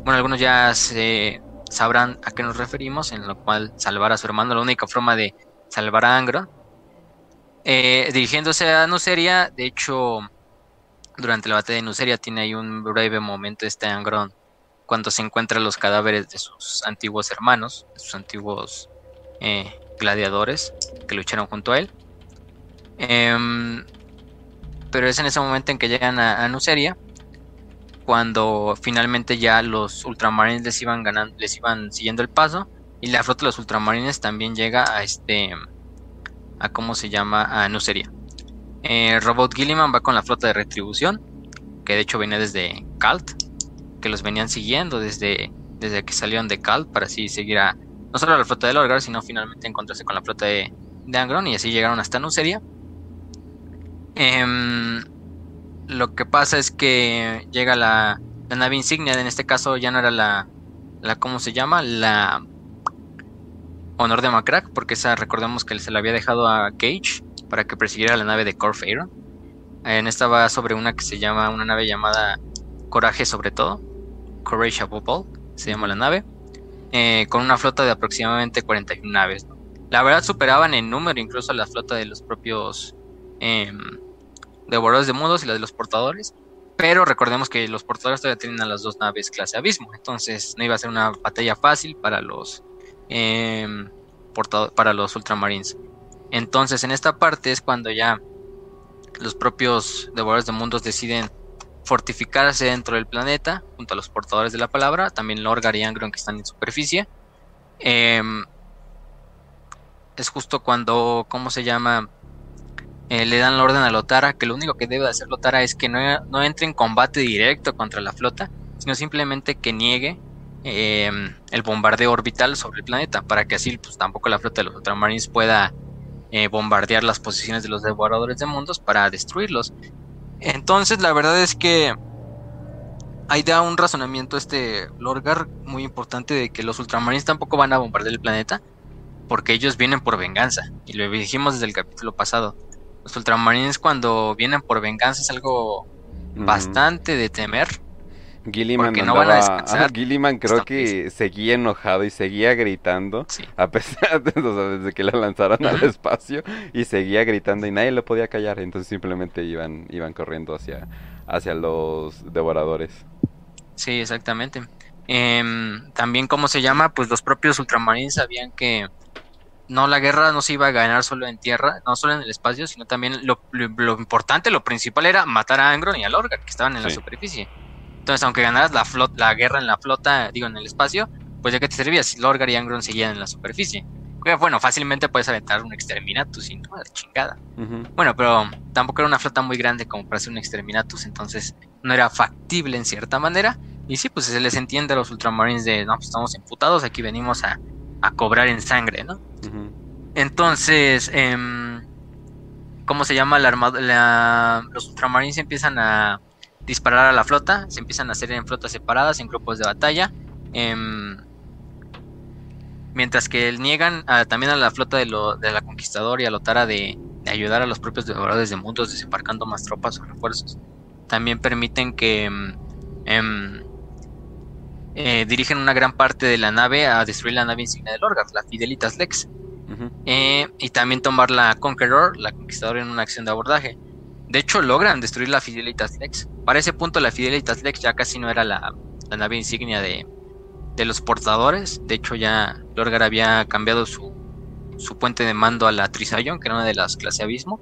bueno algunos ya se sabrán a qué nos referimos en lo cual salvar a su hermano la única forma de salvar a Angron eh, dirigiéndose a Nuceria de hecho durante la batalla de Nuceria tiene ahí un breve momento este Angron cuando se encuentran los cadáveres de sus antiguos hermanos, de sus antiguos eh, gladiadores que lucharon junto a él. Em, pero es en ese momento en que llegan a, Nuceria, cuando finalmente ya los ultramarines les iban ganando, les iban siguiendo el paso, y la flota de los ultramarines también llega a este, a cómo se llama, a Nuceria. Eh, Robot Gilliman va con la flota de retribución, que de hecho venía desde Kalt, que los venían siguiendo desde, desde que salieron de Cal para así seguir a no solo a la flota de Lorgar, sino finalmente encontrarse con la flota de, de Angron y así llegaron hasta Nuceria. Em, lo que pasa es que llega la, la, nave insignia, en este caso ya no era la, la ¿cómo se llama? La Honor de Macrack, porque esa recordemos que se la había dejado a Cage para que persiguiera la nave de Corfeiro. En esta va sobre una que se llama, una nave llamada Coraje sobre todo, Courage Above se llama la nave, eh, con una flota de aproximadamente 41 naves. La verdad superaban en número incluso la flota de los propios eh, devoradores de mundos y la de los portadores, pero recordemos que los portadores todavía tienen a las dos naves clase abismo, entonces no iba a ser una batalla fácil para los em, para los ultramarines. Entonces en esta parte es cuando ya los propios devoradores de mundos deciden fortificarse dentro del planeta, junto a los portadores de la palabra, también Lorgar y Angron que están en superficie. Em, es justo cuando, ¿cómo se llama? Eh, le dan la orden a Lotara que lo único que debe hacer Lotara es que no, entre en combate directo contra la flota, sino simplemente que niegue em, el bombardeo orbital sobre el planeta, para que así pues, tampoco la flota de los Ultramarines pueda eh, bombardear las posiciones de los devoradores de mundos para destruirlos. Entonces, la verdad es que ahí da un razonamiento este Lorgar muy importante de que los ultramarines tampoco van a bombardear el planeta porque ellos vienen por venganza y lo dijimos desde el capítulo pasado. Los ultramarines cuando vienen por venganza es algo bastante de temer Gilliman no van a Gilliman creo que seguía enojado y seguía gritando a pesar de, que la lanzaron al espacio y seguía gritando y nadie lo podía callar. Entonces simplemente iban iban corriendo hacia hacia los devoradores. Sí exactamente. Em, también cómo se llama pues los propios ultramarines sabían que no la guerra no se iba a ganar solo en tierra no solo en el espacio sino también lo, importante lo principal era matar a Angron y a Lorgar que estaban en la superficie entonces, aunque ganaras la, flota, la guerra en la flota, digo, en el espacio, pues ya que te servía si Lorgar y Angron seguían en la superficie. Bueno, fácilmente puedes aventar un exterminatus sin no, chingada. Bueno, pero tampoco era una flota muy grande como para hacer un exterminatus, entonces no era factible en cierta manera. Y sí, pues se les entiende a los ultramarines de, no, pues estamos emputados, aquí venimos a, cobrar en sangre, ¿no? Entonces, em, ¿cómo se llama? La armada, los ultramarines empiezan a disparar a la flota, se empiezan a hacer en flotas separadas, en grupos de batalla. Em, mientras que niegan también a la flota de, la Conquistador y a Lotara de, de ayudar a los propios devoradores de mundos desembarcando más tropas o refuerzos. También permiten que em, em, eh, dirigen una gran parte de la nave a destruir la nave insignia de Lorgar, la Fidelitas Lex. Eh, y también tomar la Conqueror, la Conquistador, en una acción de abordaje. De hecho, logran destruir la Fidelitas Lex. Para ese punto, la Fidelitas Lex ya casi no era la, nave insignia de, los portadores. De hecho, ya Lorgar había cambiado su, puente de mando a la Trisayon, que era una de las clase Abismo.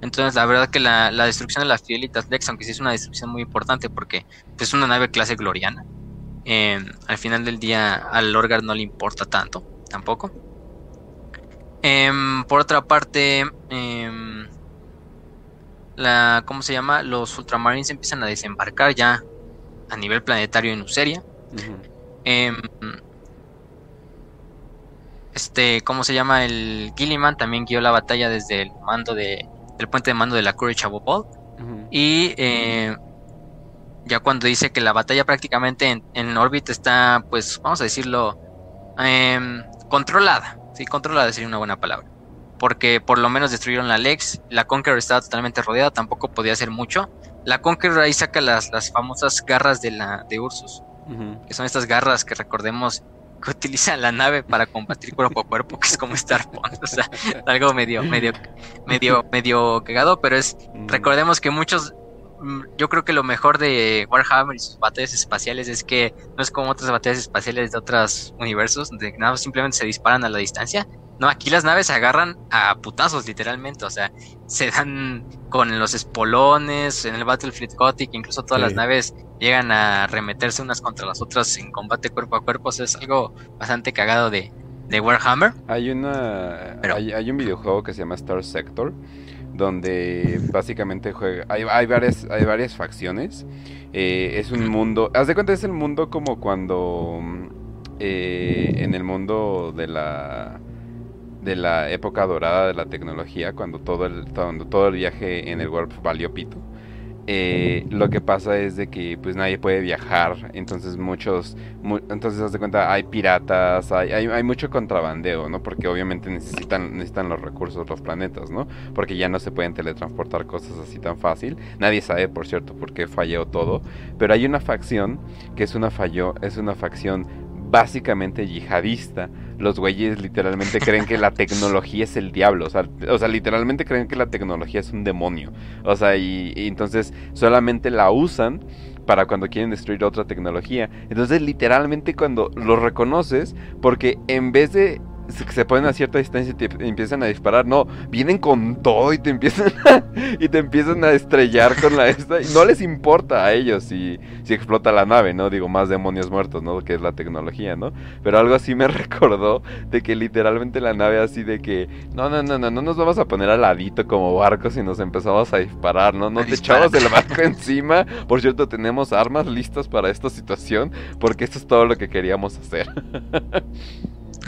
Entonces, la verdad que la, destrucción de la Fidelitas Lex, aunque sí es una destrucción muy importante porque pues, es una nave clase gloriana, eh, al final del día al Lorgar no le importa tanto, tampoco. Em, por otra parte, em, la, ¿cómo se llama? Los ultramarines empiezan a desembarcar ya a nivel planetario en Useria. Em, este, ¿cómo se llama? El Gilliman también guió la batalla desde el mando de, del puente de mando de la Courage Above Y eh, ya cuando dice que la batalla prácticamente en, en órbita está, pues, vamos a decirlo, em, controlada. Sí, controlada sería una buena palabra. Porque por lo menos destruyeron la Lex, la Conqueror estaba totalmente rodeada, tampoco podía hacer mucho. La Conqueror ahí saca las, las famosas garras de, la, de Ursus, que son estas garras que recordemos que utiliza la nave para combatir cuerpo a cuerpo, que es como Starpoint, o sea, algo medio, medio, medio, medio cagado, pero es, recordemos que muchos, mm, yo creo que lo mejor de Warhammer y sus batallas espaciales es que no es como otras batallas espaciales de otros universos, donde nada simplemente se disparan a la distancia. No, aquí las naves se agarran a putazos, literalmente. O sea, se dan con los espolones, en el Battlefield Gothic, incluso todas las naves llegan a remeterse unas contra las otras en combate cuerpo a cuerpo. O sea, es algo bastante cagado de, de Warhammer. Hay una. hay, un videojuego que se llama Star Sector. Donde básicamente juega. Hay, hay varias, hay varias facciones. Eh, es un mundo. Haz de cuenta, es el mundo como cuando. Eh, en el mundo de la de la época dorada de la tecnología, cuando todo el, cuando todo el viaje en el Warp valió pito. Eh, lo que pasa es de que pues nadie puede viajar, entonces muchos, entonces haz de cuenta, hay piratas, hay, hay, mucho contrabandeo, ¿no? Porque obviamente necesitan, necesitan los recursos los planetas, ¿no? Porque ya no se pueden teletransportar cosas así tan fácil. Nadie sabe, por cierto, por qué falló todo, pero hay una facción que es una falló, es una facción básicamente yihadista. Los güeyes literalmente creen que la tecnología es el diablo. O sea, literalmente creen que la tecnología es un demonio. O sea, y entonces solamente la usan para cuando quieren destruir otra tecnología. Entonces, literalmente cuando lo reconoces, porque en vez de se ponen a cierta distancia y te empiezan a disparar. No, vienen con todo y te empiezan a, y te empiezan a estrellar con la esta. Y no les importa a ellos si, si explota la nave, ¿no? Digo, más demonios muertos, ¿no? Que es la tecnología, ¿no? Pero algo así me recordó de que literalmente la nave así de que no, no, no, no, no nos vamos a poner al ladito como barcos y nos empezamos a disparar, ¿no? No te echamos el barco encima. Por cierto, tenemos armas listas para esta situación porque esto es todo lo que queríamos hacer.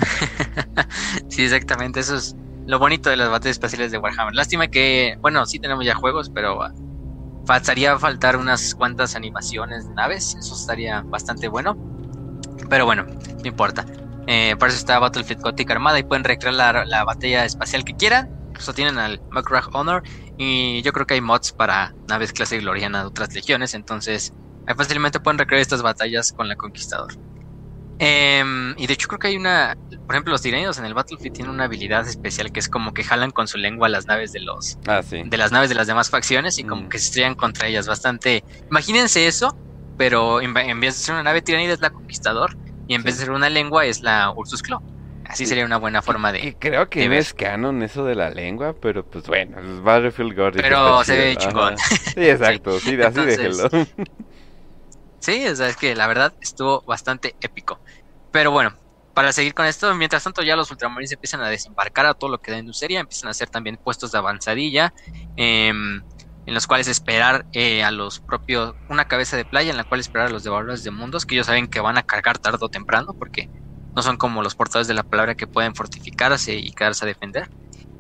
sí, exactamente. Eso es lo bonito de las batallas espaciales de Warhammer. Lástima que, bueno, sí tenemos ya juegos, pero faltaría faltar unas cuantas animaciones de naves. Eso estaría bastante bueno. Pero bueno, no importa. Eh, por eso está Battlefield Gothic Armada y pueden recrear la, batalla espacial que quieran. Incluso tienen al Macrag Honor. Y yo creo que hay mods para naves clase gloriana de otras legiones. Entonces, fácilmente pueden recrear estas batallas con la Conquistador. Em, y de hecho creo que hay una, por ejemplo, los tiranidos en el Battlefield tienen una habilidad especial que es como que jalan con su lengua las naves de los ah, de las naves de las demás facciones y como mm. que se estrellan contra ellas bastante. Imagínense eso, pero en, vez de ser una nave tiranida es la Conquistador y en vez de ser una lengua es la Ursus Claw. Así sería una buena forma de. creo que no es canon eso de la lengua, pero pues bueno, es Battlefield Gordy. Pero se ve chingón. Sí, exacto, sí, así déjelo. Sí, o sea, es que la verdad estuvo bastante épico. Pero bueno, para seguir con esto, mientras tanto ya los ultramarines empiezan a desembarcar a todo lo que da industria, empiezan a hacer también puestos de avanzadilla, em, en los cuales esperar eh, a los propios, una cabeza de playa en la cual esperar a los devoradores de mundos, que ellos saben que van a cargar tarde o temprano, porque no son como los portadores de la palabra que pueden fortificarse y quedarse a defender.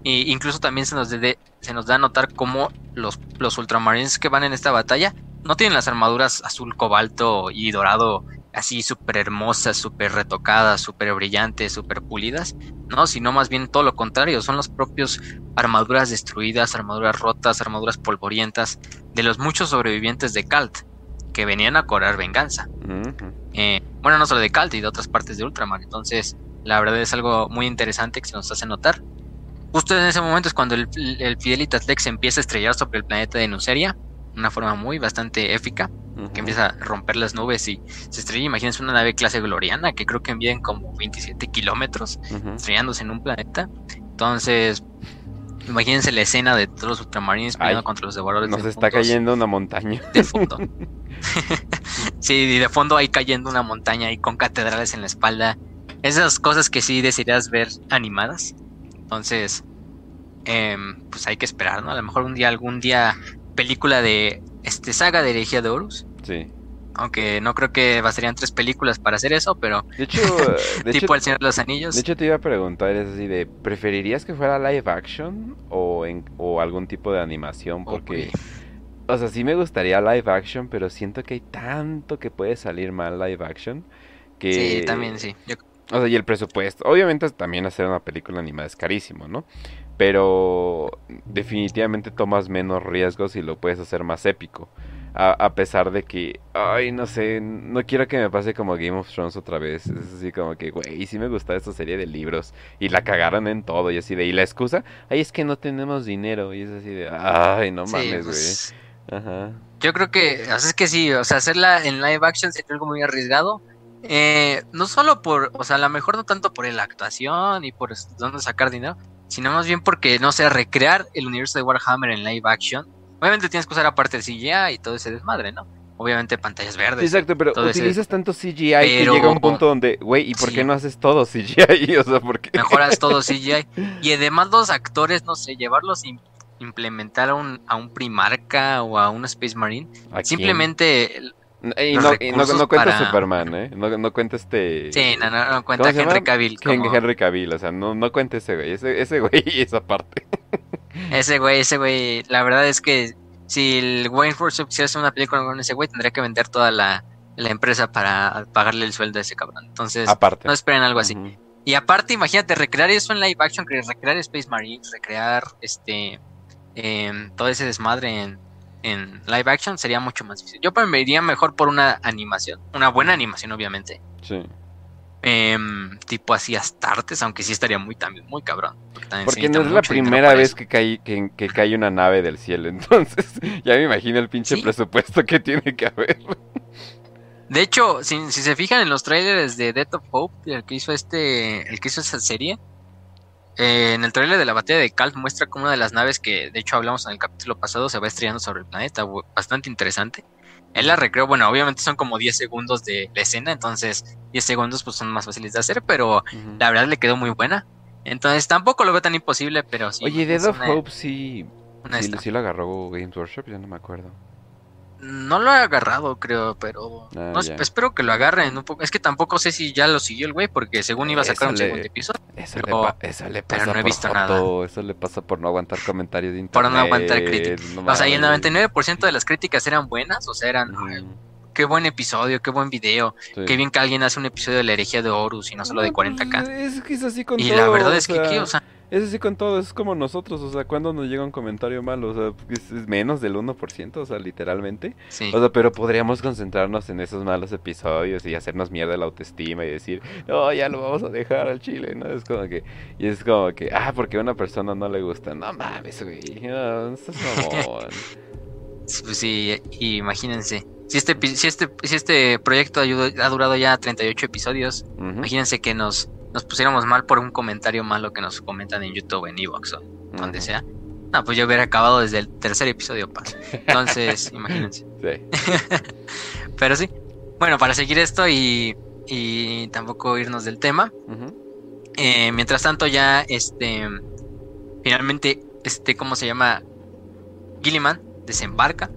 Y incluso también se nos, se nos da a notar cómo los, los ultramarines que van en esta batalla no tienen las armaduras azul cobalto y dorado así súper hermosas, súper retocadas, súper brillantes, súper pulidas, no, sino más bien todo lo contrario, son las propios armaduras destruidas, armaduras rotas, armaduras polvorientas de los muchos sobrevivientes de Calt que venían a cobrar venganza. Eh, bueno, no solo de Calt y de otras partes de Ultramar, entonces la verdad es algo muy interesante que se nos hace notar. Justo en ese momento es cuando el, el Fidelitas Lex empieza a estrellar sobre el planeta de Nuceria una forma muy bastante épica, que empieza a romper las nubes y se estrella. Imagínense una nave clase gloriana que creo que envían como 27 kilómetros estrellándose en un planeta. Entonces, imagínense la escena de todos los ultramarines peleando contra los devoradores. Nos está cayendo una montaña. De fondo. sí, y de fondo hay cayendo una montaña y con catedrales en la espalda. Esas cosas que sí desearías ver animadas. Entonces, em, pues hay que esperar, ¿no? A lo mejor un día, algún día película de este saga de herejía de Horus. Sí. Aunque no creo que bastarían tres películas para hacer eso, pero. De hecho. tipo El Señor de los Anillos. De hecho, te iba a preguntar: es así de. ¿Preferirías que fuera live action o, en, o algún tipo de animación? Porque. o sea, sí me gustaría live action, pero siento que hay tanto que puede salir mal live action. Que... Sí, también sí. O sea, y el presupuesto. Obviamente también hacer una película animada es carísimo, ¿no? Pero definitivamente tomas menos riesgos y lo puedes hacer más épico. A, pesar de que, ay, no sé, no quiero que me pase como Game of Thrones otra vez. Es así como que, güey, sí me gusta esta serie de libros. Y la cagaron en todo y así de, y la excusa, ay, es que no tenemos dinero. Y es así de, ay, no mames, pues, güey. Ajá. Yo creo que, o sea, es que sí, o sea, hacerla en live action sería algo muy arriesgado. Eh, no solo por, o sea, a lo mejor no tanto por la actuación y por dónde sacar dinero, sino más bien porque, no sé, recrear el universo de Warhammer en live action. Obviamente tienes que usar aparte el CGI y todo ese desmadre, ¿no? Obviamente pantallas verdes. Exacto, pero utilizas tanto CGI que llega un punto donde, güey, ¿y por qué no haces todo CGI? O sea, ¿por qué? Mejoras todo CGI. Y además los actores, no sé, llevarlos implementar a un, a un Primarca o a un Space Marine. Simplemente y no, no, cuenta Superman, ¿eh? No, no cuenta este... Sí, no, no, no cuenta Henry Cavill. Como... Henry Cavill, o sea, no, no cuenta ese güey. Ese, ese güey y esa parte. Ese güey, ese güey. La verdad es que si el Wayne Force quisiera hacer una película con ese güey, tendría que vender toda la, la, empresa para pagarle el sueldo a ese cabrón. Entonces, aparte. no esperen algo así. Y aparte, imagínate, recrear eso en live action, recrear Space Marines, recrear este eh, todo ese desmadre en en live action sería mucho más difícil. Yo me iría mejor por una animación, una buena animación obviamente. Sí. Em, tipo así Astartes, aunque sí estaría muy también muy cabrón. Porque, no es la primera vez que cae, que, cae una nave del cielo, entonces ya me imagino el pinche presupuesto que tiene que haber. De hecho, si, si, se fijan en los trailers de Death of Hope, el que hizo este, el que hizo esa serie, eh, en el trailer de la batalla de Kalt muestra como una de las naves que de hecho hablamos en el capítulo pasado se va estrellando sobre el planeta, bastante interesante. Él la recreó, bueno, obviamente son como 10 segundos de la escena, entonces 10 segundos pues son más fáciles de hacer, pero la verdad le quedó muy buena. Entonces tampoco lo veo tan imposible, pero sí. Oye, Dead of Hope sí, sí, sí, lo agarró Games Workshop, ya no me acuerdo. No lo he agarrado, creo, pero ah, espero que lo agarren un poco. Es que tampoco sé si ya lo siguió el güey, porque según iba a sacar un segundo episodio. Eso, le, pasa no he visto nada. Eso le pasa por no aguantar comentarios de internet. Por no aguantar críticas. o sea, y el 99% de las críticas eran buenas, o sea, eran... Qué buen episodio, qué buen video. Qué bien que alguien hace un episodio de la herejía de Horus y no solo de 40k. Pues, es que es así con y la verdad es que, ¿qué? O sea, es así con todo, es como nosotros, o sea, cuando nos llega un comentario malo, o sea, es, menos del 1%, o sea, literalmente. Sí. O sea, pero podríamos concentrarnos en esos malos episodios y hacernos mierda la autoestima y decir, no, ya lo vamos a dejar al chile, ¿no? Es como que, y es como que, ah, porque a una persona no le gusta, no mames, güey, no, estás Pues sí, imagínense. Si este, si este, si este proyecto ha durado ya 38 episodios, imagínense que nos nos pusiéramos mal por un comentario malo que nos comentan en YouTube, en Evox o donde sea. No, pues yo hubiera acabado desde el tercer episodio, paz. Entonces, imagínense. Sí. Pero sí. Bueno, para seguir esto y, y tampoco irnos del tema. Eh, mientras tanto, ya este. Finalmente, este, ¿cómo se llama? Gilliman desembarca.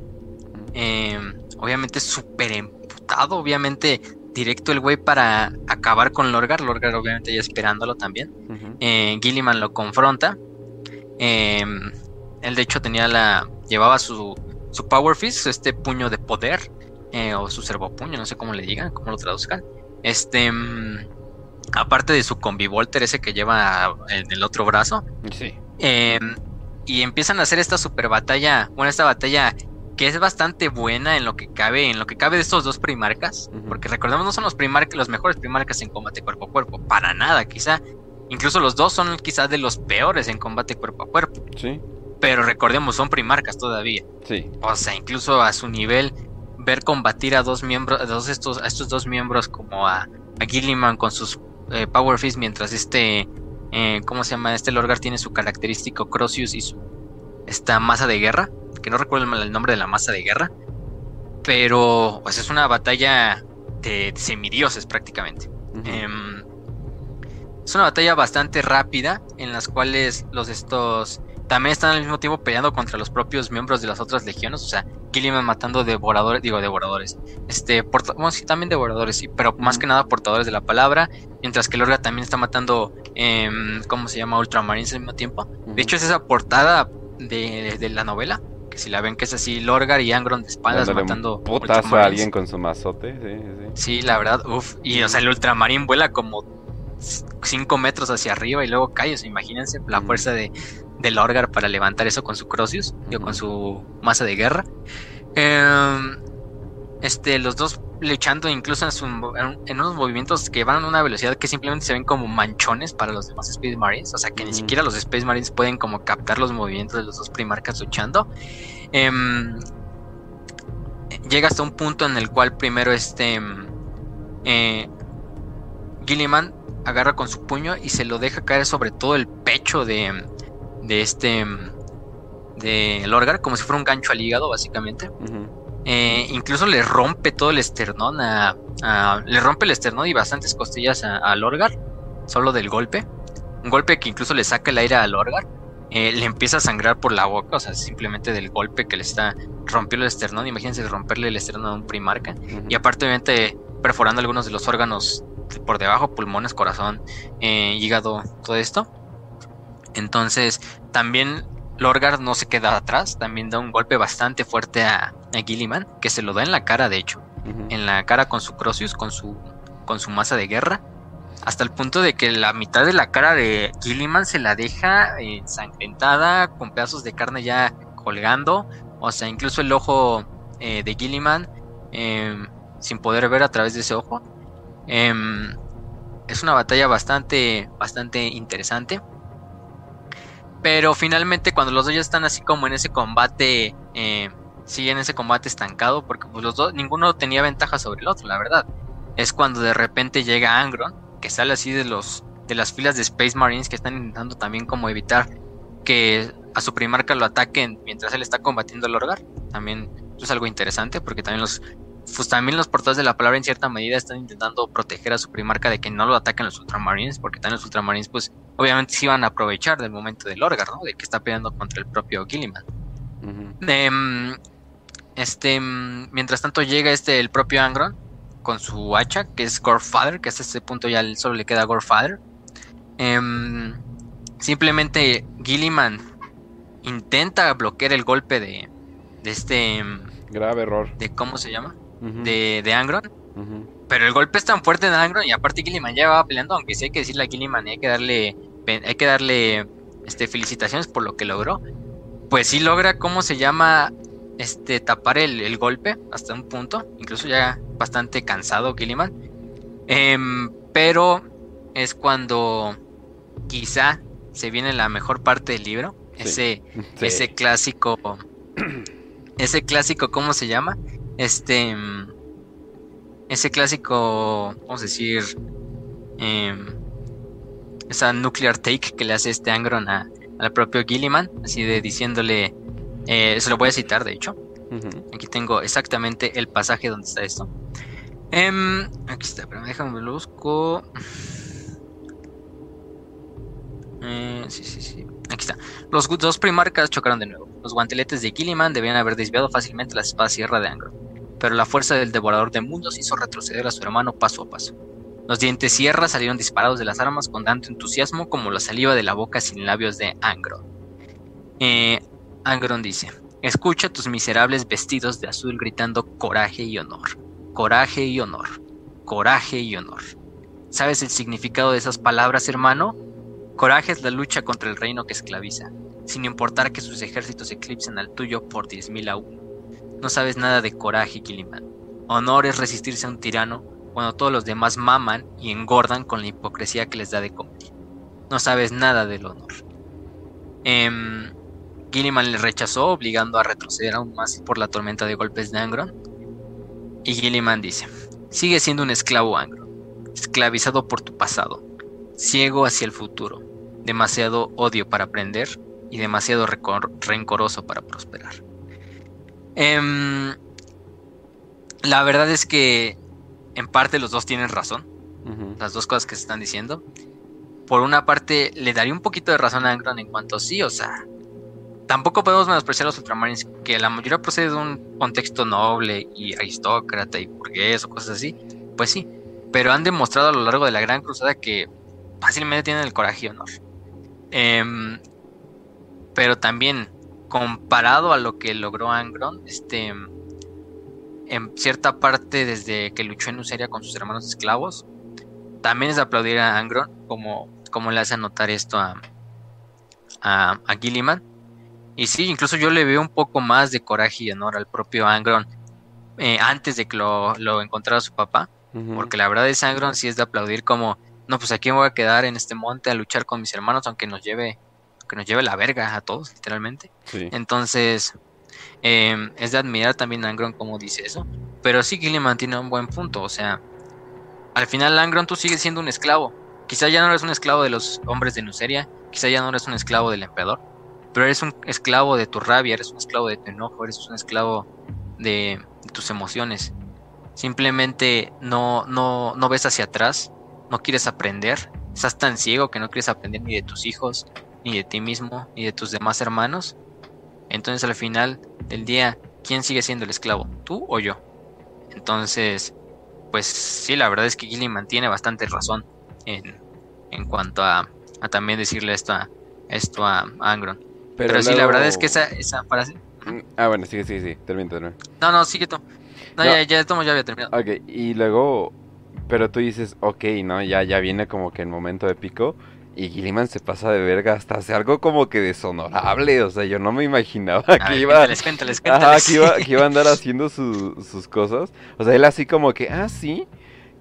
Eh, obviamente súper emputado. Obviamente directo el güey para acabar con Lorgar. Lorgar obviamente ya esperándolo también. Eh, Gilliman lo confronta. Em, él de hecho tenía la... llevaba su, su Power Fist, este puño de poder. Eh, o su servopuño, no sé cómo le digan, cómo lo traduzcan. Este... Mm, aparte de su combivolter ese que lleva en el otro brazo. Sí. Y empiezan a hacer esta super batalla, bueno, esta batalla que es bastante buena en lo que cabe, en lo que cabe de estos dos primarcas, porque recordemos no son los primarcas, los mejores primarcas en combate cuerpo a cuerpo, para nada, quizá. Incluso los dos son quizás de los peores en combate cuerpo a cuerpo. Sí. Pero recordemos, son primarcas todavía. Sí. O sea, incluso a su nivel, ver combatir a dos miembros, a, dos estos, a estos dos miembros como a, a Gilliman con sus eh, Power Fist, mientras este, eh, ¿cómo se llama? Este Lorgar tiene su característico Crossius y su esta masa de guerra que no recuerdo el nombre de la masa de guerra, pero pues es una batalla de semidioses prácticamente. Em, es una batalla bastante rápida en las cuales los estos también están al mismo tiempo peleando contra los propios miembros de las otras legiones, o sea, Gilliman matando devoradores, digo devoradores, este, bueno, sí, también devoradores, sí, pero más que nada portadores de la palabra, mientras que Lorga también está matando, eh, ¿cómo se llama? Ultramarines al mismo tiempo. De hecho, es esa portada de, de, la novela que si la ven que es así, Lorgar y Angron de espadas matando. Putazo a alguien con su mazote, sí, sí. Sí, la verdad, uff. Y o sea, el ultramarín vuela como 5 metros hacia arriba y luego cae. O sea, imagínense la fuerza de, de Lorgar para levantar eso con su Crossius, o con su masa de guerra. Em, este, los dos luchando incluso en, unos movimientos que van a una velocidad que simplemente se ven como manchones para los demás Space Marines. O sea que ni siquiera los Space Marines pueden como captar los movimientos de los dos primarcas luchando. Em, llega hasta un punto en el cual primero este eh, Gilliman agarra con su puño y se lo deja caer sobre todo el pecho de, de este de Lorgar como si fuera un gancho al hígado básicamente. Eh, incluso le rompe todo el esternón a, le rompe el esternón y bastantes costillas a, Lorgar, solo del golpe. Un golpe que incluso le saca el aire a Lorgar. Eh, le empieza a sangrar por la boca, o sea, simplemente del golpe que le está rompiendo el esternón. Imagínense romperle el esternón a un primarca. Y aparte, obviamente, perforando algunos de los órganos por debajo, pulmones, corazón, eh, hígado, todo esto. Entonces, también Lorgar no se queda atrás, también da un golpe bastante fuerte a, Gilliman, que se lo da en la cara, de hecho, en la cara con su Crossius, con su, con su masa de guerra, hasta el punto de que la mitad de la cara de Gilliman se la deja ensangrentada, con pedazos de carne ya colgando, o sea, incluso el ojo eh, de Gilliman, sin poder ver a través de ese ojo. Em, es una batalla bastante, bastante interesante. Pero finalmente cuando los dos ya están así como en ese combate, eh, siguen ese combate estancado, porque pues los dos, ninguno tenía ventaja sobre el otro, la verdad. Es cuando de repente llega Angron, que sale así de los de las filas de Space Marines que están intentando también como evitar que a su primarca lo ataquen mientras él está combatiendo el Orgar. También es algo interesante porque también los pues también los portadores de la palabra en cierta medida están intentando proteger a su primarca de que no lo ataquen los ultramarines, porque también los ultramarines pues obviamente se iban a aprovechar del momento del Orgar, ¿no? De que está peleando contra el propio Gilliman. Em, este, mientras tanto llega este el propio Angron con su hacha, que es Gorefather, que hasta este punto ya solo le queda Gorefather. Em, simplemente Gilliman intenta bloquear el golpe de, de este... Em, Grave error. ¿De cómo se llama? De, de, Angron. Pero el golpe es tan fuerte de Angron y aparte Gilliman ya va peleando, aunque sí hay que decirle a Gilliman, hay que darle, hay que darle este, felicitaciones por lo que logró. Pues sí logra, ¿cómo se llama? Este, tapar el, golpe hasta un punto, incluso ya bastante cansado Gilliman. Em, pero es cuando quizá se viene la mejor parte del libro, ese, ese clásico, ese clásico, ¿cómo se llama? Este ese clásico, vamos a decir, em, esa nuclear take que le hace este Angron a, al propio Gilliman, así de diciéndole, eh, se lo voy a citar de hecho. Aquí tengo exactamente el pasaje donde está esto. Em, aquí está, pero déjame lo busco. Eh, sí, sí, sí. Aquí está. Los dos primarcas chocaron de nuevo. Los guanteletes de Gilliman debían haber desviado fácilmente la espada sierra de Angron pero la fuerza del devorador de mundos hizo retroceder a su hermano paso a paso. Los dientes sierra salieron disparados de las armas con tanto entusiasmo como la saliva de la boca sin labios de Angron. Eh, Angron dice, escucha tus miserables vestidos de azul gritando coraje y honor, coraje y honor, coraje y honor. ¿Sabes el significado de esas palabras, hermano? Coraje es la lucha contra el reino que esclaviza, sin importar que sus ejércitos eclipsen al tuyo por diez mil a uno. No sabes nada de coraje, Kiliman. Honor es resistirse a un tirano cuando todos los demás maman y engordan con la hipocresía que les da de comer. No sabes nada del honor. Eh, Gilliman le rechazó, obligando a retroceder aún más por la tormenta de golpes de Angron. Y Gilliman dice: Sigue siendo un esclavo Angron, esclavizado por tu pasado, ciego hacia el futuro, demasiado odio para aprender y demasiado rencoroso para prosperar. Em, la verdad es que en parte los dos tienen razón. Las dos cosas que se están diciendo. Por una parte, le daría un poquito de razón a Angron en cuanto sí, o sea, tampoco podemos menospreciar a los Ultramarines, que la mayoría procede de un contexto noble y aristócrata y burgués o cosas así. Pues sí, pero han demostrado a lo largo de la Gran Cruzada que fácilmente tienen el coraje y honor. Em, pero también comparado a lo que logró Angron, este, en cierta parte desde que luchó en Useria con sus hermanos esclavos, también es de aplaudir a Angron como, como le hace notar esto a, a, Gilliman. Y sí, incluso yo le veo un poco más de coraje y honor al propio Angron eh, antes de que lo, lo encontrara su papá. Porque la verdad es Angron sí es de aplaudir como, no, pues aquí me voy a quedar en este monte a luchar con mis hermanos, aunque nos lleve, que nos lleve la verga a todos, literalmente. Entonces, em, es de admirar también a Angron como dice eso. Pero sí Gilliman tiene un buen punto, o sea, al final Angron tú sigues siendo un esclavo. Quizá ya no eres un esclavo de los hombres de Nuceria, quizá ya no eres un esclavo del emperador, pero eres un esclavo de tu rabia, eres un esclavo de tu enojo, eres un esclavo de, tus emociones. Simplemente no, no, no ves hacia atrás, no quieres aprender, estás tan ciego que no quieres aprender ni de tus hijos, ni de ti mismo, ni de tus demás hermanos. Entonces al final del día, ¿quién sigue siendo el esclavo? ¿Tú o yo? Entonces, pues sí, la verdad es que Gilly mantiene bastante razón en, en cuanto a, a también decirle esto a, esto a Angron. Pero, sí, la verdad es que esa, esa frase... Mm, ah, bueno, sigue, sigue, sigue, termina, termina. No, no, sigue tú. No, Ya, ya, ya había terminado. Ok, y luego, pero tú dices, ok, ¿no? Ya, ya viene como que el momento de pico. Y Gilliman se pasa de verga hasta hace algo como que deshonorable. O sea, yo no me imaginaba que iba. les cuéntales, cuéntales. que iba, que iba a andar haciendo sus cosas. O sea, él así como que, ah, sí.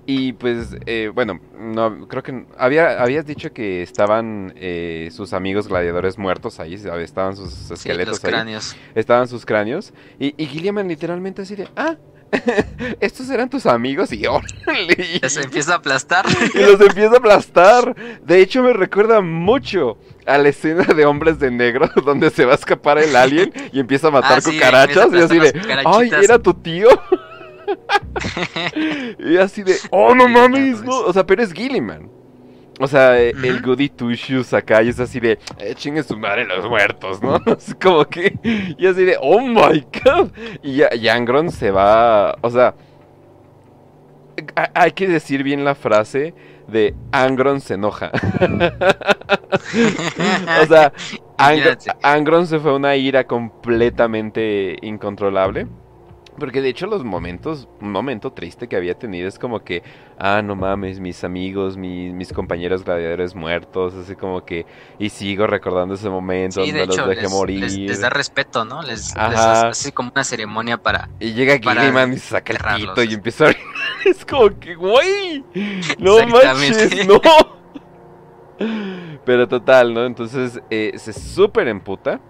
Y pues, eh, bueno, no, creo que había, habías dicho que estaban eh, sus amigos gladiadores muertos ahí, estaban sus esqueletos sí, los cráneos. Estaban sus cráneos. Y, y Gilliaman literalmente así de, ah, estos eran tus amigos y órale. Los empieza a aplastar. Y los empieza a aplastar. De hecho, me recuerda mucho a la escena de Hombres de Negro donde se va a escapar el alien y empieza a matar ah, cucarachas. y así de, ay, era tu tío. y así de, oh, no mames, no. O sea, pero es Gilliman. O sea, eh, el Goody Two Shoes acá y es así de, eh, chingue su madre los muertos, ¿no? Es como que, y así de, oh my god. Y ya, Angron se va, o sea, hay que decir bien la frase de Angron se enoja. o sea, Angron se fue una ira completamente incontrolable. Porque de hecho los momentos, un momento triste que había tenido es como que, ah, no mames, mis amigos, mis, compañeros gladiadores muertos, así como que, y sigo recordando ese momento donde los dejé morir. Les, da respeto, ¿no? Les, hace como una ceremonia para... Y llega Gilliman y se saca el pito y empieza a... es como que, güey, no manches, no. Pero total, ¿no? Entonces eh, se súper emputa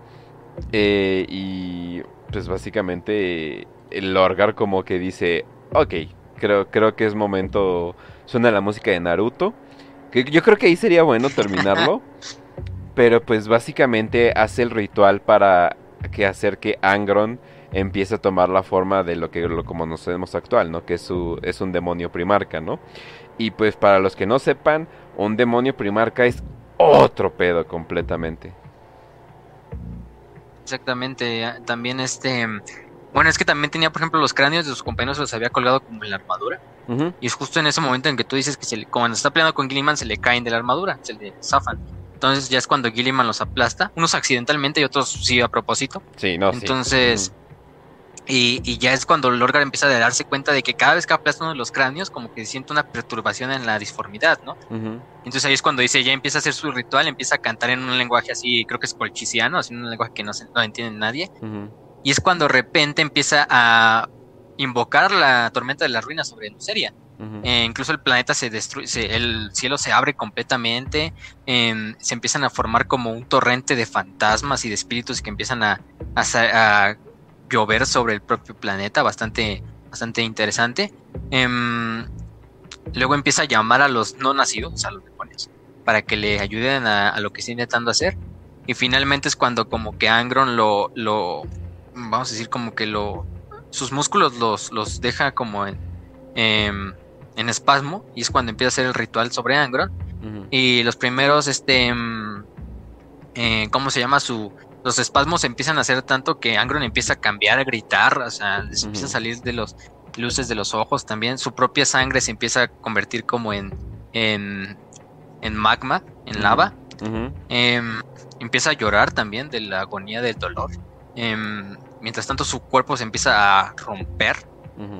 eh, y pues básicamente Lorgar como que dice, ok, creo, creo que es momento, suena la música de Naruto, que yo creo que ahí sería bueno terminarlo, pero pues básicamente hace el ritual para que hacer que Angron empiece a tomar la forma de lo que lo como nos vemos actual, ¿no? Que es, su, es un demonio primarca, ¿no? Y pues para los que no sepan, un demonio primarca es otro pedo completamente. Exactamente, también este bueno, es que también tenía, por ejemplo, los cráneos de sus compañeros los había colgado como en la armadura. Y es justo en ese momento en que tú dices que se cuando está peleando con Gilliman se le caen de la armadura, se le zafan. Entonces ya es cuando Gilliman los aplasta, unos accidentalmente y otros sí a propósito. Sí, no. Entonces, y, ya es cuando Lorgar empieza a darse cuenta de que cada vez que aplasta uno de los cráneos, como que siente una perturbación en la disformidad, ¿no? Entonces ahí es cuando dice, ya empieza a hacer su ritual, empieza a cantar en un lenguaje así, creo que es colchiciano, así un lenguaje que no, se, no entiende nadie. Y es cuando de repente empieza a invocar la tormenta de la ruina sobre Nuceria. Eh, incluso el planeta se destruye, el cielo se abre completamente, em, se empiezan a formar como un torrente de fantasmas y de espíritus que empiezan a, llover sobre el propio planeta, bastante, bastante interesante. Em, luego empieza a llamar a los no nacidos, a los demonios, para que le ayuden a, lo que está intentando hacer. Y finalmente es cuando como que Angron lo, lo vamos a decir como que lo sus músculos los, los deja como en, em, en espasmo y es cuando empieza a hacer el ritual sobre Angron. Y los primeros este em, eh, cómo se llama su los espasmos empiezan a hacer tanto que Angron empieza a cambiar a gritar o sea les empieza a salir de los luces de los ojos también. Su propia sangre se empieza a convertir como en en, en magma en lava. Em, empieza a llorar también de la agonía del dolor Em, mientras tanto su cuerpo se empieza a romper.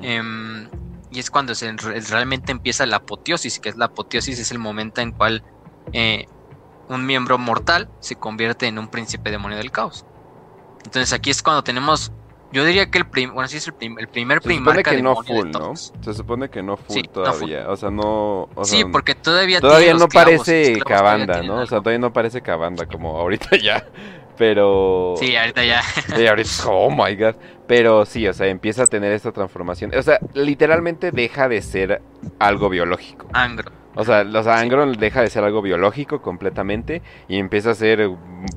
Em, y es cuando se, realmente empieza la apoteosis, que es la apoteosis, es el momento en cual eh, un miembro mortal se convierte en un príncipe demonio del caos. Entonces aquí es cuando tenemos yo diría que el, bueno, sí es el, el primer Se supone que no full, ¿no? Se supone que no full todavía. O sea, no. sí, porque todavía. Todavía no parece cabanda, ¿no? O sea, todavía no parece cabanda como ahorita ya. Pero. Sí, ahorita ya. Sí, ahorita. Oh my god. Pero sí, o sea, empieza a tener esta transformación. O sea, literalmente deja de ser algo biológico. Angro. O sea, los Angron deja de ser algo biológico completamente y empieza a ser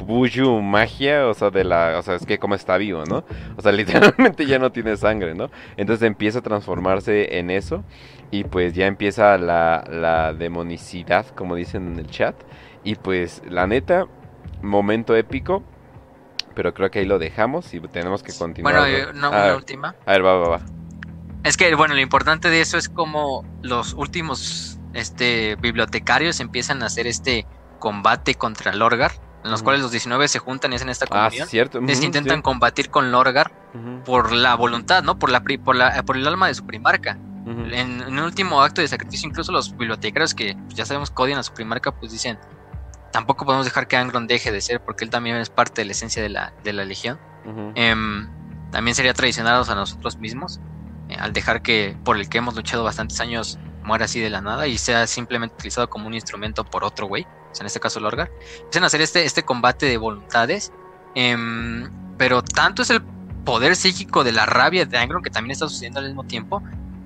buju magia, o sea, de la, o sea, es que como está vivo, ¿no? O sea, literalmente ya no tiene sangre, ¿no? Entonces empieza a transformarse en eso y pues ya empieza la, la demonicidad, como dicen en el chat. Y pues la neta, momento épico, pero creo que ahí lo dejamos y tenemos que continuar. Bueno, eh, no, una última. A ver, va, va, va. Es que, bueno, lo importante de eso es como los últimos este, bibliotecarios empiezan a hacer este combate contra Lorgar, en los cuales los 19 se juntan y hacen esta ah, comunión. Ah, cierto. intentan combatir con Lorgar por la voluntad, ¿no? Por, la, por, la, por el alma de su primarca. en, un último acto de sacrificio, incluso los bibliotecarios que pues, ya sabemos que odian a su primarca, pues dicen, tampoco podemos dejar que Angron deje de ser, porque él también es parte de la esencia de la, de la legión. Em, también sería traicionados a nosotros mismos, eh, al dejar que, por el que hemos luchado bastantes años, muera así de la nada y sea simplemente utilizado como un instrumento por otro güey, en este caso Lorgar. Empiezan a hacer este, este combate de voluntades, em, pero tanto es el poder psíquico de la rabia de Angron que también está sucediendo al mismo tiempo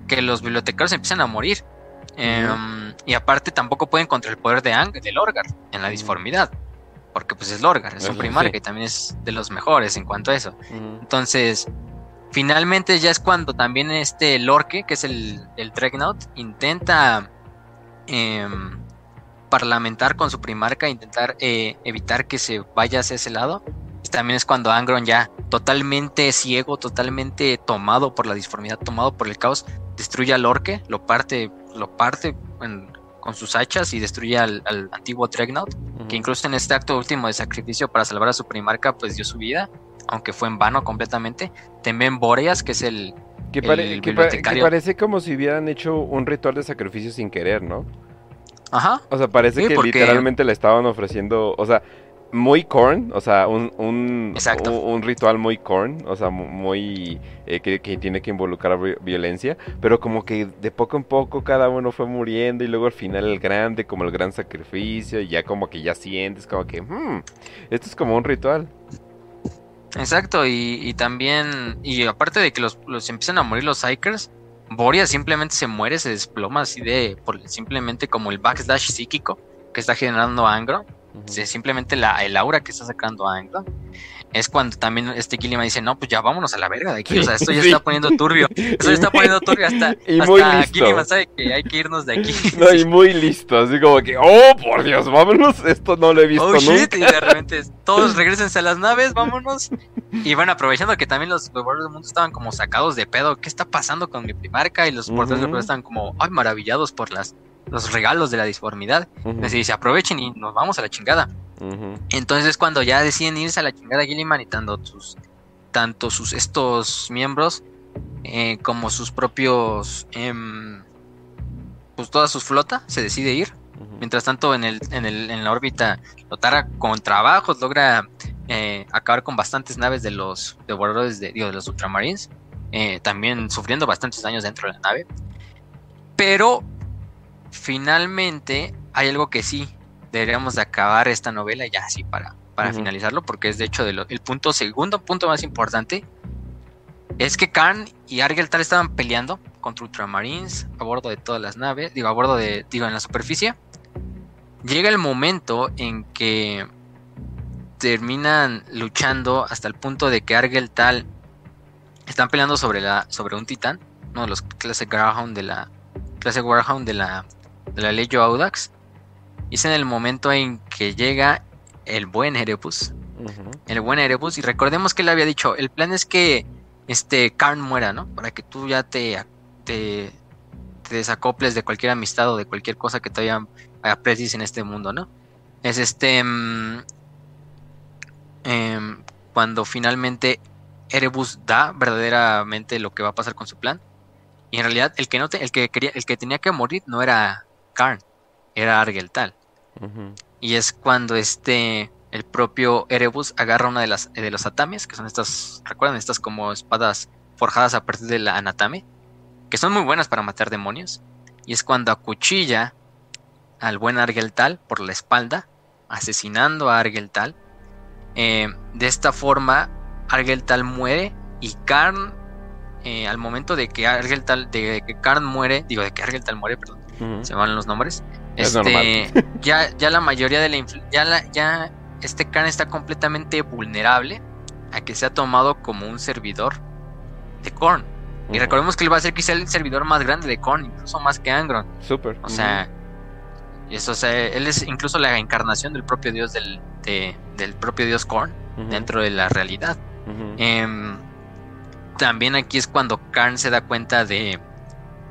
que los bibliotecarios empiezan a morir. Em, y aparte tampoco pueden contra el poder de, Ang de Lorgar en la disformidad. Porque pues es Lorgar, es un primarca y también es de los mejores en cuanto a eso. Entonces, Finalmente ya es cuando también este Lorque, que es el, el Dreadnought, intenta em, parlamentar con su primarca, intentar eh, evitar que se vaya hacia ese lado. También es cuando Angron ya totalmente ciego, totalmente tomado por la disformidad, tomado por el caos, destruye al Lorque, lo parte, lo parte con sus hachas y destruye al, antiguo Dreadnought, que incluso en este acto último de sacrificio para salvar a su primarca, pues dio su vida aunque fue en vano completamente. También Boreas, que es el, que, parece como si hubieran hecho un ritual de sacrificio sin querer, ¿no? Ajá. O sea, parece que literalmente le estaban ofreciendo, o sea, muy corn, o sea, un, un, un, ritual muy corn, o sea, muy eh, que, tiene que involucrar violencia, pero como que de poco en poco cada uno fue muriendo y luego al final el grande, como el gran sacrificio, y ya como que ya sientes como que, hmm, esto es como un ritual. Exacto, y, también, y aparte de que los, empiezan a morir los Psychers, Boria simplemente se muere, se desploma así de, por, simplemente como el backslash psíquico que está generando Angro, simplemente la, el aura que está sacando Angro es cuando también este Gilliman dice, no, pues ya vámonos a la verga de aquí, o sea, esto ya está poniendo turbio, esto ya está poniendo turbio hasta, y hasta Gilliman sabe que hay que irnos de aquí. No, y muy listo, así como que, oh, por Dios, vámonos, esto no lo he visto oh, nunca. y de repente todos regresense a las naves, vámonos, y bueno, aprovechando que también los jugadores del mundo estaban como sacados de pedo, ¿qué está pasando con mi primarca? Y los portadores del estaban como, ay, maravillados por las los regalos de la disformidad. Entonces dice, aprovechen y nos vamos a la chingada. Entonces cuando ya deciden irse a la chingada Gilliman y tanto sus, tanto sus estos miembros eh, como sus propios, em, pues toda su flota se decide ir. Mientras tanto en, el, en, el, en la órbita Lotara con trabajos logra eh, acabar con bastantes naves de los devoradores de, digo, de los ultramarines. Eh, también sufriendo bastantes daños dentro de la nave. Pero finalmente hay algo que sí deberíamos de acabar esta novela ya así para, para finalizarlo, porque es de hecho el punto segundo punto más importante es que Khan y Argel tal estaban peleando contra Ultramarines a bordo de todas las naves, digo a bordo de, digo en la superficie. Llega el momento en que terminan luchando hasta el punto de que Argel tal están peleando sobre la sobre un titán, uno de los clase Warhound de la clase Warhound de la la Legio Audax. Y es en el momento en que llega el buen Erebus. El buen Erebus. Y recordemos que él había dicho: el plan es que este Karn muera, ¿no? Para que tú ya te, te, desacoples de cualquier amistad o de cualquier cosa que todavía aprecies en este mundo, ¿no? Es este. Mm, em, cuando finalmente Erebus da verdaderamente lo que va a pasar con su plan. Y en realidad el que no el que quería, el que tenía que morir no era Karn, era Argeltal. Y es cuando este el propio Erebus agarra una de las de los atames, que son estas, recuerdan estas como espadas forjadas a partir de la anatame, que son muy buenas para matar demonios. Y es cuando acuchilla al buen Argeltal por la espalda, asesinando a Argeltal. Eh, de esta forma, Argeltal muere y Karn, eh, al momento de que Argeltal, de que Karn muere, digo, de que Argeltal muere, perdón, se van los nombres. Este, ya, ya la mayoría de la ya, la, ya este Karn está completamente vulnerable a que sea tomado como un servidor de Korn. Y recordemos que él va a ser quizá el servidor más grande de Korn, incluso más que Angron. Super. O sea, eso, él es incluso la encarnación del propio dios del, del propio dios Korn dentro de la realidad. Em, también aquí es cuando Karn se da cuenta de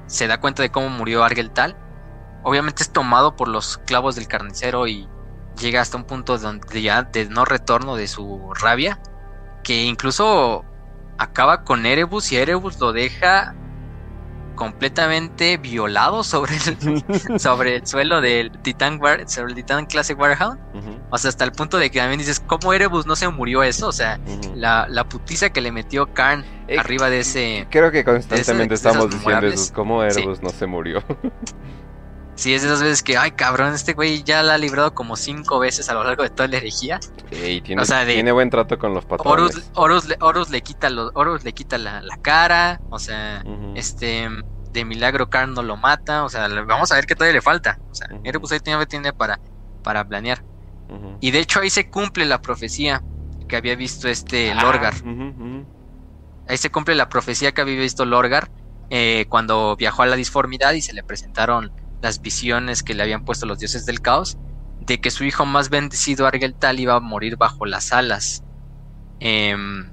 se da cuenta de cómo murió Argeltal. Obviamente es tomado por los clavos del carnicero y llega hasta un punto donde ya de no retorno de su rabia, que incluso acaba con Erebus y Erebus lo deja completamente violado sobre el, sobre el suelo del Titan sobre el Titan Classic Warhound. O sea, hasta el punto de que también dices, ¿cómo Erebus no se murió eso? O sea, la, la, putiza que le metió Karn eh, arriba de ese. Creo que constantemente estamos diciendo eso, ¿cómo Erebus no se murió? Sí, es de esas veces que, ay cabrón, este güey ya la ha librado como cinco veces a lo largo de toda la herejía. Y tiene, tiene buen trato con los patrones. Horus, le quita los, Horus le quita la, cara, o sea, este de milagro Karn no lo mata, o sea, vamos a ver qué todavía le falta. O sea, Erebus ahí tiene, tiene para, para planear. Y de hecho ahí se cumple la profecía que había visto este ah, Lorgar. Ahí se cumple la profecía que había visto Lorgar eh, cuando viajó a la disformidad y se le presentaron las visiones que le habían puesto los dioses del caos, de que su hijo más bendecido Argeltal iba a morir bajo las alas, em,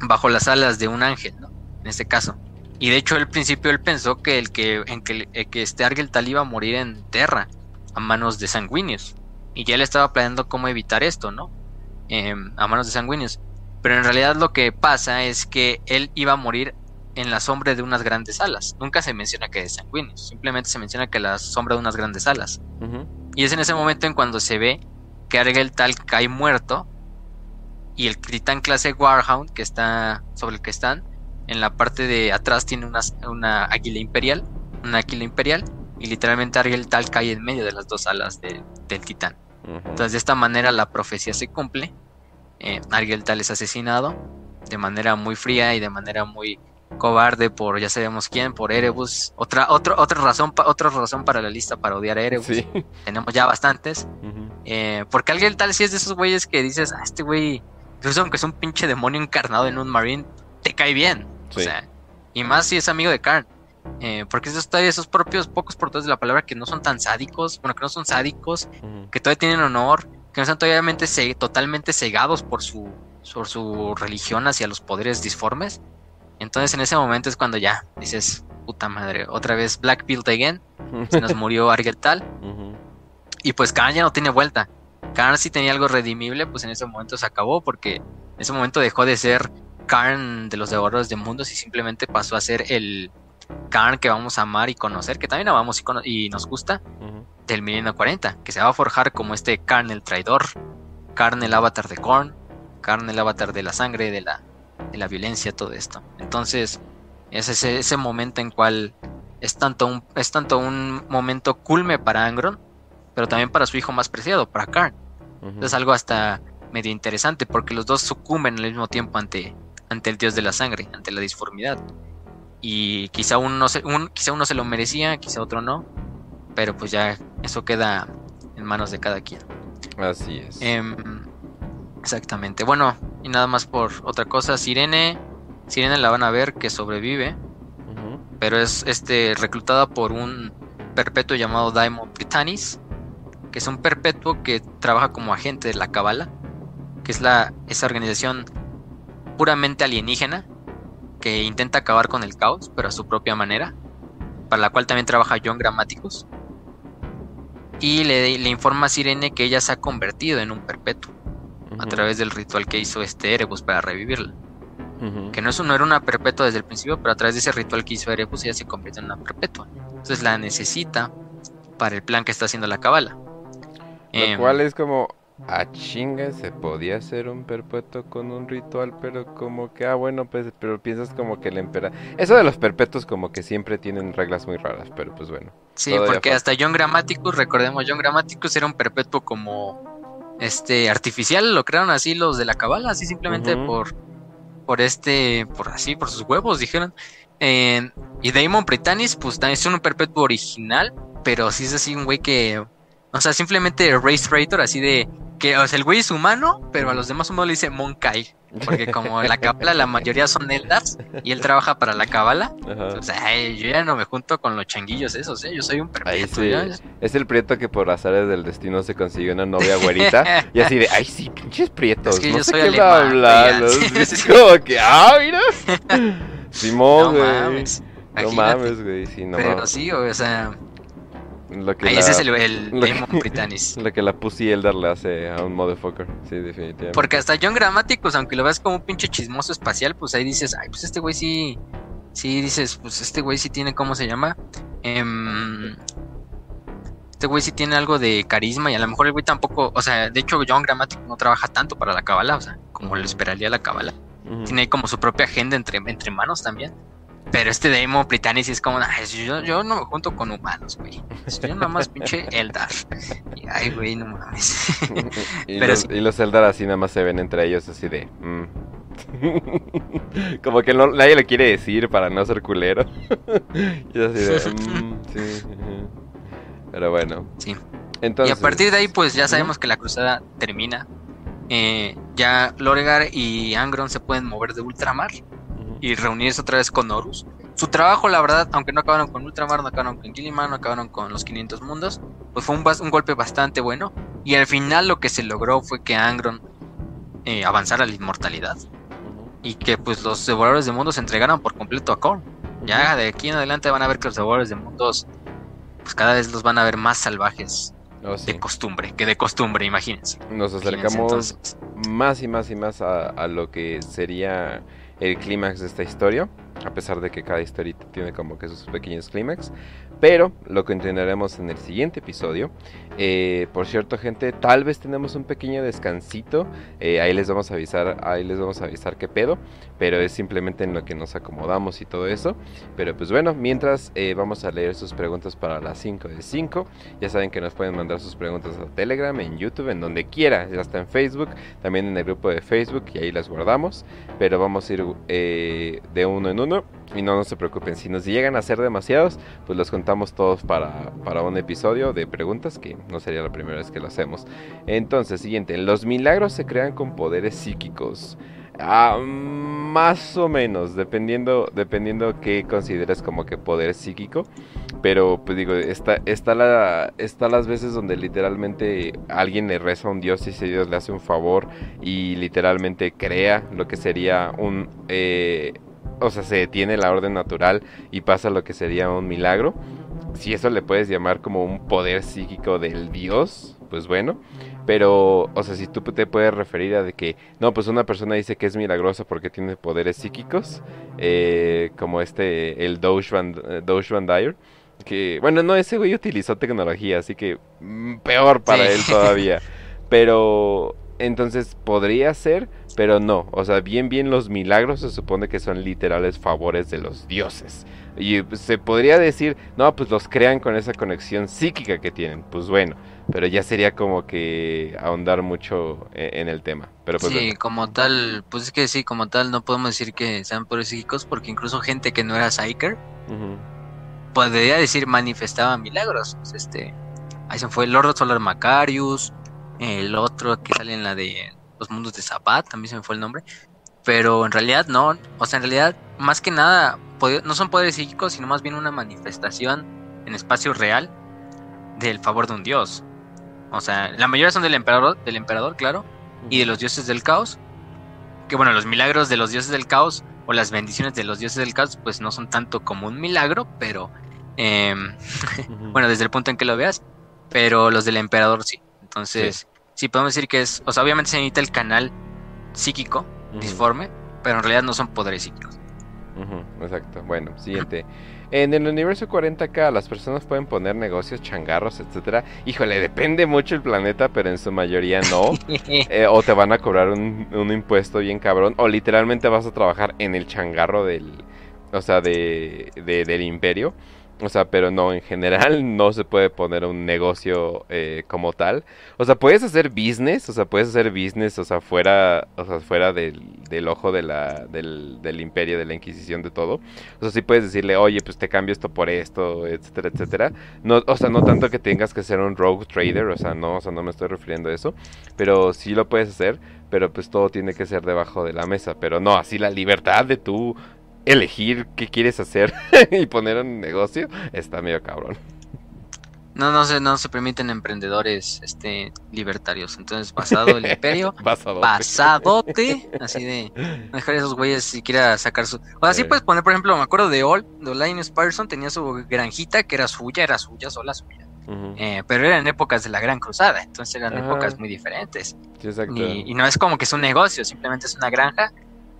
bajo las alas de un ángel, ¿no? En este caso. Y de hecho, al principio él pensó que el que, en que, eh, que este Argeltal iba a morir en tierra, a manos de sanguíneos. Y ya él estaba planeando cómo evitar esto, ¿no? Em, a manos de sanguíneos. Pero en realidad lo que pasa es que él iba a morir en la sombra de unas grandes alas. Nunca se menciona que es sanguíneo, simplemente se menciona que la sombra de unas grandes alas. Y es en ese momento en cuando se ve que Argel tal cae muerto y el titán clase Warhound que está sobre el que están en la parte de atrás tiene una, una águila imperial, una águila imperial y literalmente Argel tal cae en medio de las dos alas del titán. Entonces de esta manera la profecía se cumple. Eh, Argel tal es asesinado de manera muy fría y de manera muy cobarde por ya sabemos quién, por Erebus. Otra, otra, otra razón, otra razón para la lista para odiar a Erebus. Tenemos ya bastantes. Eh, porque alguien tal si es de esos güeyes que dices, ah, este güey, incluso aunque es un pinche demonio encarnado en un marine, te cae bien. O sea, y más si es amigo de Karn. Eh, porque esos todavía esos propios pocos portadores de la palabra que no son tan sádicos, bueno, que no son sádicos, que todavía tienen honor, que no están todavía totalmente cegados por su, por su religión hacia los poderes disformes. Entonces en ese momento es cuando ya dices, puta madre, otra vez Black Build again, se nos murió Argeltal. Y pues Khan ya no tiene vuelta. Khan si tenía algo redimible, pues en ese momento se acabó porque en ese momento dejó de ser Karn de los devoradores de mundos y simplemente pasó a ser el Karn que vamos a amar y conocer, que también amamos y, nos gusta, del milenio 40, que se va a forjar como este Karn el traidor, Karn el avatar de Korn, Karn el avatar de la sangre, de la de la violencia, todo esto. Entonces, es ese, ese momento en cual es tanto, un, es tanto un momento culme para Angron, pero también para su hijo más preciado, para Karn. Es algo hasta medio interesante porque los dos sucumben al mismo tiempo ante, ante el dios de la sangre, ante la disformidad. Y quizá uno, se, un, quizá uno se lo merecía, quizá otro no, pero pues ya eso queda en manos de cada quien. Así es. Em, exactamente. Bueno, y nada más por otra cosa, Sirene, Sirene la van a ver que sobrevive, pero es este reclutada por un perpetuo llamado Daimon Britannis, que es un perpetuo que trabaja como agente de la Cabala, que es la esa organización puramente alienígena que intenta acabar con el caos, pero a su propia manera, para la cual también trabaja John Gramáticos. Y le, le informa a Sirene que ella se ha convertido en un perpetuo a través del ritual que hizo este Erebus para revivirla. Que no, es, no era una perpetua desde el principio, pero a través de ese ritual que hizo Erebus ella se convierte en una perpetua. Entonces la necesita para el plan que está haciendo la cabala. Lo em, cual es como, a ah, chinga, se podía hacer un perpetuo con un ritual, pero como que, ah, bueno, pues, pero piensas como que el emperador... Eso de los perpetuos como que siempre tienen reglas muy raras, pero pues bueno. Sí, porque hasta John Grammaticus, recordemos, John Grammaticus era un perpetuo como, este, artificial, lo crearon así los de la cabala, así simplemente por, por este, por así, por sus huevos, dijeron. y Damon Britannis, pues también es un perpetuo original, pero sí es así un güey que, o sea, simplemente Race Traitor, así de que, o sea, el güey es humano, pero a los demás humanos le dice Monkai. Porque como la cabala la mayoría son Eldars y él trabaja para la cabala, o sea, yo ya no me junto con los changuillos esos, ¿eh? yo soy un perpetuo. Es el prieto que por azares del destino se consiguió una novia güerita y así de, ay sí, pinches prietos, es que no yo sé soy qué alemán, va es como que, ah, mira. Simón, güey. No mames. No mames, güey, sí, no Pero sí, o sea, Ahí ese es el, el. Lo que la Pussy Elder le hace a un motherfucker. Sí, definitivamente. Porque hasta John Grammaticus, aunque lo veas como un pinche chismoso espacial, pues ahí dices, ay, pues este güey sí. Sí, dices, pues este güey sí tiene, ¿cómo se llama? Em, este güey sí tiene algo de carisma y a lo mejor el güey tampoco, o sea, de hecho John Grammaticus no trabaja tanto para la cabala, o sea, como lo esperaría la cabala. Tiene ahí como su propia agenda entre, entre manos también. Pero este Demo Britannis es como, yo, yo no me junto con humanos, güey. Yo nada más pinche Eldar. Y, ay, güey, no mames. y, los, y, los, Eldar así nada más se ven entre ellos así de... Mm. como que nadie le quiere decir para no ser culero. y así de... Mm, sí. Pero bueno. Sí. Entonces, y a partir de ahí, pues ya sabemos que la cruzada termina. Eh, ya Loregar y Angron se pueden mover de ultramar y reunirse otra vez con Horus. Su trabajo, la verdad, aunque no acabaron con Ultramar, no acabaron con Gilliman, no acabaron con los 500 mundos, pues fue un, un golpe bastante bueno. Y al final lo que se logró fue que Angron eh, avanzara a la inmortalidad. Y que pues los devoradores de mundos se entregaran por completo a Korn. Ya de aquí en adelante van a ver que los devoradores de mundos, pues cada vez los van a ver más salvajes. Oh, de costumbre, que de costumbre, imagínense. Nos acercamos más y más y más a lo que sería el clímax de esta historia, a pesar de que cada historia tiene como que sus pequeños clímax. Pero lo que entenderemos en el siguiente episodio. Eh, por cierto, gente, tal vez tenemos un pequeño descansito. Eh, ahí les vamos a avisar, ahí les vamos a avisar qué pedo. Pero es simplemente en lo que nos acomodamos y todo eso. Pero pues bueno, mientras eh, vamos a leer sus preguntas para las 5 de 5. Ya saben que nos pueden mandar sus preguntas a Telegram, en YouTube, en donde quiera. Ya está en Facebook, también en el grupo de Facebook y ahí las guardamos. Pero vamos a ir de uno en uno. Y no, no se preocupen, si nos llegan a ser demasiados, pues los contamos todos para, para un episodio de preguntas, que no sería la primera vez que lo hacemos. Entonces, siguiente, los milagros se crean con poderes psíquicos. Ah, más o menos, dependiendo, dependiendo qué consideres como que poder psíquico. Pero pues digo, está, está, la, está las veces donde literalmente alguien le reza a un dios y ese dios le hace un favor y literalmente crea lo que sería un, eh, o sea, se detiene la orden natural y pasa lo que sería un milagro. Si eso le puedes llamar como un poder psíquico del dios, pues bueno. Pero, o sea, si tú te puedes referir a de que, no, pues una persona dice que es milagrosa porque tiene poderes psíquicos, eh, como este, el Doge Van, eh, Van Dyer, que, bueno, no, ese güey utilizó tecnología, así que mm, peor para él todavía. Pero entonces podría ser, pero no. O sea, bien, bien los milagros se supone que son literales favores de los dioses. Y se podría decir, no, pues los crean con esa conexión psíquica que tienen. Pues bueno, pero ya sería como que ahondar mucho e, en el tema. Pero pues sí, como tal, pues es que sí, como tal, no podemos decir que sean poderes psíquicos porque incluso gente que no era Psyker podría decir manifestaba milagros. Pues este, ahí se fue el Lord Solar Macarius el otro que sale en la de los mundos de Zapat, también se me fue el nombre, pero en realidad no, o sea, en realidad más que nada no son poderes psíquicos, sino más bien una manifestación en espacio real del favor de un dios. O sea, la mayoría son del emperador, del emperador, claro, y de los dioses del caos. Que bueno, los milagros de los dioses del caos o las bendiciones de los dioses del caos, pues no son tanto como un milagro, pero em, bueno, desde el punto en que lo veas, pero los del emperador sí. Entonces, sí podemos decir que es, o sea, obviamente se necesita el canal psíquico disforme, pero en realidad no son poderes psíquicos. exacto. Bueno, siguiente. En el universo 40K las personas pueden poner negocios, changarros, etcétera. Híjole, depende mucho el planeta, pero en su mayoría no. Eh, o te van a cobrar un, un, impuesto bien cabrón. O literalmente vas a trabajar en el changarro del. O sea, de, de del imperio. O sea, pero no, en general no se puede poner un negocio eh, como tal. O sea, puedes hacer business, o sea, puedes hacer business, o sea, fuera, o sea, fuera del, del ojo de la, del, del, imperio, de la inquisición, de todo. O sea, sí puedes decirle, oye, pues te cambio esto por esto, etcétera, etcétera. No, o sea, no tanto que tengas que ser un rogue trader, o sea, no, o sea, no me estoy refiriendo a eso. Pero sí lo puedes hacer, pero pues todo tiene que ser debajo de la mesa. Pero no, así la libertad de tú elegir qué quieres hacer y poner un negocio, está medio cabrón. No, no se, no se permiten emprendedores este libertarios. Entonces, basado el imperio, pasadote, así de dejar esos güeyes si quiera sacar su. O así puedes poner, por ejemplo, me acuerdo de All, de Linus Parson tenía su granjita que era suya, era suya, sola suya. Eh, pero eran épocas de la Gran Cruzada, entonces eran épocas muy diferentes. y, no es como que es un negocio, simplemente es una granja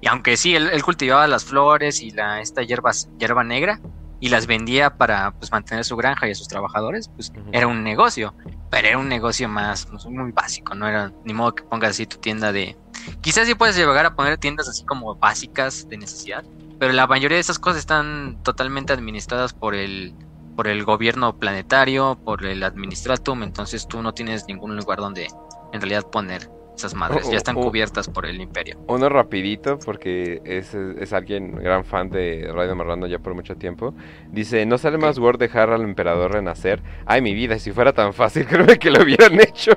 y aunque sí, él, cultivaba las flores y la, esta hierba, hierba negra y las vendía para pues, mantener su granja y a sus trabajadores, pues era un negocio. Pero era un negocio más muy básico, no era ni modo que pongas así tu tienda de... Quizás sí puedes llegar a poner tiendas así como básicas de necesidad, pero la mayoría de esas cosas están totalmente administradas por el, por el gobierno planetario, por el administratum, entonces tú no tienes ningún lugar donde en realidad poner esas madres ya están cubiertas por el imperio. Uno rapidito, porque es, es, alguien gran fan de Radio Marrando ya por mucho tiempo. Dice, ¿no sale más Word dejar al emperador renacer? Ay, mi vida, si fuera tan fácil, creo que lo hubieran hecho.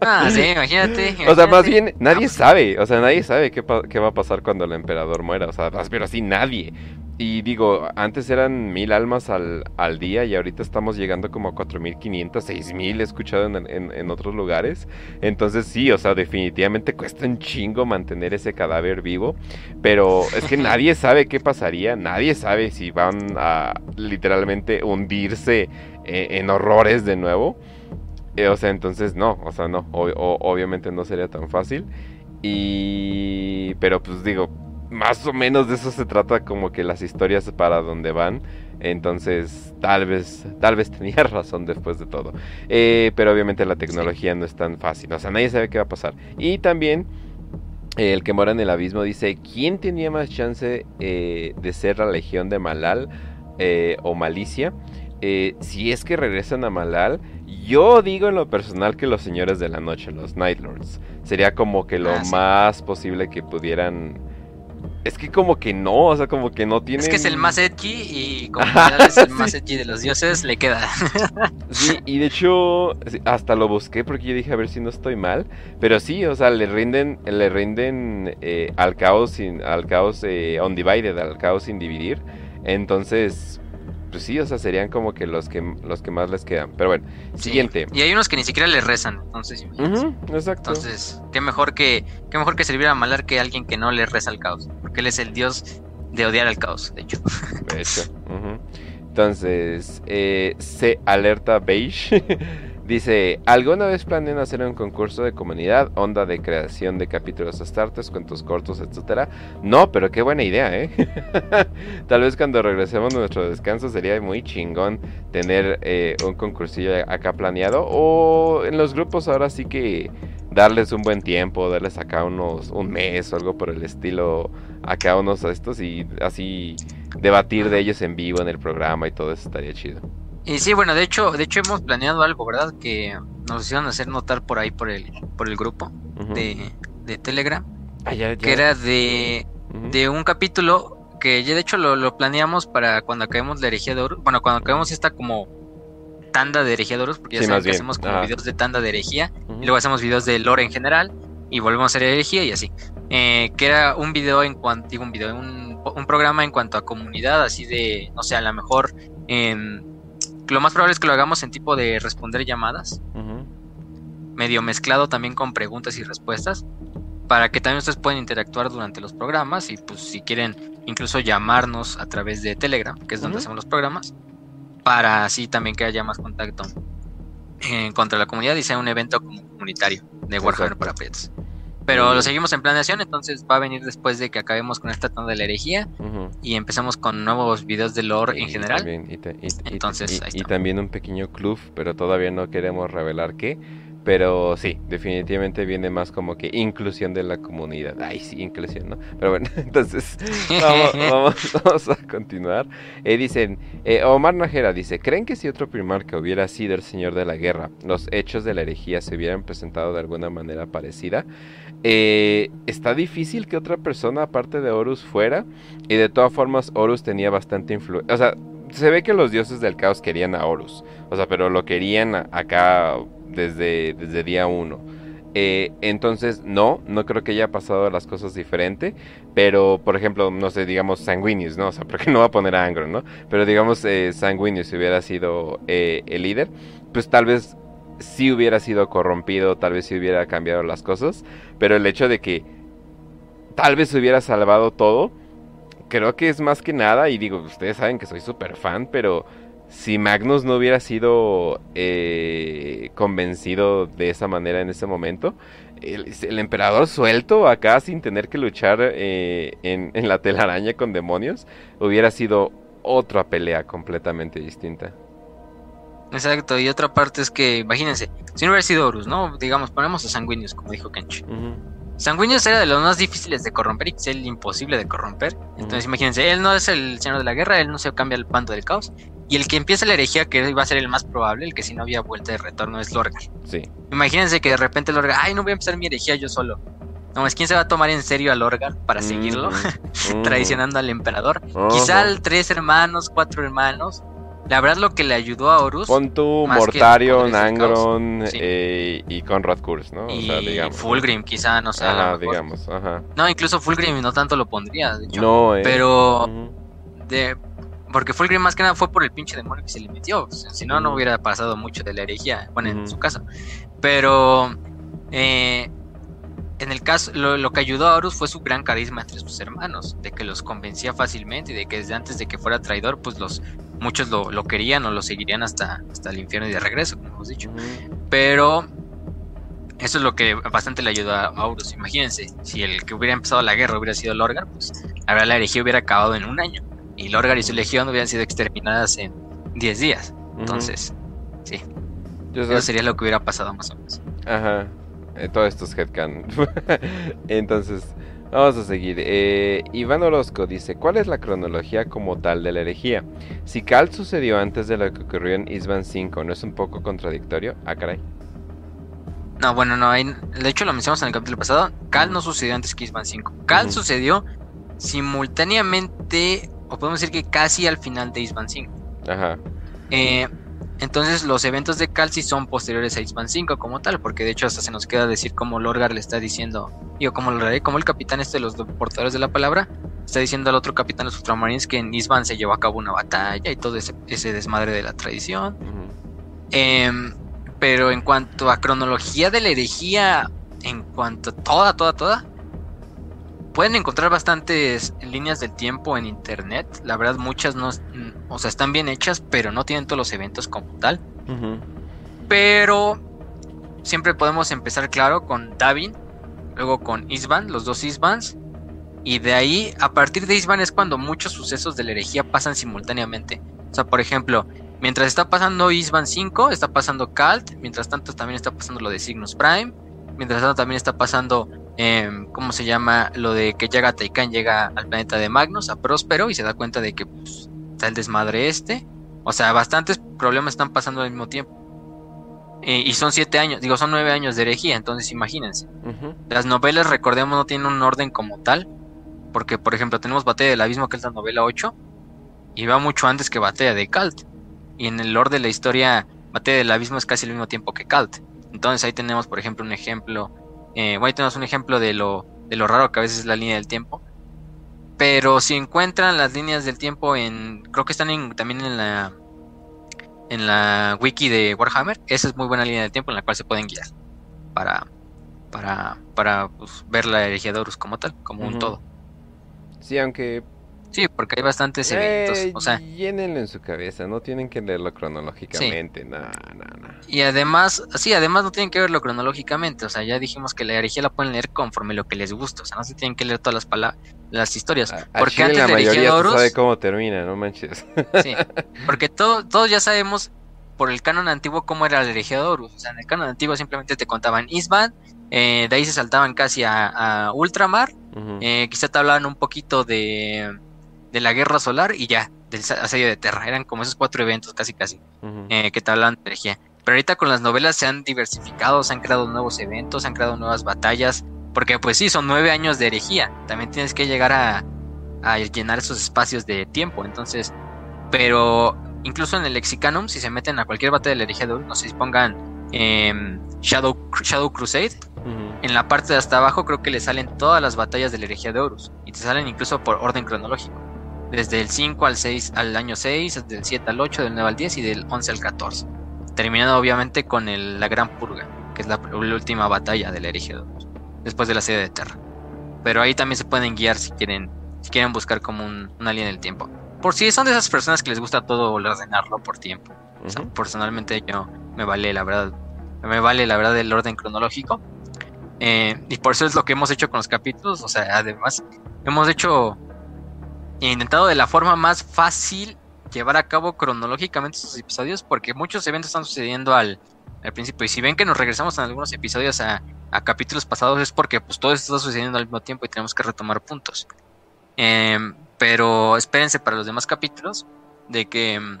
Ah, sí, imagínate, O sea, más bien, nadie sabe, o sea, nadie sabe qué, qué va a pasar cuando el emperador muera, o sea, pero así nadie. Y digo, antes eran mil almas al, al, día y ahorita estamos llegando como a 4.500, 6.000 he escuchado en, en, en, otros lugares. Entonces sí, o sea, definitivamente cuesta un chingo mantener ese cadáver vivo. Pero es que nadie sabe qué pasaría, nadie sabe si van a literalmente hundirse eh, en horrores de nuevo. Eh, o sea, entonces no, o sea, no, obviamente no sería tan fácil. Y... Pero pues digo, más o menos de eso se trata como que las historias para donde van. Entonces, tal vez, tal vez tenía razón después de todo. Eh, pero obviamente la tecnología no es tan fácil. O sea, nadie sabe qué va a pasar. Y también, el que mora en el abismo dice, ¿quién tenía más chance eh, de ser la legión de Malal eh, o Malicia? si es que regresan a Malal, yo digo en lo personal que los señores de la noche, los Night Lords, sería como que lo ah, más posible que pudieran es que como que no, o sea, como que no tiene. Es que es el más edgy y como es el más edgy de los dioses, le queda. sí, y de hecho hasta lo busqué porque yo dije a ver si no estoy mal, pero sí, o sea, le rinden, le rinden eh, al caos sin, al caos eh, undivided, al caos sin dividir. Entonces, pues sí, o sea, serían como que los que los que más les quedan. Pero bueno, siguiente. Y hay unos que ni siquiera le rezan, entonces exacto. Entonces, qué mejor que qué mejor que servir a Malar que alguien que no le reza al caos, porque él es el dios de odiar al caos, de hecho. De hecho. Entonces, eh, se alerta beige Dice, ¿alguna vez planean hacer un concurso de comunidad, onda de creación de capítulos astartes, cuentos cortos, etcétera? No, pero qué buena idea, ¿eh? Tal vez cuando regresemos a nuestro descanso sería muy chingón tener eh, un concursillo acá planeado. O en los grupos ahora sí que darles un buen tiempo, darles acá unos un mes o algo por el estilo acá unos estos y así debatir de ellos en vivo en el programa y todo eso estaría chido. Y sí, bueno, de hecho, de hecho hemos planeado algo, ¿verdad? Que nos hicieron hacer notar por ahí por el, por el grupo de, de, Telegram. Ah, que era de, de un capítulo que ya de hecho lo, lo, planeamos para cuando acabemos la herejía de Horus. Bueno, cuando acabemos esta como tanda de herejía de Horus, porque ya saben que hacemos como videos de tanda de herejía, y luego hacemos videos de lore en general, y volvemos a hacer herejía y así. Eh, que era un video en cuanto, digo un video, un, un programa en cuanto a comunidad, así de, no sé, a lo mejor en lo más probable es que lo hagamos en tipo de responder llamadas. Medio mezclado también con preguntas y respuestas. Para que también ustedes puedan interactuar durante los programas. Y pues si quieren incluso llamarnos a través de Telegram, que es donde hacemos los programas. Para así también que haya más contacto en contra la comunidad y sea un evento comunitario de Warhammer para Prietos. Pero lo seguimos en planeación, entonces va a venir después de que acabemos con esta tanda de la herejía y empezamos con nuevos videos de lore en general. entonces, y también un pequeño club, pero todavía no queremos revelar qué pero sí, definitivamente viene más como que inclusión de la comunidad. Ay, sí, inclusión, ¿no? Pero bueno, entonces vamos, a continuar. Eh, dicen, eh, Omar Najera dice, ¿creen que si otro primarca hubiera sido el señor de la guerra, los hechos de la herejía se hubieran presentado de alguna manera parecida? Eh, está difícil que otra persona aparte de Horus fuera. Y de todas formas, Horus tenía bastante influencia. O sea, se ve que los dioses del caos querían a Horus. O sea, pero lo querían acá desde, desde día uno. Eh, entonces, no, no creo que haya pasado las cosas diferente. Pero, por ejemplo, no sé, digamos Sanguinius, ¿no? O sea, porque no va a poner a Angro, ¿no? Pero digamos eh, Sanguinius si hubiera sido eh, el líder, pues tal vez sí hubiera sido corrompido, tal vez sí hubiera cambiado las cosas. Pero el hecho de que tal vez hubiera salvado todo, creo que es más que nada. Y digo, ustedes saben que soy súper fan, pero si Magnus no hubiera sido eh, convencido de esa manera en ese momento, el, emperador suelto acá sin tener que luchar eh, en, la telaraña con demonios, hubiera sido otra pelea completamente distinta. Exacto, y otra parte es que, imagínense, si no hubiera sido Horus, ¿no? Digamos, ponemos a Sanguinius, como dijo Kench. Sanguinius era de los más difíciles de corromper y es el imposible de corromper. Entonces, imagínense, él no es el señor de la guerra, él no se cambia el bando del caos. Y el que empieza la herejía, que iba a ser el más probable, el que si no había vuelta de retorno, es Lorgar. Sí. Imagínense que de repente Lorgar, ay, no voy a empezar mi herejía yo solo. No, es quién se va a tomar en serio a Lorgar para seguirlo, traicionando al emperador. Quizá tres hermanos, cuatro hermanos, la verdad lo que le ayudó a Horus. Pon tu Mortario, Nangron eh, y Conrad Kurz, ¿no? Y Fulgrim, quizá, no sé. Ajá, digamos, ajá. No, incluso Fulgrim no tanto lo pondría, de hecho. No, eh. Pero. de, porque Fulgrim más que nada fue por el pinche demonio que se le metió. si no, no hubiera pasado mucho de la herejía. Bueno, en su caso. Pero. Eh, en el caso, lo, que ayudó a Horus fue su gran carisma entre sus hermanos, de que los convencía fácilmente y de que desde antes de que fuera traidor, pues los muchos lo, querían o lo seguirían hasta, hasta el infierno y de regreso, como hemos dicho. Pero eso es lo que bastante le ayudó a Horus. Imagínense, si el que hubiera empezado la guerra hubiera sido Lorgar, pues la verdad la herejía hubiera acabado en un año. Y Lorgar y su legión hubieran sido exterminadas en 10 días. Entonces, sí. Eso sería lo que hubiera pasado más o menos. Ajá. Eh, todo esto es headcanon. Entonces, vamos a seguir. Eh, Iván Orozco dice: ¿Cuál es la cronología como tal de la herejía? Si Cal sucedió antes de lo que ocurrió en Isban 5, ¿no es un poco contradictorio? Ah, caray. No, bueno, no. Hay, de hecho, lo mencionamos en el capítulo pasado. Cal no sucedió antes que Isban 5. Cal sucedió simultáneamente, o podemos decir que casi al final de Isban 5. Ajá. Eh, entonces los eventos de Calci son posteriores a Isban 5 como tal, porque de hecho hasta se nos queda decir como Lorgar le está diciendo, digo, como como el capitán este de los portadores de la palabra, está diciendo al otro capitán de los ultramarines que en Isban se llevó a cabo una batalla y todo ese, desmadre de la tradición. Em, pero en cuanto a cronología de la herejía, en cuanto a toda, toda, toda, pueden encontrar bastantes líneas del tiempo en internet. La verdad, muchas no, o sea, están bien hechas, pero no tienen todos los eventos como tal. Pero siempre podemos empezar, claro, con Davin, luego con Isban, los dos Isbans. Y de ahí, a partir de Isban es cuando muchos sucesos de la herejía pasan simultáneamente. O sea, por ejemplo, mientras está pasando Isban 5, está pasando Kalt. Mientras tanto, también está pasando lo de Cygnus Prime. Mientras tanto, también está pasando Em, ¿cómo se llama? Lo de que llega Taikan, llega al planeta de Magnus, a Próspero, y se da cuenta de que pues, está el desmadre este. O sea, bastantes problemas están pasando al mismo tiempo. Eh, y son siete años, digo, son nueve años de herejía, entonces imagínense. Las novelas, recordemos, no tienen un orden como tal. Porque, por ejemplo, tenemos Batalla del Abismo, que es la novela 8, y va mucho antes que Batalla de Kalt. Y en el orden de la historia, Batalla del Abismo es casi el mismo tiempo que Kalt. Entonces ahí tenemos, por ejemplo, un ejemplo eh, bueno, tenemos un ejemplo de lo, de lo raro que a veces es la línea del tiempo. Pero si encuentran las líneas del tiempo en. Creo que están también en la. En la wiki de Warhammer. Esa es muy buena línea del tiempo en la cual se pueden guiar. Para. Para. Para pues, ver la herejía de Horus como tal, como un todo. Sí, aunque Sí, porque hay bastantes eventos. Eh, o sea, llénenlo en su cabeza, no tienen que leerlo cronológicamente. No, no, no. Y además, sí, además no tienen que verlo cronológicamente. O sea, ya dijimos que la herejía la pueden leer conforme lo que les gusta. O sea, no se tienen que leer todas las palabras, las historias. porque antes la de mayoría Horus, sabe cómo termina, no manches. Sí, porque todos ya sabemos por el canon antiguo cómo era la herejía de Horus. O sea, en el canon antiguo simplemente te contaban Isban, eh, de ahí se saltaban casi a, Ultramar. eh, quizá te hablaban un poquito de de la guerra solar y ya, del asedio de Terra. Eran como esos cuatro eventos casi casi eh, que te hablan de energía. Pero ahorita con las novelas se han diversificado, se han creado nuevos eventos, se han creado nuevas batallas. Porque pues sí, son nueve años de herejía. También tienes que llegar a, a llenar esos espacios de tiempo. Entonces, pero incluso en el Lexicanum, si se meten a cualquier batalla de la herejía de no sé si pongan em, Shadow, Shadow Crusade, en la parte de hasta abajo creo que le salen todas las batallas de la herejía de Horus. Y te salen incluso por orden cronológico desde el 5 al 6 al año 6, del 7 al 8, del 9 al 10 y del 11 al 14. Terminando obviamente con el, la Gran Purga, que es la, última batalla del Erigedor, después de la sede de Terra. Pero ahí también se pueden guiar si quieren, si quieren buscar como un, una línea del tiempo. Por si son de esas personas que les gusta todo ordenarlo por tiempo. personalmente yo me vale la verdad, me vale la verdad el orden cronológico. Eh, y por eso es lo que hemos hecho con los capítulos. O sea, además, hemos hecho he intentado de la forma más fácil llevar a cabo cronológicamente estos episodios porque muchos eventos están sucediendo al, al principio. Y si ven que nos regresamos en algunos episodios a, capítulos pasados es porque pues todo esto está sucediendo al mismo tiempo y tenemos que retomar puntos. Em, pero espérense para los demás capítulos de que em,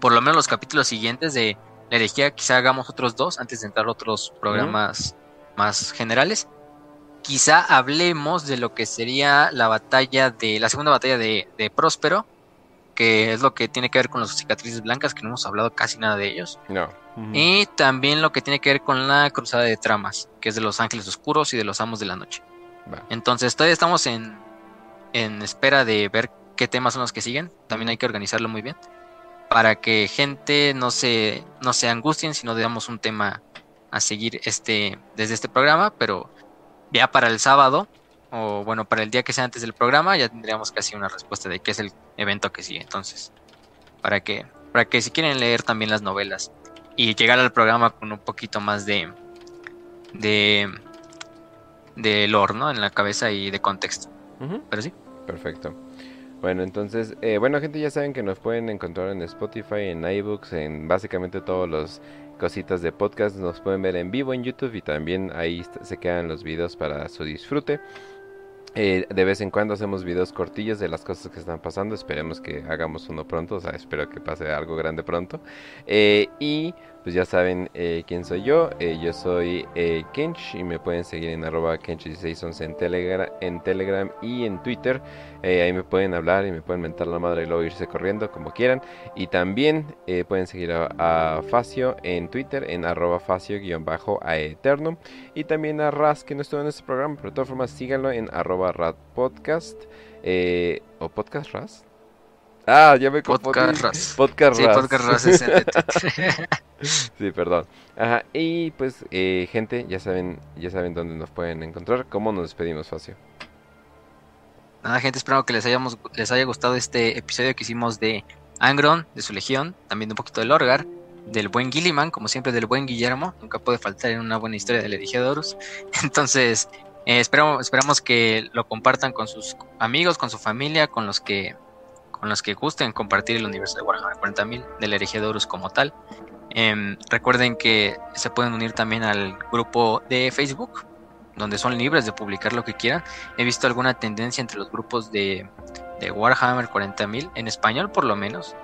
por lo menos los capítulos siguientes de la herejía quizá hagamos otros dos antes de entrar a otros programas más generales quizá hablemos de lo que sería la batalla de la segunda batalla de, Próspero, que es lo que tiene que ver con las cicatrices blancas, que no hemos hablado casi nada de ellos. No. Y también lo que tiene que ver con la cruzada de tramas, que es de los ángeles oscuros y de los amos de la noche. Entonces todavía estamos en, en espera de ver qué temas son los que siguen. También hay que organizarlo muy bien. Para que gente no se, no se angustien si no damos un tema a seguir este, desde este programa, pero ya para el sábado, o bueno, para el día que sea antes del programa, ya tendríamos casi una respuesta de qué es el evento que sigue. Entonces, para que, para que si quieren leer también las novelas y llegar al programa con un poquito más de, de, de lore, ¿no? En la cabeza y de contexto. Pero sí. Perfecto. Bueno, entonces, eh, bueno, gente, ya saben que nos pueden encontrar en Spotify, en iBooks, en básicamente todos los cositas de podcast nos pueden ver en vivo en YouTube y también ahí se quedan los videos para su disfrute. Eh, de vez en cuando hacemos videos cortillos de las cosas que están pasando. Esperemos que hagamos uno pronto. O sea, espero que pase algo grande pronto. Eh, y pues ya saben eh, quién soy yo. Eh, yo soy eh, Kench y me pueden seguir en arroba Kench1611 en, Telegram, y en Twitter. ahí me pueden hablar y me pueden mentar la madre y luego irse corriendo como quieran. Y también pueden seguir a, Facio en Twitter en arroba Facio-aeterno. Y también a Raz que no estuvo en este programa, pero de todas formas síganlo en arroba Podcast. o Podcast Raz. Ah, ya me confundí. Podcast. Podcast Sí, Podcast es el Sí, perdón. Ajá, y pues, eh, gente, ya saben, ya saben dónde nos pueden encontrar. ¿Cómo nos despedimos, Facio? Nada, gente, espero que les, hayamos, les haya gustado este episodio que hicimos de Angron, de su legión, también de un poquito de Lorgar, del buen Gilliman, como siempre, del buen Guillermo. Nunca puede faltar en una buena historia del Horus. Entonces, eh, esperamos, esperamos que lo compartan con sus amigos, con su familia, con los que con los que gusten compartir el universo de Warhammer 40.000 del herejía de como tal. Em, recuerden que se pueden unir también al grupo de Facebook, donde son libres de publicar lo que quieran. He visto alguna tendencia entre los grupos de, de Warhammer 40.000, en español por lo menos.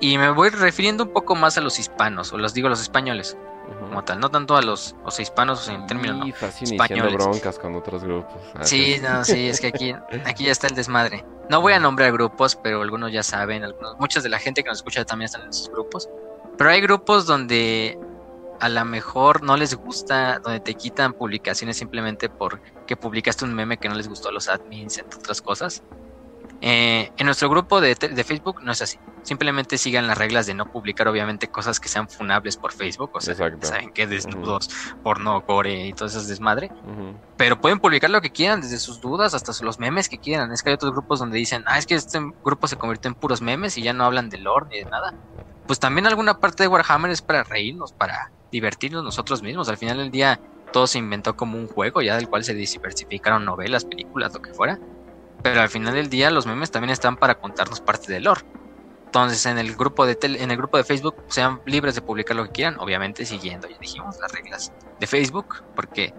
Y me voy refiriendo un poco más a los hispanos, o los digo los españoles, como tal, no tanto a los, los hispanos en términos españoles. broncas con otros grupos. Ah, sí, no, sí, es que aquí, aquí ya está el desmadre. No voy a nombrar grupos, pero algunos ya saben, algunos, muchas de la gente que nos escucha también están en esos grupos. Pero hay grupos donde a lo mejor no les gusta, donde te quitan publicaciones simplemente porque publicaste un meme que no les gustó a los admins, entre otras cosas. Eh, en nuestro grupo de, Facebook no es así. Simplemente sigan las reglas de no publicar, obviamente, cosas que sean funables por Facebook. O sea, saben que desnudos, porno, gore y todo eso es desmadre. Pero pueden publicar lo que quieran, desde sus dudas hasta los memes que quieran. Es que hay otros grupos donde dicen, ah, es que este grupo se convirtió en puros memes y ya no hablan de lore ni de nada. Pues también alguna parte de Warhammer es para reírnos, para divertirnos nosotros mismos. Al final del día, todo se inventó como un juego, ya del cual se diversificaron novelas, películas, lo que fuera pero al final del día los memes también están para contarnos parte del lore. Entonces en el grupo de en el grupo de Facebook sean libres de publicar lo que quieran, obviamente siguiendo, ya dijimos, las reglas de Facebook, porque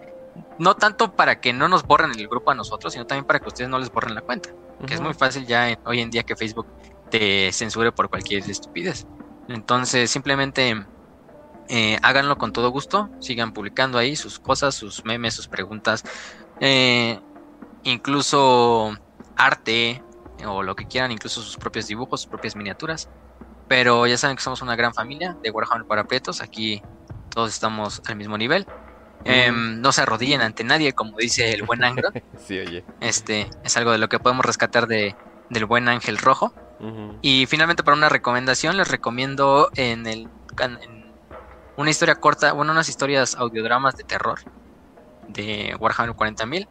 no tanto para que no nos borren el grupo a nosotros, sino también para que ustedes no les borren la cuenta. Que es muy fácil ya hoy en día que Facebook te censure por cualquier estupidez. Entonces simplemente eh, háganlo con todo gusto, sigan publicando ahí sus cosas, sus memes, sus preguntas, eh, incluso arte o lo que quieran, incluso sus propios dibujos, sus propias miniaturas. Pero ya saben que somos una gran familia de Warhammer para Prietos. Aquí todos estamos al mismo nivel. Em, no se arrodillen ante nadie, como dice el buen ángel. sí, oye. Este es algo de lo que podemos rescatar de, del buen ángel rojo. Y finalmente, para una recomendación, les recomiendo en el en una historia corta, bueno, unas historias audiodramas de terror de Warhammer 40.000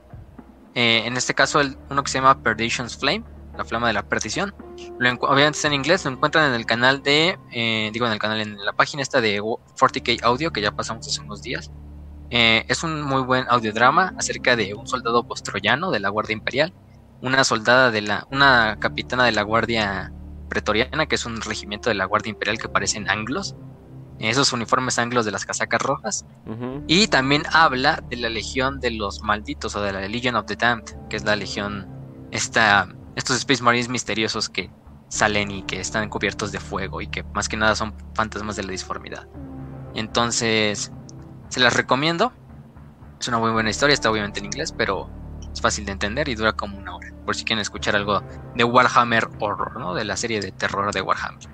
eh, en este caso, uno que se llama Perdition's Flame, la flama de la perdición. Lo obviamente está en inglés, lo encuentran en el canal de, eh, digo en el canal, en la página esta de 40k Audio, que ya pasamos hace unos días. Eh, es un muy buen audiodrama acerca de un soldado postroyano de la Guardia Imperial, una soldada de la, una capitana de la Guardia Pretoriana, que es un regimiento de la Guardia Imperial que parecen anglos, esos uniformes anglos de las casacas rojas. Y también habla de la legión de los malditos o de la Legion of the Damned, que es la legión, esta, estos Space Marines misteriosos que salen y que están cubiertos de fuego y que más que nada son fantasmas de la disformidad. Entonces, se las recomiendo. Es una muy buena historia, está obviamente en inglés, pero es fácil de entender y dura como una hora. Por si quieren escuchar algo de Warhammer Horror, ¿no? De la serie de terror de Warhammer.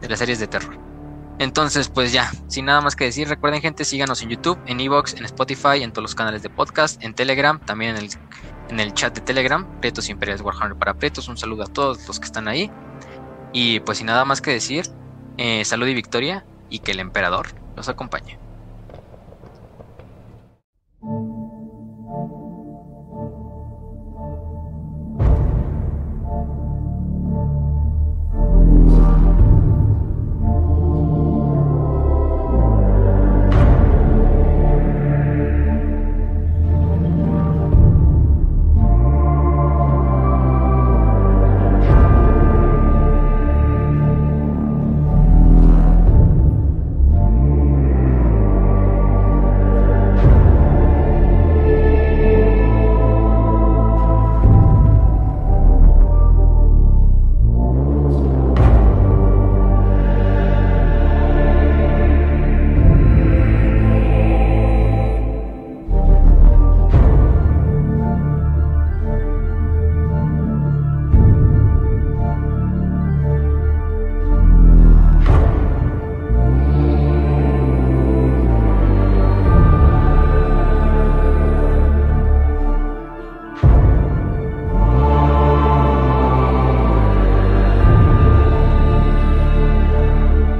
De las series de terror. Entonces, pues ya, sin nada más que decir, recuerden gente, síganos en YouTube, en Evox, en Spotify, en todos los canales de podcast, en Telegram, también en el, en el chat de Telegram, Pretos Imperiales Warhammer para Pretos, un saludo a todos los que están ahí. Y pues sin nada más que decir, eh, salud y victoria y que el emperador los acompañe.